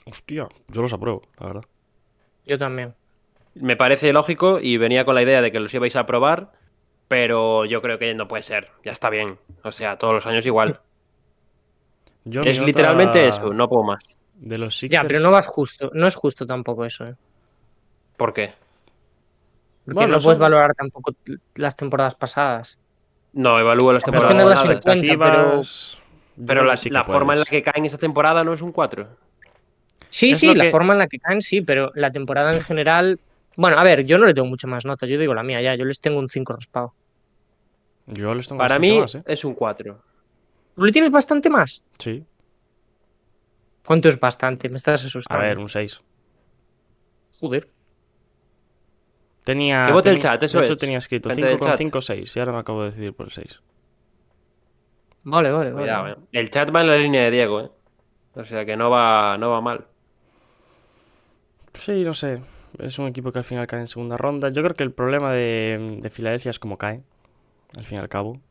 Hostia, yo los apruebo, la verdad. Yo también. Me parece lógico y venía con la idea de que los ibais a aprobar, pero yo creo que no puede ser. Ya está bien. O sea, todos los años igual. Yo es literalmente eso, no puedo más. De los Sixers... Ya, pero no vas justo. No es justo tampoco eso, ¿eh? ¿Por qué? Porque Bueno, no puedes son- valorar tampoco las temporadas pasadas. No, evalúo las Pero es temporadas. que no las pasadas, en cuenta, pero- la, sí forma en la que caen esta temporada no es un 4. Sí, Es sí, la que- forma en la que caen, sí, pero la temporada en general. Bueno, a ver, yo no le tengo mucho más nota. Yo digo la mía ya. Yo les tengo un 5 raspado. Yo les tengo Para mí más, ¿eh? es un 4. ¿Tú le tienes bastante más? Sí. ¿Cuánto es bastante? Me estás A asustando. ver, un 6. Joder. Tenía... Que vote el chat, eso de hecho es. tenía escrito Gente del 5 con chat. 5 6 y ahora me acabo de decidir por el 6. Vale, vale, vale. Eh. El chat va en la línea de Diego, ¿eh? O sea que no va, no va mal. Sí, no sé. Es un equipo que al final cae en segunda ronda. Yo creo que el problema de, de Filadelfia es cómo cae. Al fin y al cabo.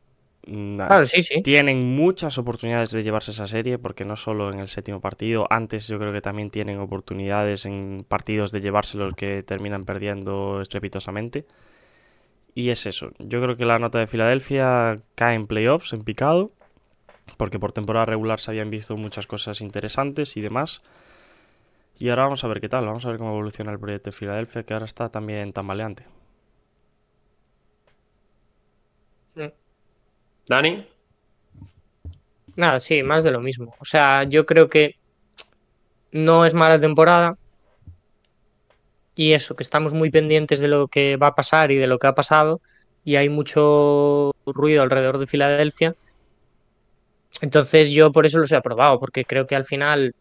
Claro, sí, sí. Tienen muchas oportunidades de llevarse esa serie, porque no solo en el séptimo partido, antes yo creo que también tienen oportunidades en partidos de llevárselos que terminan perdiendo estrepitosamente. Y es eso. Yo creo que la nota de Filadelfia cae en playoffs, en picado, porque por temporada regular se habían visto muchas cosas interesantes y demás. Y ahora vamos a ver qué tal, vamos a ver cómo evoluciona el proyecto de Filadelfia, que ahora está también tambaleante. Dani, Nada, sí, más de lo mismo. O sea, yo creo que no es mala temporada. Y eso, que estamos muy pendientes de lo que va a pasar y de lo que ha pasado. Y hay mucho ruido alrededor de Filadelfia. Entonces yo por eso los he aprobado, porque creo que al final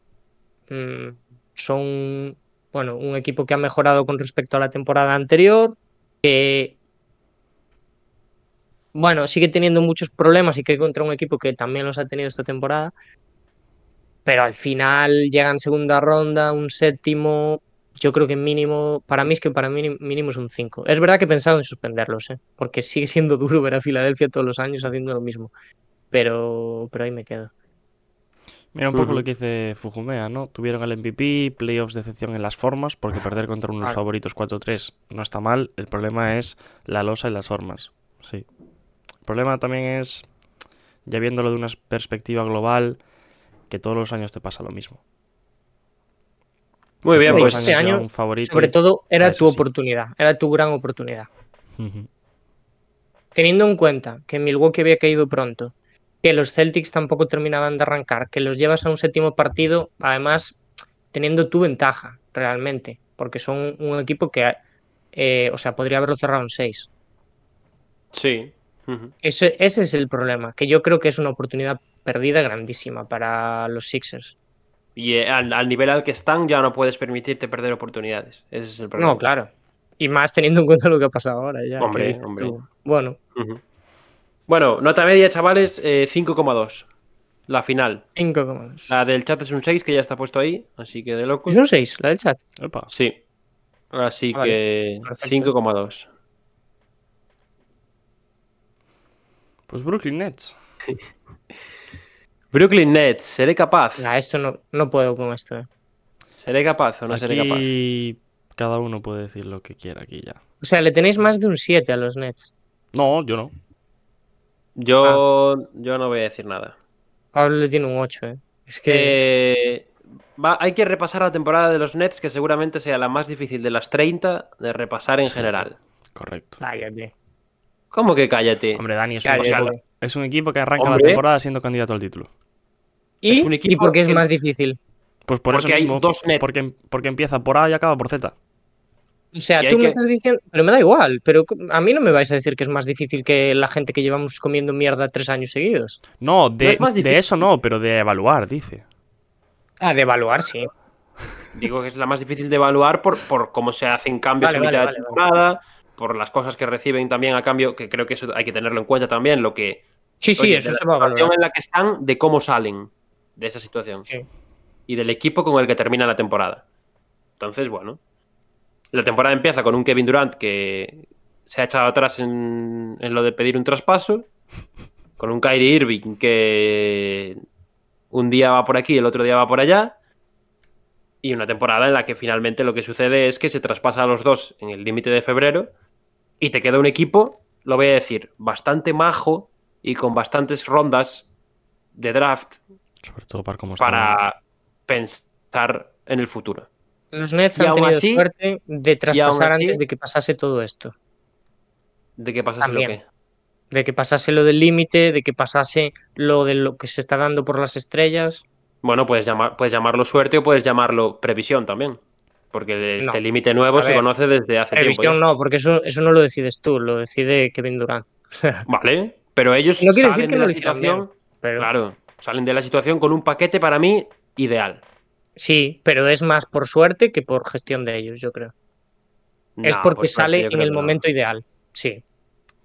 mm, son, bueno, un equipo que ha mejorado con respecto a la temporada anterior, que bueno, sigue teniendo muchos problemas y que contra un equipo que también los ha tenido esta temporada. Pero al final llega en segunda ronda, un séptimo. Yo creo que mínimo, para mí es que para mí mínimo es un 5. Es verdad que he pensado en suspenderlos, ¿eh? porque sigue siendo duro ver a Filadelfia todos los años haciendo lo mismo. Pero, pero ahí me quedo. Mira un poco lo que dice Fujumea, ¿no? Tuvieron el MVP, playoffs de excepción en las formas, porque perder contra unos favoritos 4-3 no está mal. El problema es la losa y las formas. Sí. El problema también es, ya viéndolo de una perspectiva global, que todos los años te pasa lo mismo. muy bien, pues este año, un favorito Sobre todo era eso tu sí. oportunidad, era tu gran oportunidad. Teniendo en cuenta que Milwaukee había caído pronto, que los Celtics tampoco terminaban de arrancar, que los llevas a un séptimo partido, además teniendo tu ventaja realmente, porque son un equipo que, eh, o sea, podría haberlo cerrado en seis. sí. Ese, ese es el problema, que yo creo que es una oportunidad perdida grandísima para los Sixers. Y eh, al, al nivel al que están ya no puedes permitirte perder oportunidades. Ese es el problema. No, claro. Y más teniendo en cuenta lo que ha pasado ahora. Ya, Hombre, hombre. tú. Bueno. Bueno, nota media, chavales, eh, 5,2. La final. 5 comandos. La del chat es un 6 que ya está puesto ahí, así que de locos. ¿Es un 6, la del chat? Epa. Sí. Así Vale, que perfecto. 5,2. Pues Brooklyn Nets. Brooklyn Nets, ¿seré capaz? Nah, esto no, no puedo con esto. eh. ¿Seré capaz o no seré capaz? Aquí cada uno puede decir lo que quiera aquí ya. O sea, le tenéis más de un 7 a los Nets. No, yo no. Yo, Ah. yo no voy a decir nada. Pablo le tiene un 8, ¿eh? Es que. Eh, va- hay que repasar la temporada de los Nets, que seguramente sea la más difícil de las 30 de repasar en Sí. general. Correcto. Cállate. ¿Cómo que cállate? Hombre, Dani, es un, equipo, es un equipo que arranca Hombre. la temporada siendo candidato al título. ¿Y, Es un ¿Y equipo por qué es que- más difícil? Pues por Porque eso hay mismo, dos Nets. Porque, porque empieza por A y acaba por Z. O sea, Y hay tú me que- estás diciendo. Pero me da igual. Pero a mí no me vais a decir que es más difícil que la gente que llevamos comiendo mierda tres años seguidos. No, de, es más de difícil. eso no, pero de evaluar, dice. Ah, de evaluar, sí. Digo que es la más difícil de evaluar por, por cómo se hacen cambios Vale, en mitad vale, de vale, temporada, por las cosas que reciben también a cambio, que creo que eso hay que tenerlo en cuenta también, lo que Sí, sí, oye, eso se va a valorar. en la que están, de cómo salen de esa situación Sí. y del equipo con el que termina la temporada. Entonces, bueno, la temporada empieza con un Kevin Durant que se ha echado atrás en, en lo de pedir un traspaso, con un Kyrie Irving que un día va por aquí, el otro día va por allá, y una temporada en la que finalmente lo que sucede es que se traspasa a los dos en el límite de febrero y te queda un equipo, lo voy a decir, bastante majo y con bastantes rondas de draft Sobre todo para cómo está. para pensar en el futuro. Los Nets Y han tenido así- suerte de traspasar así- antes de que pasase todo esto. ¿De qué pasa lo que? De que pasase lo del límite, de que pasase lo de lo que se está dando por las estrellas. Bueno, puedes, llamar, puedes llamarlo suerte o puedes llamarlo previsión también. Porque este No. límite nuevo se conoce desde hace tiempo. No, porque eso, eso no lo decides tú, lo decide Kevin Durant. Vale, pero ellos No quiere decir salen que de no la situación. Pero, Claro, salen de la situación con un paquete para mí ideal. Sí, pero es más por suerte que por gestión de ellos, yo creo. es porque por suerte, sale en el momento ideal. Sí.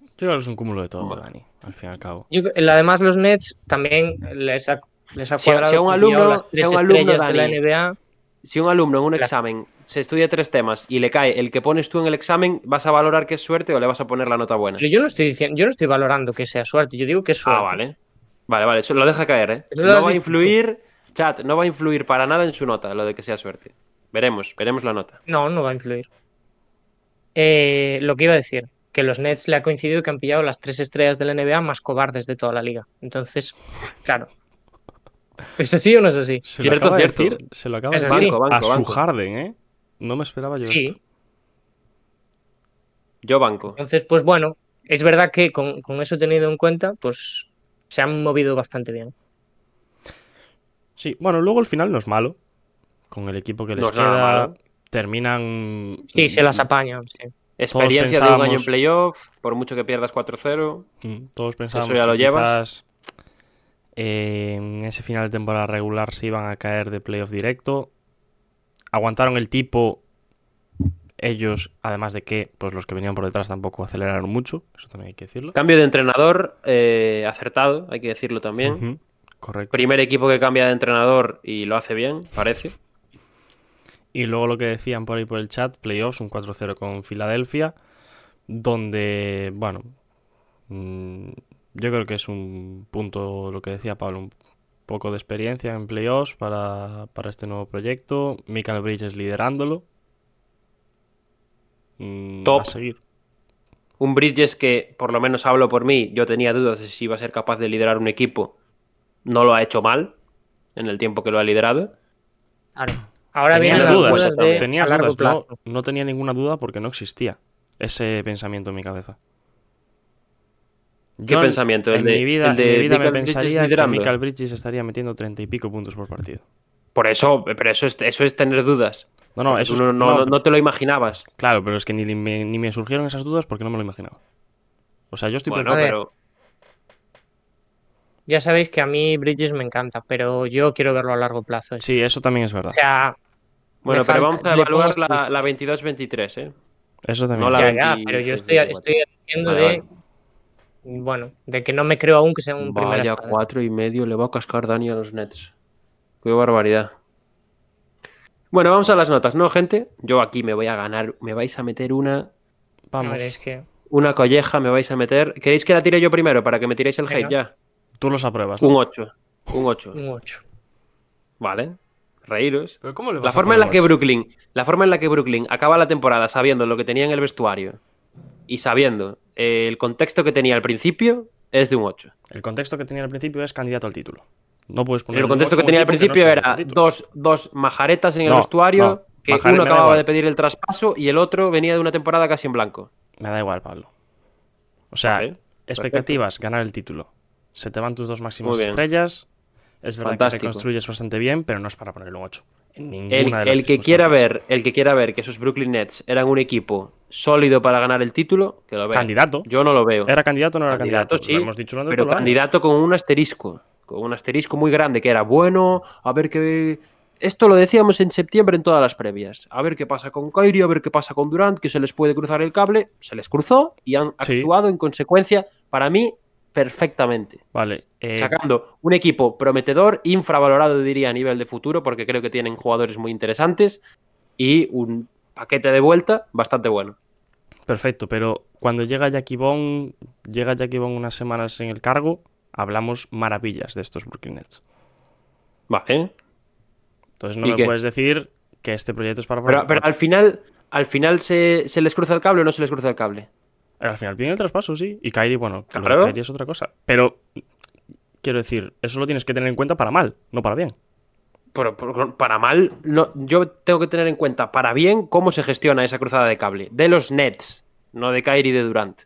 Yo creo que es un cúmulo de todo, Vale. Dani, al fin y al cabo. Yo- además, los Nets también les ha, les ha Si cuadrado si a un alumno- las tres si un alumno, estrellas de la NBA. Si un alumno en un examen se estudia tres temas y le cae el que pones tú en el examen, ¿vas a valorar que es suerte o le vas a poner la nota buena? Pero yo no estoy diciendo, yo no estoy valorando que sea suerte, yo digo que es suerte. Ah, vale. Vale, vale, eso lo deja caer, ¿eh? Eso No va a dicho influir, chat, no va a influir para nada en su nota, lo de que sea suerte. Veremos, veremos la nota. No, no va a influir. Eh, lo que iba a decir, que los Nets le ha coincidido que han pillado las tres estrellas de la NBA más cobardes de toda la liga. Entonces, claro. ¿Es así o no es así? Se Cierto, lo acaba cierto. de decir, se lo acaba Es de así. decir Banco, banco, a su. Harden, ¿eh? No me esperaba yo Sí. esto. Yo banco. Entonces, pues bueno, es verdad que con, con eso tenido en cuenta, pues se han movido bastante bien. Sí, bueno, luego el final no es malo. Con el equipo que les No queda, terminan. Sí, se las apañan. sí. Experiencia de un año en playoff, por mucho que pierdas 4-0. Mm, Todos pensábamos ya que lo llevas. quizás eh, en ese final de temporada regular se iban a caer de playoff directo. Aguantaron el tipo. Ellos, además de que pues los que venían por detrás tampoco aceleraron mucho, eso también hay que decirlo. Cambio de entrenador, eh, acertado, hay que decirlo también. Correcto. Primer equipo que cambia de entrenador y lo hace bien, parece. Y luego lo que decían por ahí por el chat, playoffs, un 4-0 con Filadelfia, donde, bueno, mm, yo creo que es un punto, lo que decía Pablo, un poco de experiencia en playoffs para, para este nuevo proyecto. Michael Bridges liderándolo. Mm, Top. A seguir. Un Bridges que, por lo menos hablo por mí, yo tenía dudas de si iba a ser capaz de liderar un equipo. No lo ha hecho mal en el tiempo que lo ha liderado. Claro. Ahora Tenías vienen las dudas, dudas de tenías a largo dudas. plazo. No, no tenía ninguna duda porque no existía ese pensamiento en mi cabeza. ¿Qué en- pensamiento? ¿El En de- mi vida, el de en mi vida me Michael pensaría que? Michael Bridges estaría metiendo treinta y pico puntos por partido. Por eso, pero eso es, eso es tener dudas. No, no, eso es- no, no- no, no te lo imaginabas. Claro, pero es que ni me, ni me surgieron esas dudas porque no me lo imaginaba. O sea, yo estoy Bueno, pero Ya sabéis que a mí Bridges me encanta, pero yo quiero verlo a largo plazo. Sí, eso también es verdad. O sea, bueno, pero falta- vamos a evaluar pongo la, la 22-23, ¿eh? Eso también. no la- ya, ya, 26, pero yo estoy, 24. estoy diciendo Vale, de. vale. Bueno, de que no me creo aún que sea un primer Vaya, cuatro y medio le va a cascar Dani a los Nets. Qué barbaridad. Bueno, vamos a las notas, ¿no, gente? Yo aquí me voy a ganar, me vais a meter una, Vamos. ver, es que. una colleja, me vais a meter. ¿Queréis que la tire yo primero para que me tiréis el Venga. hate ya? Tú los apruebas. ¿no? Un 8. Un 8. Un 8. Vale. Reíros. Pero ¿cómo le vas La a forma en la que? Brooklyn, la forma en la que Brooklyn acaba la temporada sabiendo lo que tenía en el vestuario y sabiendo eh, el contexto que tenía al principio es de un 8. El contexto que tenía al principio es candidato al título. No puedes poner El contexto que tenía al no principio era dos, dos majaretas en el vestuario, no, que uno acababa de pedir el traspaso y el otro venía de una temporada casi en blanco. Me da igual, Pablo. O sea, expectativas, ganar el título. Se te van tus dos máximas estrellas. Es verdad que te construyes bastante bien, pero no es para ponerle un 8. Ninguna El, de las el que quiera ver, el que quiera ver que esos Brooklyn Nets eran un equipo sólido para ganar el título, que lo vea. Candidato. Yo no lo veo. ¿Era candidato o no era Candidato, candidato? sí, Lo hemos dicho durante pero año. candidato con un asterisco, con un asterisco muy grande que era bueno, a ver qué esto lo decíamos en septiembre en todas las previas. A ver qué pasa con Kyrie, a ver qué pasa con Durant, que se les puede cruzar el cable, se les cruzó y han Sí. actuado en consecuencia para mí perfectamente. Vale. eh, Sacando un equipo prometedor, infravalorado diría a nivel de futuro, porque creo que tienen jugadores muy interesantes y un paquete de vuelta bastante bueno. Perfecto, pero cuando llega Jackie Bond, llega Jackie Bond unas semanas en el cargo, hablamos maravillas de estos Brooklyn Nets. Vale. Entonces no ¿Y me qué? puedes decir que este proyecto es para Pero, pero al final, al final se, se les cruza el cable o no se les cruza el cable. Al final piden el traspaso, sí. Y Kyrie, bueno, Claro. Kyrie es otra cosa. Pero quiero decir, eso lo tienes que tener en cuenta para mal, no para bien. Pero, pero para mal, no, yo tengo que tener en cuenta para bien cómo se gestiona esa cruzada de cable. De los Nets, no de Kyrie y de Durant.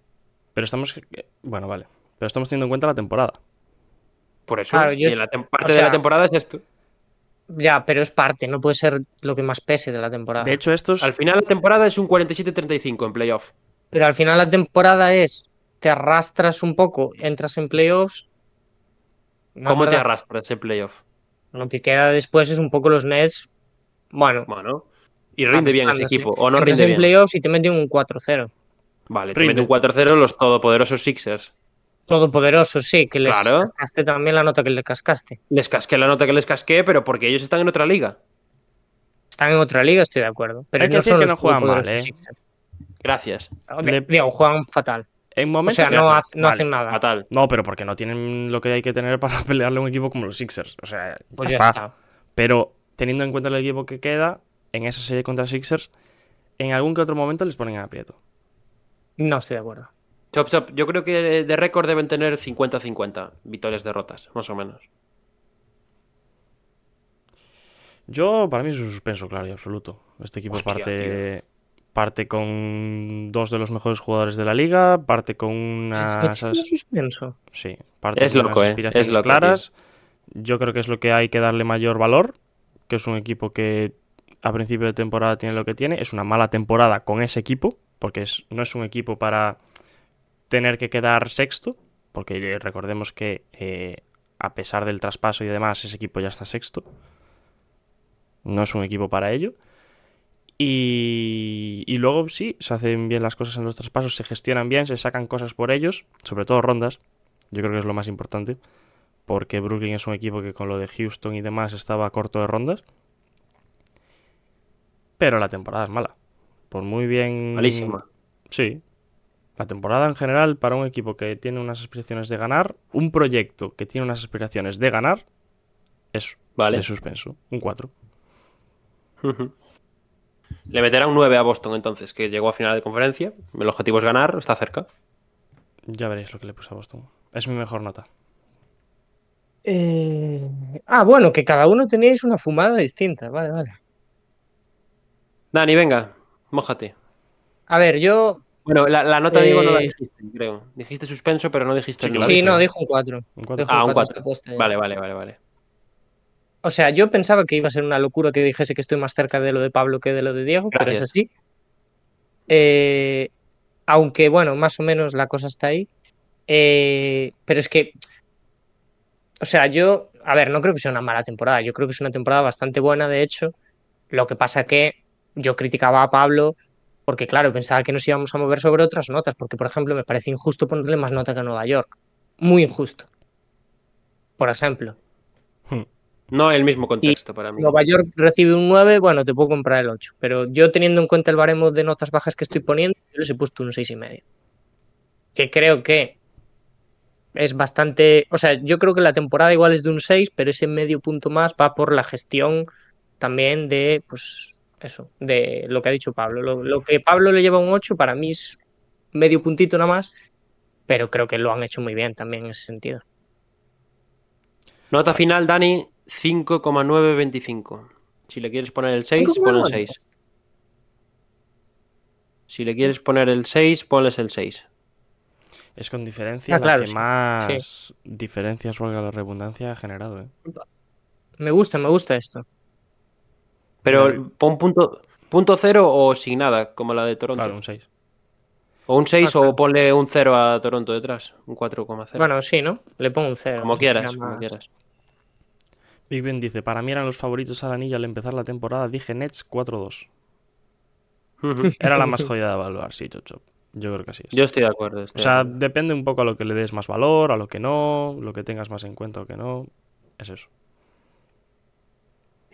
Pero estamos. Bueno, vale. Pero estamos teniendo en cuenta la temporada. Por eso, Claro, yo y la o parte de la temporada es esto. Ya, pero es parte, no puede ser lo que más pese de la temporada. De hecho, estos. Al final la temporada es un 47-35 en playoff. Pero al final la temporada es, te arrastras un poco, entras en playoffs. ¿Cómo te arrastras en playoff? Lo que queda después es un poco los Nets. Bueno, Bueno, y rinde bien ese equipo, o no entras rinde en bien. playoffs y te meten un 4-0. Vale, te meten un 4-0 los todopoderosos Sixers. Todopoderoso, sí, que les Claro. cascaste también la nota que le cascaste. Les casqué la nota que les casqué, pero porque ellos están en otra liga. Están en otra liga, estoy de acuerdo. Pero Hay que no decir son que los no juegan mal, ¿eh? Sixers. Gracias. Le- Digo, juegan fatal. En O momentos. sea, le no, hacen- hace- no vale. hacen nada. Fatal. No, pero porque no tienen lo que hay que tener para pelearle a un equipo como los Sixers. O sea, Pues ya ya está. está. Pero teniendo en cuenta el equipo que queda en esa serie contra Sixers, en algún que otro momento les ponen en aprieto. No estoy de acuerdo. Chop, chop. Yo creo que de récord deben tener 50-50 victorias derrotas, más o menos. Yo, para mí es un suspenso, claro y absoluto. Este equipo Hostia, parte, parte con dos de los mejores jugadores de la liga, parte con unas... Es un suspenso. Sí, parte Es con loco, unas eh, aspiraciones es loco, claras. Yo creo que es lo que hay que darle mayor valor, que es un equipo que a principio de temporada tiene lo que tiene. Es una mala temporada con ese equipo, porque es, no es un equipo para tener que quedar sexto, porque recordemos que eh, a pesar del traspaso y demás, ese equipo ya está sexto. No es un equipo para ello. Y, y luego sí, se hacen bien las cosas en los traspasos, se gestionan bien, se sacan cosas por ellos, sobre todo rondas. Yo creo que es lo más importante, porque Brooklyn es un equipo que con lo de Houston y demás estaba corto de rondas. Pero la temporada es mala. Por muy bien... Malísima. Sí. La temporada en general para un equipo que tiene unas aspiraciones de ganar, un proyecto que tiene unas aspiraciones de ganar, es Vale. de suspenso. Un 4. Le meterá un 9 a Boston entonces, que llegó a final de conferencia. El objetivo es ganar, está cerca. Ya veréis lo que le puse a Boston. Es mi mejor nota. Eh, Ah, bueno, que cada uno teníais una fumada distinta. Vale, vale. Dani, venga, mójate. A ver, yo. Bueno, la, la nota digo no la Eh, dijiste, creo. Dijiste suspenso, pero no dijiste Sí, el. Sí, no, dijo un 4. Un 4. Ah, un cuatro 4. puesta ya. Vale, vale, vale, vale. O sea, yo pensaba que iba a ser una locura que dijese que estoy más cerca de lo de Pablo que de lo de Diego, pero es así. Eh, aunque bueno, más o menos la cosa está ahí. Eh, pero es que, o sea, yo, a ver, no creo que sea una mala temporada, yo creo que es una temporada bastante buena, de hecho. Lo que pasa que yo criticaba a Pablo porque, claro, pensaba que nos íbamos a mover sobre otras notas, porque, por ejemplo, me parece injusto ponerle más nota que a Nueva York. Muy injusto. Por ejemplo. No el mismo contexto para mí. Nueva York recibe un 9, bueno, te puedo comprar el 8. Pero yo teniendo en cuenta el baremo de notas bajas que estoy poniendo, yo les he puesto un 6,5. Que creo que es bastante. O sea, yo creo que la temporada igual es de un 6, pero ese medio punto más va por la gestión también de, pues, eso, de lo que ha dicho Pablo. Lo, lo que Pablo le lleva un 8, para mí es medio puntito nada más, pero creo que lo han hecho muy bien también en ese sentido. Nota final, Dani, 5,925. Si le quieres poner el 6, pon el 6. Si le quieres poner el 6, ponles el 6. Es con diferencia Ah, claro, la que sí. más diferencias, valga la redundancia, ha generado. ¿eh? Me gusta, me gusta esto. Pero pon punto, punto cero o sin nada, como la de Toronto. Claro, un 6. O un 6 Ah, claro. o ponle un 0 a Toronto detrás. Un 4,0. Bueno, sí, ¿no? Le pongo un 0. como quieras, como quieras. Big Ben dice, para mí eran los favoritos al anillo al empezar la temporada, dije Nets 4-2. Ujú. Era la más jodida de evaluar, sí, Chocho. Yo creo que así es. Yo estoy de acuerdo. O de sea, acuerdo. depende un poco a lo que le des más valor, a lo que no, lo que tengas más en cuenta o que no. Es eso.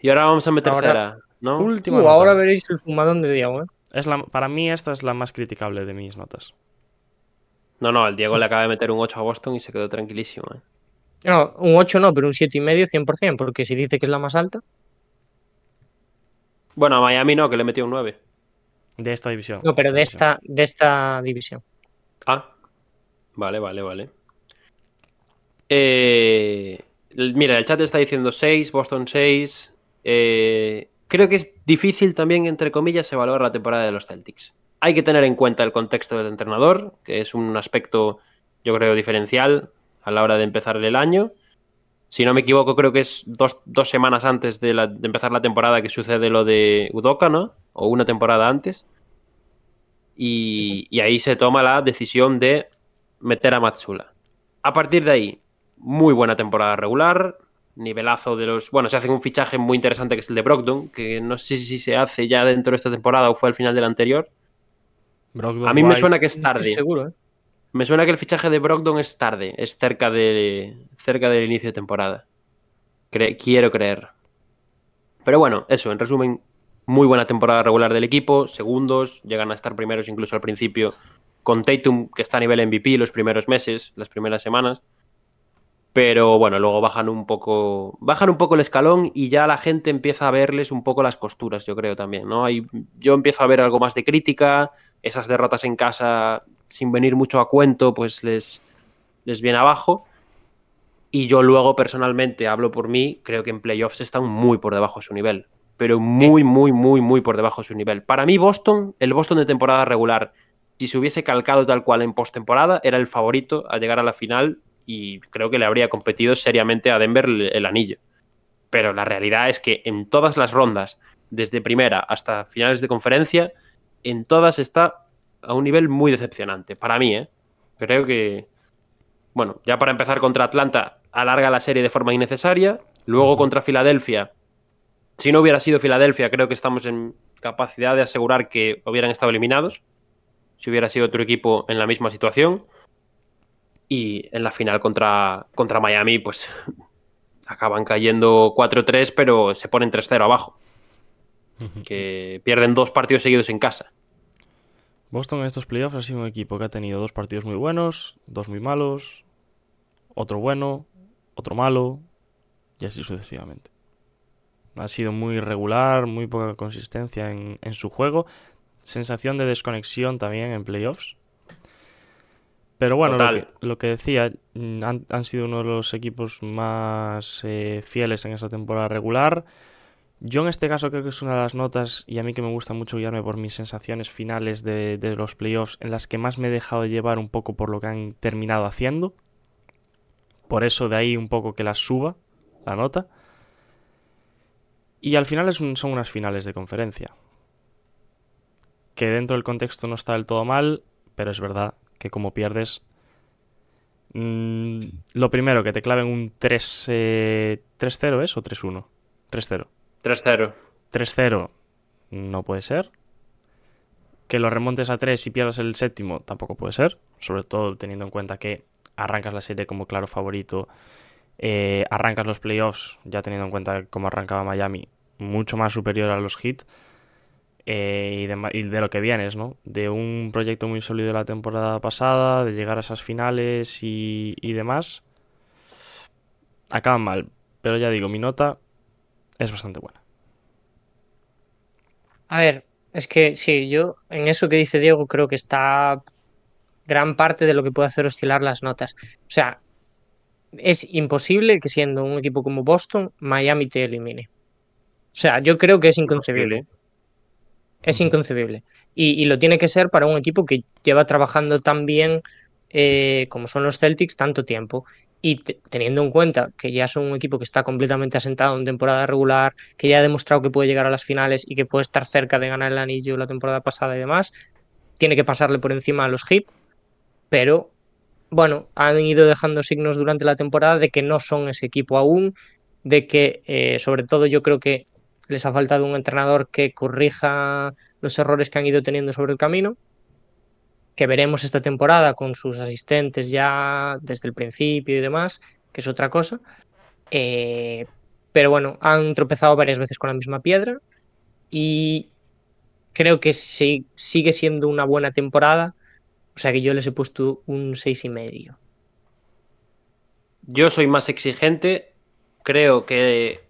Y ahora vamos a meter Ahora- cera, ¿no? Última Uh, ahora veréis el fumadón de Diego, ¿eh? Es la, para mí esta es la más criticable de mis notas. No, no, el Diego le acaba de meter un 8 a Boston y se quedó tranquilísimo. ¿eh? No, un 8 no, pero un 7,5 100%, porque si dice que es la más alta. Bueno, a Miami no, que le metió un 9. De esta división. No, pero de esta, de esta división. Ah, vale, vale, vale. Eh, mira, el chat está diciendo 6, Boston 6. Eh, creo que es difícil también, entre comillas, evaluar la temporada de los Celtics. Hay que tener en cuenta el contexto del entrenador, que es un aspecto, yo creo, diferencial a la hora de empezar el año. Si no me equivoco, creo que es dos, dos semanas antes de, la- de empezar la temporada que sucede lo de Udoka, ¿no? O una temporada antes. Y, y ahí se toma la decisión de meter a Matsula. A partir de ahí, muy buena temporada regular, nivelazo de los... Bueno, se hace un fichaje muy interesante que es el de Brogdon, que no sé si se hace ya dentro de esta temporada o fue al final de la anterior. Brogdon A mí me suena que es tarde. estoy seguro, ¿eh? Me suena que el fichaje de Brogdon es tarde, es cerca, de, cerca del inicio de temporada. Quiero creer. Pero bueno, eso, en resumen, muy buena temporada regular del equipo, segundos, llegan a estar primeros incluso al principio, con Tatum, que está a nivel MVP los primeros meses, las primeras semanas. Pero bueno, luego bajan un poco. Bajan un poco el escalón y ya la gente empieza a verles un poco las costuras, yo creo también, ¿no? Yo empiezo a ver algo más de crítica. Esas derrotas en casa, sin venir mucho a cuento, pues les, les viene abajo. Y yo luego, personalmente, hablo por mí, creo que en playoffs están muy por debajo de su nivel. Pero muy, muy, muy, muy por debajo de su nivel. Para mí, Boston, el Boston de temporada regular, si se hubiese calcado tal cual en postemporada, era el favorito a llegar a la final y creo que le habría competido seriamente a Denver el, el anillo. Pero la realidad es que en todas las rondas, desde primera hasta finales de conferencia, en todas está a un nivel muy decepcionante. Para mí, ¿eh? Creo que, bueno, ya para empezar contra Atlanta, alarga la serie de forma innecesaria. Luego contra Filadelfia, si no hubiera sido Filadelfia, creo que estamos en capacidad de asegurar que hubieran estado eliminados. Si hubiera sido otro equipo en la misma situación. Y en la final contra, contra Miami, pues acaban cayendo 4-3, pero se ponen 3-0 abajo. Que pierden dos partidos seguidos en casa. Boston en estos playoffs ha sido un equipo que ha tenido dos partidos muy buenos, dos muy malos, otro bueno, otro malo, y así sucesivamente. Ha sido muy irregular, muy poca consistencia en, en su juego, sensación de desconexión también en playoffs. Pero bueno, lo que, lo que decía, mm, han, han sido uno de los equipos más eh, fieles en esta temporada regular. Yo en este caso creo que es una de las notas, y a mí que me gusta mucho guiarme por mis sensaciones finales de, los playoffs, en las que más me he dejado llevar un poco por lo que han terminado haciendo. Por eso de ahí un poco que las suba la nota. Y al final son unas finales de conferencia. Que dentro del contexto no está del todo mal, pero es verdad que como pierdes... mm, lo primero, que te claven un 3, eh, 3-0 es o 3-1? 3-0. 3-0. 3-0 no puede ser. Que lo remontes a 3 y pierdas el séptimo tampoco puede ser. Sobre todo teniendo en cuenta que arrancas la serie como claro favorito. eh, arrancas los playoffs, ya teniendo en cuenta cómo arrancaba Miami, mucho más superior a los Heat. eh, y, de, y de lo que vienes, ¿no? De un proyecto muy sólido la temporada pasada, de llegar a esas finales y, y demás. Acaban mal. Pero ya digo, mi nota es bastante buena. A ver, es que sí, yo en eso que dice Diego creo que está gran parte de lo que puede hacer oscilar las notas. O sea, es imposible que siendo un equipo como Boston, Miami te elimine. O sea, yo creo que es inconcebible. Es inconcebible. Y, y lo tiene que ser para un equipo que lleva trabajando tan bien eh, como son los Celtics tanto tiempo. Y te- teniendo en cuenta que ya son un equipo que está completamente asentado en temporada regular, que ya ha demostrado que puede llegar a las finales y que puede estar cerca de ganar el anillo la temporada pasada y demás, tiene que pasarle por encima a los Heat. Pero bueno, han ido dejando signos durante la temporada de que no son ese equipo aún, de que eh, sobre todo yo creo que les ha faltado un entrenador que corrija los errores que han ido teniendo sobre el camino, que veremos esta temporada con sus asistentes ya desde el principio y demás, que es otra cosa. Eh, pero bueno, han tropezado varias veces con la misma piedra y creo que sigue siendo una buena temporada. O sea que yo les he puesto un seis y medio. Yo soy más exigente. Creo que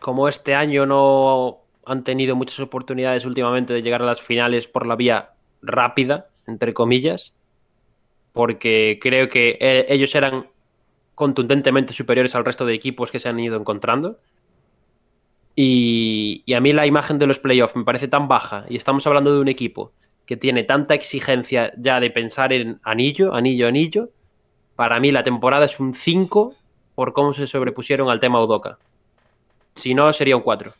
como este año no han tenido muchas oportunidades últimamente de llegar a las finales por la vía rápida, entre comillas, porque creo que eh, ellos eran contundentemente superiores al resto de equipos que se han ido encontrando. Y, y a mí la imagen de los playoffs me parece tan baja y estamos hablando de un equipo que tiene tanta exigencia ya de pensar en anillo, anillo, anillo. Para mí la temporada es un 5 por cómo se sobrepusieron al tema Udoka. Si no, sería un 4.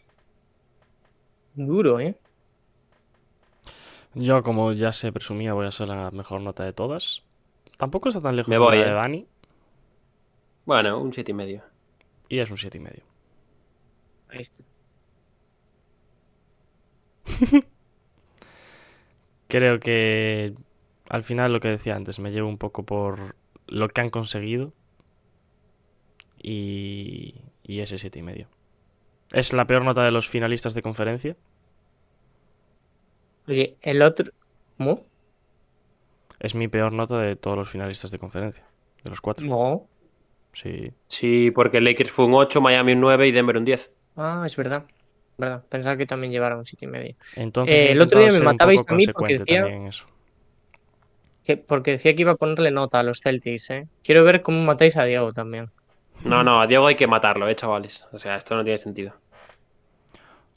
Duro, ¿eh? Yo, como ya se presumía, voy a ser la mejor nota de todas. Tampoco está tan lejos Me de la eh. de Dani. Bueno, un 7 y medio. Y es un 7,5. y medio. Ahí está. Creo que al final lo que decía antes, me llevo un poco por lo que han conseguido. Y, y ese 7,5. y medio. Es la peor nota de los finalistas de conferencia. Oye, el otro. ¿Cómo? Es mi peor nota de todos los finalistas de conferencia. De los cuatro. No. Sí. Sí, porque Lakers fue un 8, Miami un 9 y Denver un 10. Ah, es verdad. verdad. Pensaba que también llevara un siete y medio. Entonces Eh, el otro día me matabais a mí porque decía-. Que- porque decía que iba a ponerle nota a los Celtics, ¿eh? Quiero ver cómo matáis a Diego también. No, no, a Diego hay que matarlo, eh, chavales. O sea, esto no tiene sentido.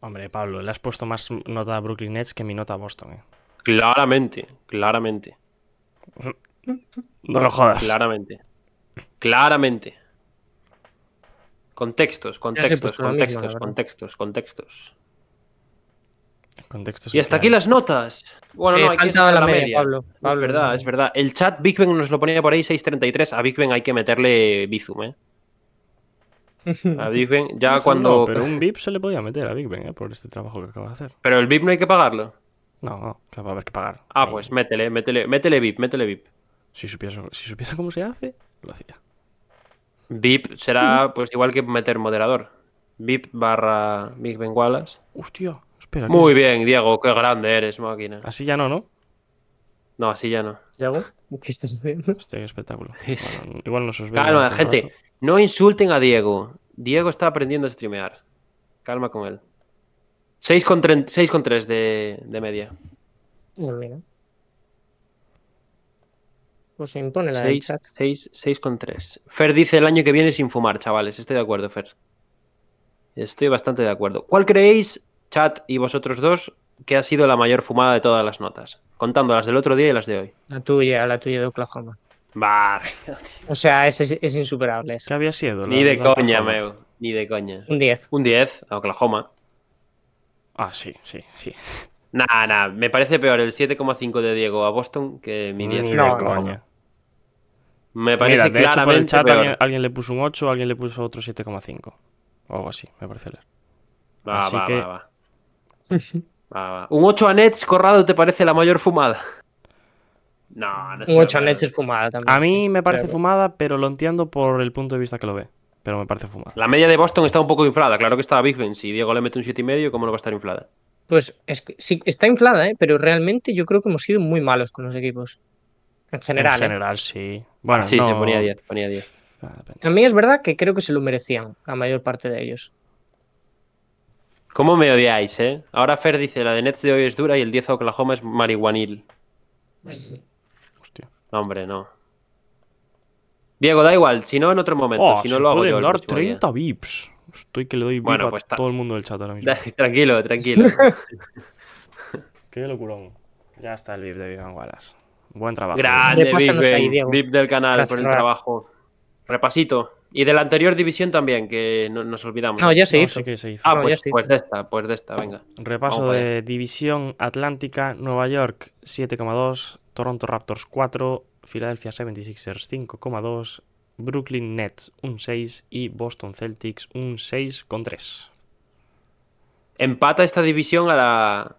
Hombre, Pablo, le has puesto más nota a Brooklyn Nets que mi nota a Boston. eh. Claramente, claramente, No lo jodas. claramente. Claramente. Contextos, he contextos, misma, contextos, contextos, contextos. Contextos Y hasta aquí las notas. Bueno, Eh, no, hay que la la media, media. Pablo. Pablo, es verdad, no. es verdad. El chat Big Ben nos lo ponía por ahí 6.33. A Big Ben hay que meterle Bizum, ¿eh? A Big Ben, ya No, cuando... pero un VIP se le podía meter a Big Ben eh, por este trabajo que acaba de hacer. Pero el VIP no hay que pagarlo. No, no, que va a haber que pagar. Ah, Ahí. pues métele, métele, métele VIP, métele VIP. Si supiera, si supiera cómo se hace, lo hacía. VIP será pues igual que meter moderador. VIP barra Big Ben Wallace. Hostia, espera. ¿qué Muy es? bien, Diego, qué grande eres, máquina. Así ya no, ¿no? No, así ya no. ¿Diego? ¿Qué estás haciendo? Hostia, qué espectáculo. Es- Bueno, igual no se os ve. Calma, durante un gente. rato. No insulten a Diego. Diego está aprendiendo a streamear. Calma con él. 6 con, 6 con 3 de, de media. Pues mira. Pues se impone la del 6, chat. 6, 6 con 3. Fer dice el año que viene sin fumar, chavales. Estoy de acuerdo, Fer. Estoy bastante de acuerdo. ¿Cuál creéis, chat y vosotros dos, que ha sido la mayor fumada de todas las notas? Contando las del otro día y las de hoy. La tuya, la tuya de Oklahoma. Vale. O sea, es, es, es insuperable. ¿Qué había sido? Ni de la coña, Oklahoma. meu. Ni de coña. Un 10. Un 10 a Oklahoma. Ah, sí, sí, sí. Nah, nah, me parece peor el 7,5 de Diego a Boston que mi 10. Ni No, de no, coña. Me parece Mira, de hecho, por el claramente chat peor. alguien, alguien le puso un 8, alguien le puso otro 7,5. O algo así, me parece leer. Va, Así va, que- va, va. Va, va. ¿Un 8 a Nets, Corrado, te parece la mayor fumada? No, no estoy Un de 8 acuerdo. Nets es fumada también. A mí sí. me parece fumada, pero lo entiendo por el punto de vista que lo ve. Pero me parece fumada. La media de Boston está un poco inflada. Claro que estaba Big Ben. Si Diego le mete un 7,5, ¿cómo no va a estar inflada? Pues es que sí, está inflada, ¿eh? pero realmente yo creo que hemos sido muy malos con los equipos. En general. en ¿eh? general, sí. Bueno, sí, no... se ponía 10, ponía 10. Ah. También es verdad que creo que se lo merecían, la mayor parte de ellos. ¿Cómo me odiáis, eh? Ahora Fer dice, la de Nets de hoy es dura y el 10 a Oklahoma es marihuanil. Hostia. No, hombre, no. Diego, da igual. Si no, en otro momento. Oh, si no, se lo hago pueden yo. dar próximo día. 30 vips. Estoy que le doy VIP Bueno, a pues ta- todo el mundo del chat ahora mismo. Tranquilo, tranquilo. Qué locurón. Ya está el VIP de Vivan Wallace. Buen trabajo. Grande, Ben. Diego. VIP del canal por el trabajo. Repasito. Y de la anterior división también, que no- nos olvidamos. No, ya se No, hizo. sí que se hizo. Ah, No, pues, se pues hizo. de esta, pues de esta, venga. Repaso de División Atlántica, Nueva York 7,2, Toronto Raptors 4, Philadelphia 76ers 5,2, Brooklyn Nets un 6 y Boston Celtics un 6,3. Empata esta división a la,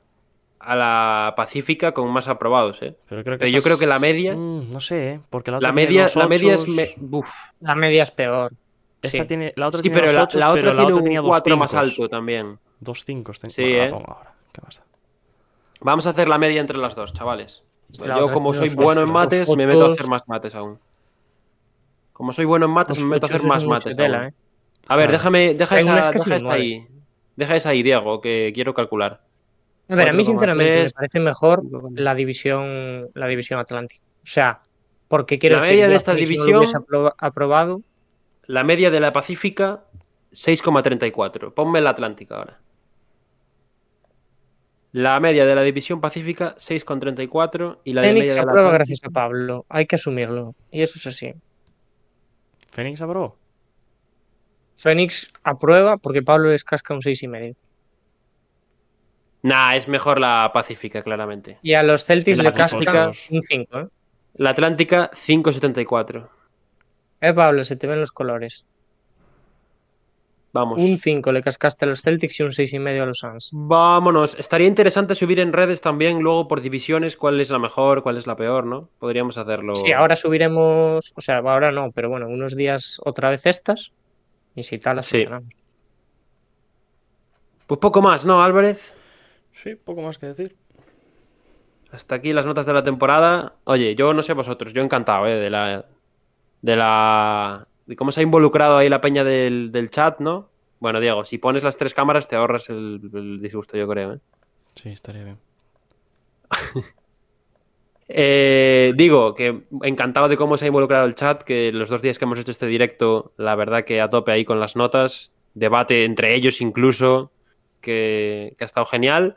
a la Pacífica con más aprobados, ¿eh? Pero, creo que Pero yo estas- creo que la media- Mm, no sé, ¿eh? porque la otra La tiene media, la media es... me- Uf. La media es peor. Esta Sí. tiene, la otra Sí, tiene pero la, ochos, la pero otra tiene tenía un dos 4 más alto también. Dos 5. Sí, bueno, ¿eh? la ahora. ¿Qué más da? Vamos a hacer la media entre las dos, chavales. Yo como soy bueno en mates, me meto a hacer más mates aún. Como soy bueno en mates, me meto a hacer es más mates. tela, aún. ¿eh? A ver, déjame, deja esa, deja nueve. ahí. Deja esa ahí, Diego, que quiero calcular. A ver, a mí 4,3, sinceramente me parece mejor 5,3. la división, la división Atlántica. O sea, porque quiero La decir, media de esta no división- aprobado. La media de la Pacífica, 6,34. Ponme la Atlántica ahora. La media de la división Pacífica, 6,34. Y la de media Phoenix de la aprueba Atlántica- gracias a Pablo. Hay que asumirlo. Y eso es así. ¿Fénix aprobó? Phoenix aprueba porque Pablo les casca un seis y medio. Nah, es mejor la Pacífica, claramente. Y a los Celtics la le casca un 5. ¿eh? La Atlántica, 5,74. Eh, Pablo, se te ven los colores. Vamos. Un 5 le cascaste a los Celtics y un seis y medio a los Suns. Vámonos. Estaría interesante subir en redes también luego por divisiones cuál es la mejor, cuál es la peor, ¿no? Podríamos hacerlo. Sí, ahora subiremos, o sea, ahora no, pero bueno, unos días otra vez estas. Y si tal, las Sí. Pues poco más, ¿no, Álvarez? Sí, poco más que decir. Hasta aquí las notas de la temporada. Oye, yo no sé vosotros, yo encantado, ¿eh? De la. De la. De cómo se ha involucrado ahí la peña del, del chat, ¿no? Bueno, Diego, si pones las tres cámaras te ahorras el, el disgusto, yo creo, ¿eh? Sí, estaría bien. Eh, digo que encantado de cómo se ha involucrado el chat, que los dos días que hemos hecho este directo, la verdad que a tope ahí con las notas, debate entre ellos incluso, que, que ha estado genial.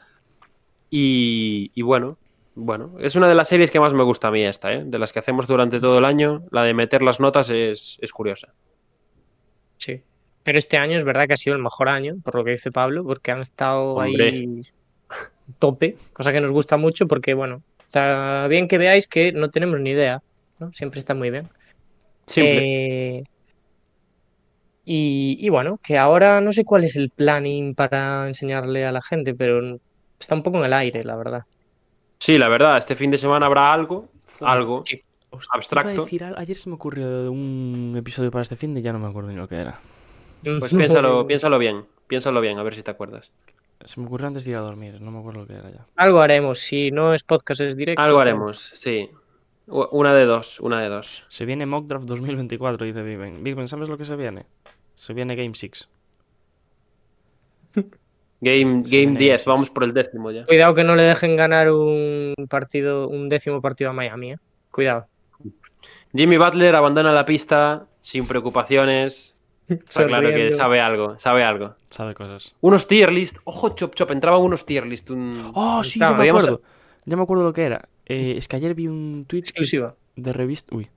Y, y bueno, bueno, es una de las series que más me gusta a mí esta, ¿eh? de las que hacemos durante todo el año, la de meter las notas es, es curiosa. Sí. Pero este año es verdad que ha sido el mejor año, por lo que dice Pablo, porque han estado Hombre. ahí tope, cosa que nos gusta mucho porque, bueno, está bien que veáis que no tenemos ni idea, ¿no? Siempre está muy bien. Simple. Eh, y, y bueno, que ahora no sé cuál es el planning para enseñarle a la gente, pero está un poco en el aire, la verdad. Sí, la verdad, este fin de semana habrá algo, algo. Sí. Abstracto. decir ayer se me ocurrió un episodio para este fin de y ya no me acuerdo ni lo que era. Pues piénsalo, piénsalo bien, piénsalo bien, a ver si te acuerdas. Se me ocurrió antes de ir a dormir, no me acuerdo lo que era ya. Algo haremos, si no es podcast, es directo. Algo haremos, sí. Una de dos, una de dos. Se viene Mock Draft 2024, dice Viven. Viven, ¿sabes lo que se viene? Se viene Game 6. Game, Sí, game viene 10, Game vamos por el décimo ya. Cuidado que no le dejen ganar un partido, un décimo partido a Miami, ¿eh? Cuidado. Jimmy Butler abandona la pista sin preocupaciones. Está claro que sabe algo, sabe algo. Sabe cosas. Unos tier list. Ojo, chop chop, entraban unos tier list. un- ¡Oh, sí! Me acuerdo. Ya me acuerdo lo que era. Eh, es que ayer vi un tweet Exclusiva. de revista. Uy.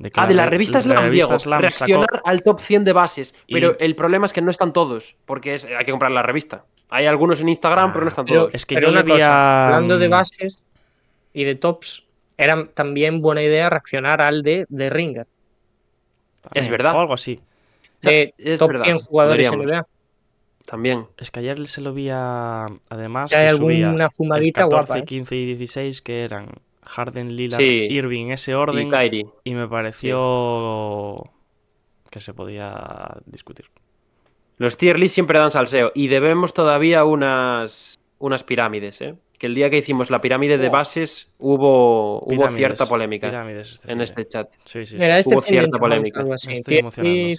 De Ah, de la re- revista Slam, revista Diego. Slam reaccionar sacó- al top 100 de bases. Y- Pero el problema es que no están todos. Porque es- hay que comprar la revista. Hay algunos en Instagram, pero no están Pero, todos. Es que pero yo una le vi cosa, a- hablando de mm, bases y de tops, era también buena idea reaccionar al de, de Ringer. Es verdad. O algo así. De es top verdad, 100 jugadores. NBA. También. Es que ayer se lo vi a... Además, Que hay alguna el fumadita 14, guapa. ¿eh? 15 y 16 que eran Harden, Lillard, Sí. Irving, ese Y orden. Kyrie. Y me pareció que se podía discutir. Los tier list siempre dan salseo. Y debemos todavía unas, unas pirámides, ¿eh? Que el día que hicimos la pirámide de bases hubo, hubo cierta polémica pirámides este en este chat. Sí, sí, sí. Mira, este Hubo cierta polémica. Estoy emocionado.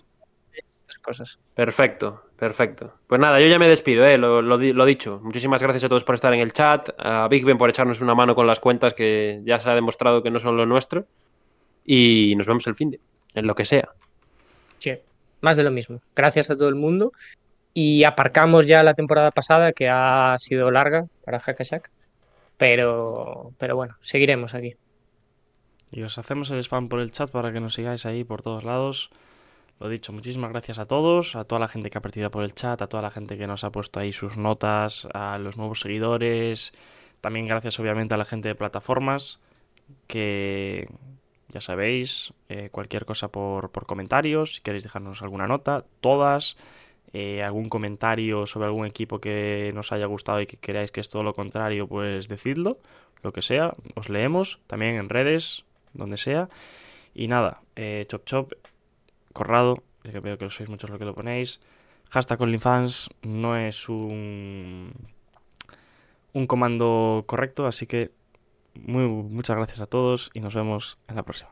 Cosas. Perfecto, perfecto. Pues nada, yo ya me despido, ¿eh? lo, lo di- lo dicho. Muchísimas gracias a todos por estar en el chat, a Big Ben por echarnos una mano con las cuentas que ya se ha demostrado que no son lo nuestro. Y nos vemos el fin de, en lo que sea. Sí, más de lo mismo. Gracias a todo el mundo. Y aparcamos ya la temporada pasada, que ha sido larga para Hackashack. Pero, pero bueno, seguiremos aquí. Y os hacemos el spam por el chat para que nos sigáis ahí por todos lados. Lo dicho, muchísimas gracias a todos, a toda la gente que ha partido por el chat, a toda la gente que nos ha puesto ahí sus notas, a los nuevos seguidores. También gracias obviamente a la gente de plataformas que ya sabéis, eh, cualquier cosa por, por comentarios, si queréis dejarnos alguna nota, todas, eh, algún comentario sobre algún equipo que nos haya gustado y que queráis que es todo lo contrario, pues decidlo, lo que sea, os leemos, también en redes, donde sea. Y nada, eh, chop chop, corrado, ya que veo que sois muchos los que lo ponéis. Hashtag OnlyFans no es un, un comando correcto, así que muy, muchas gracias a todos y nos vemos en la próxima.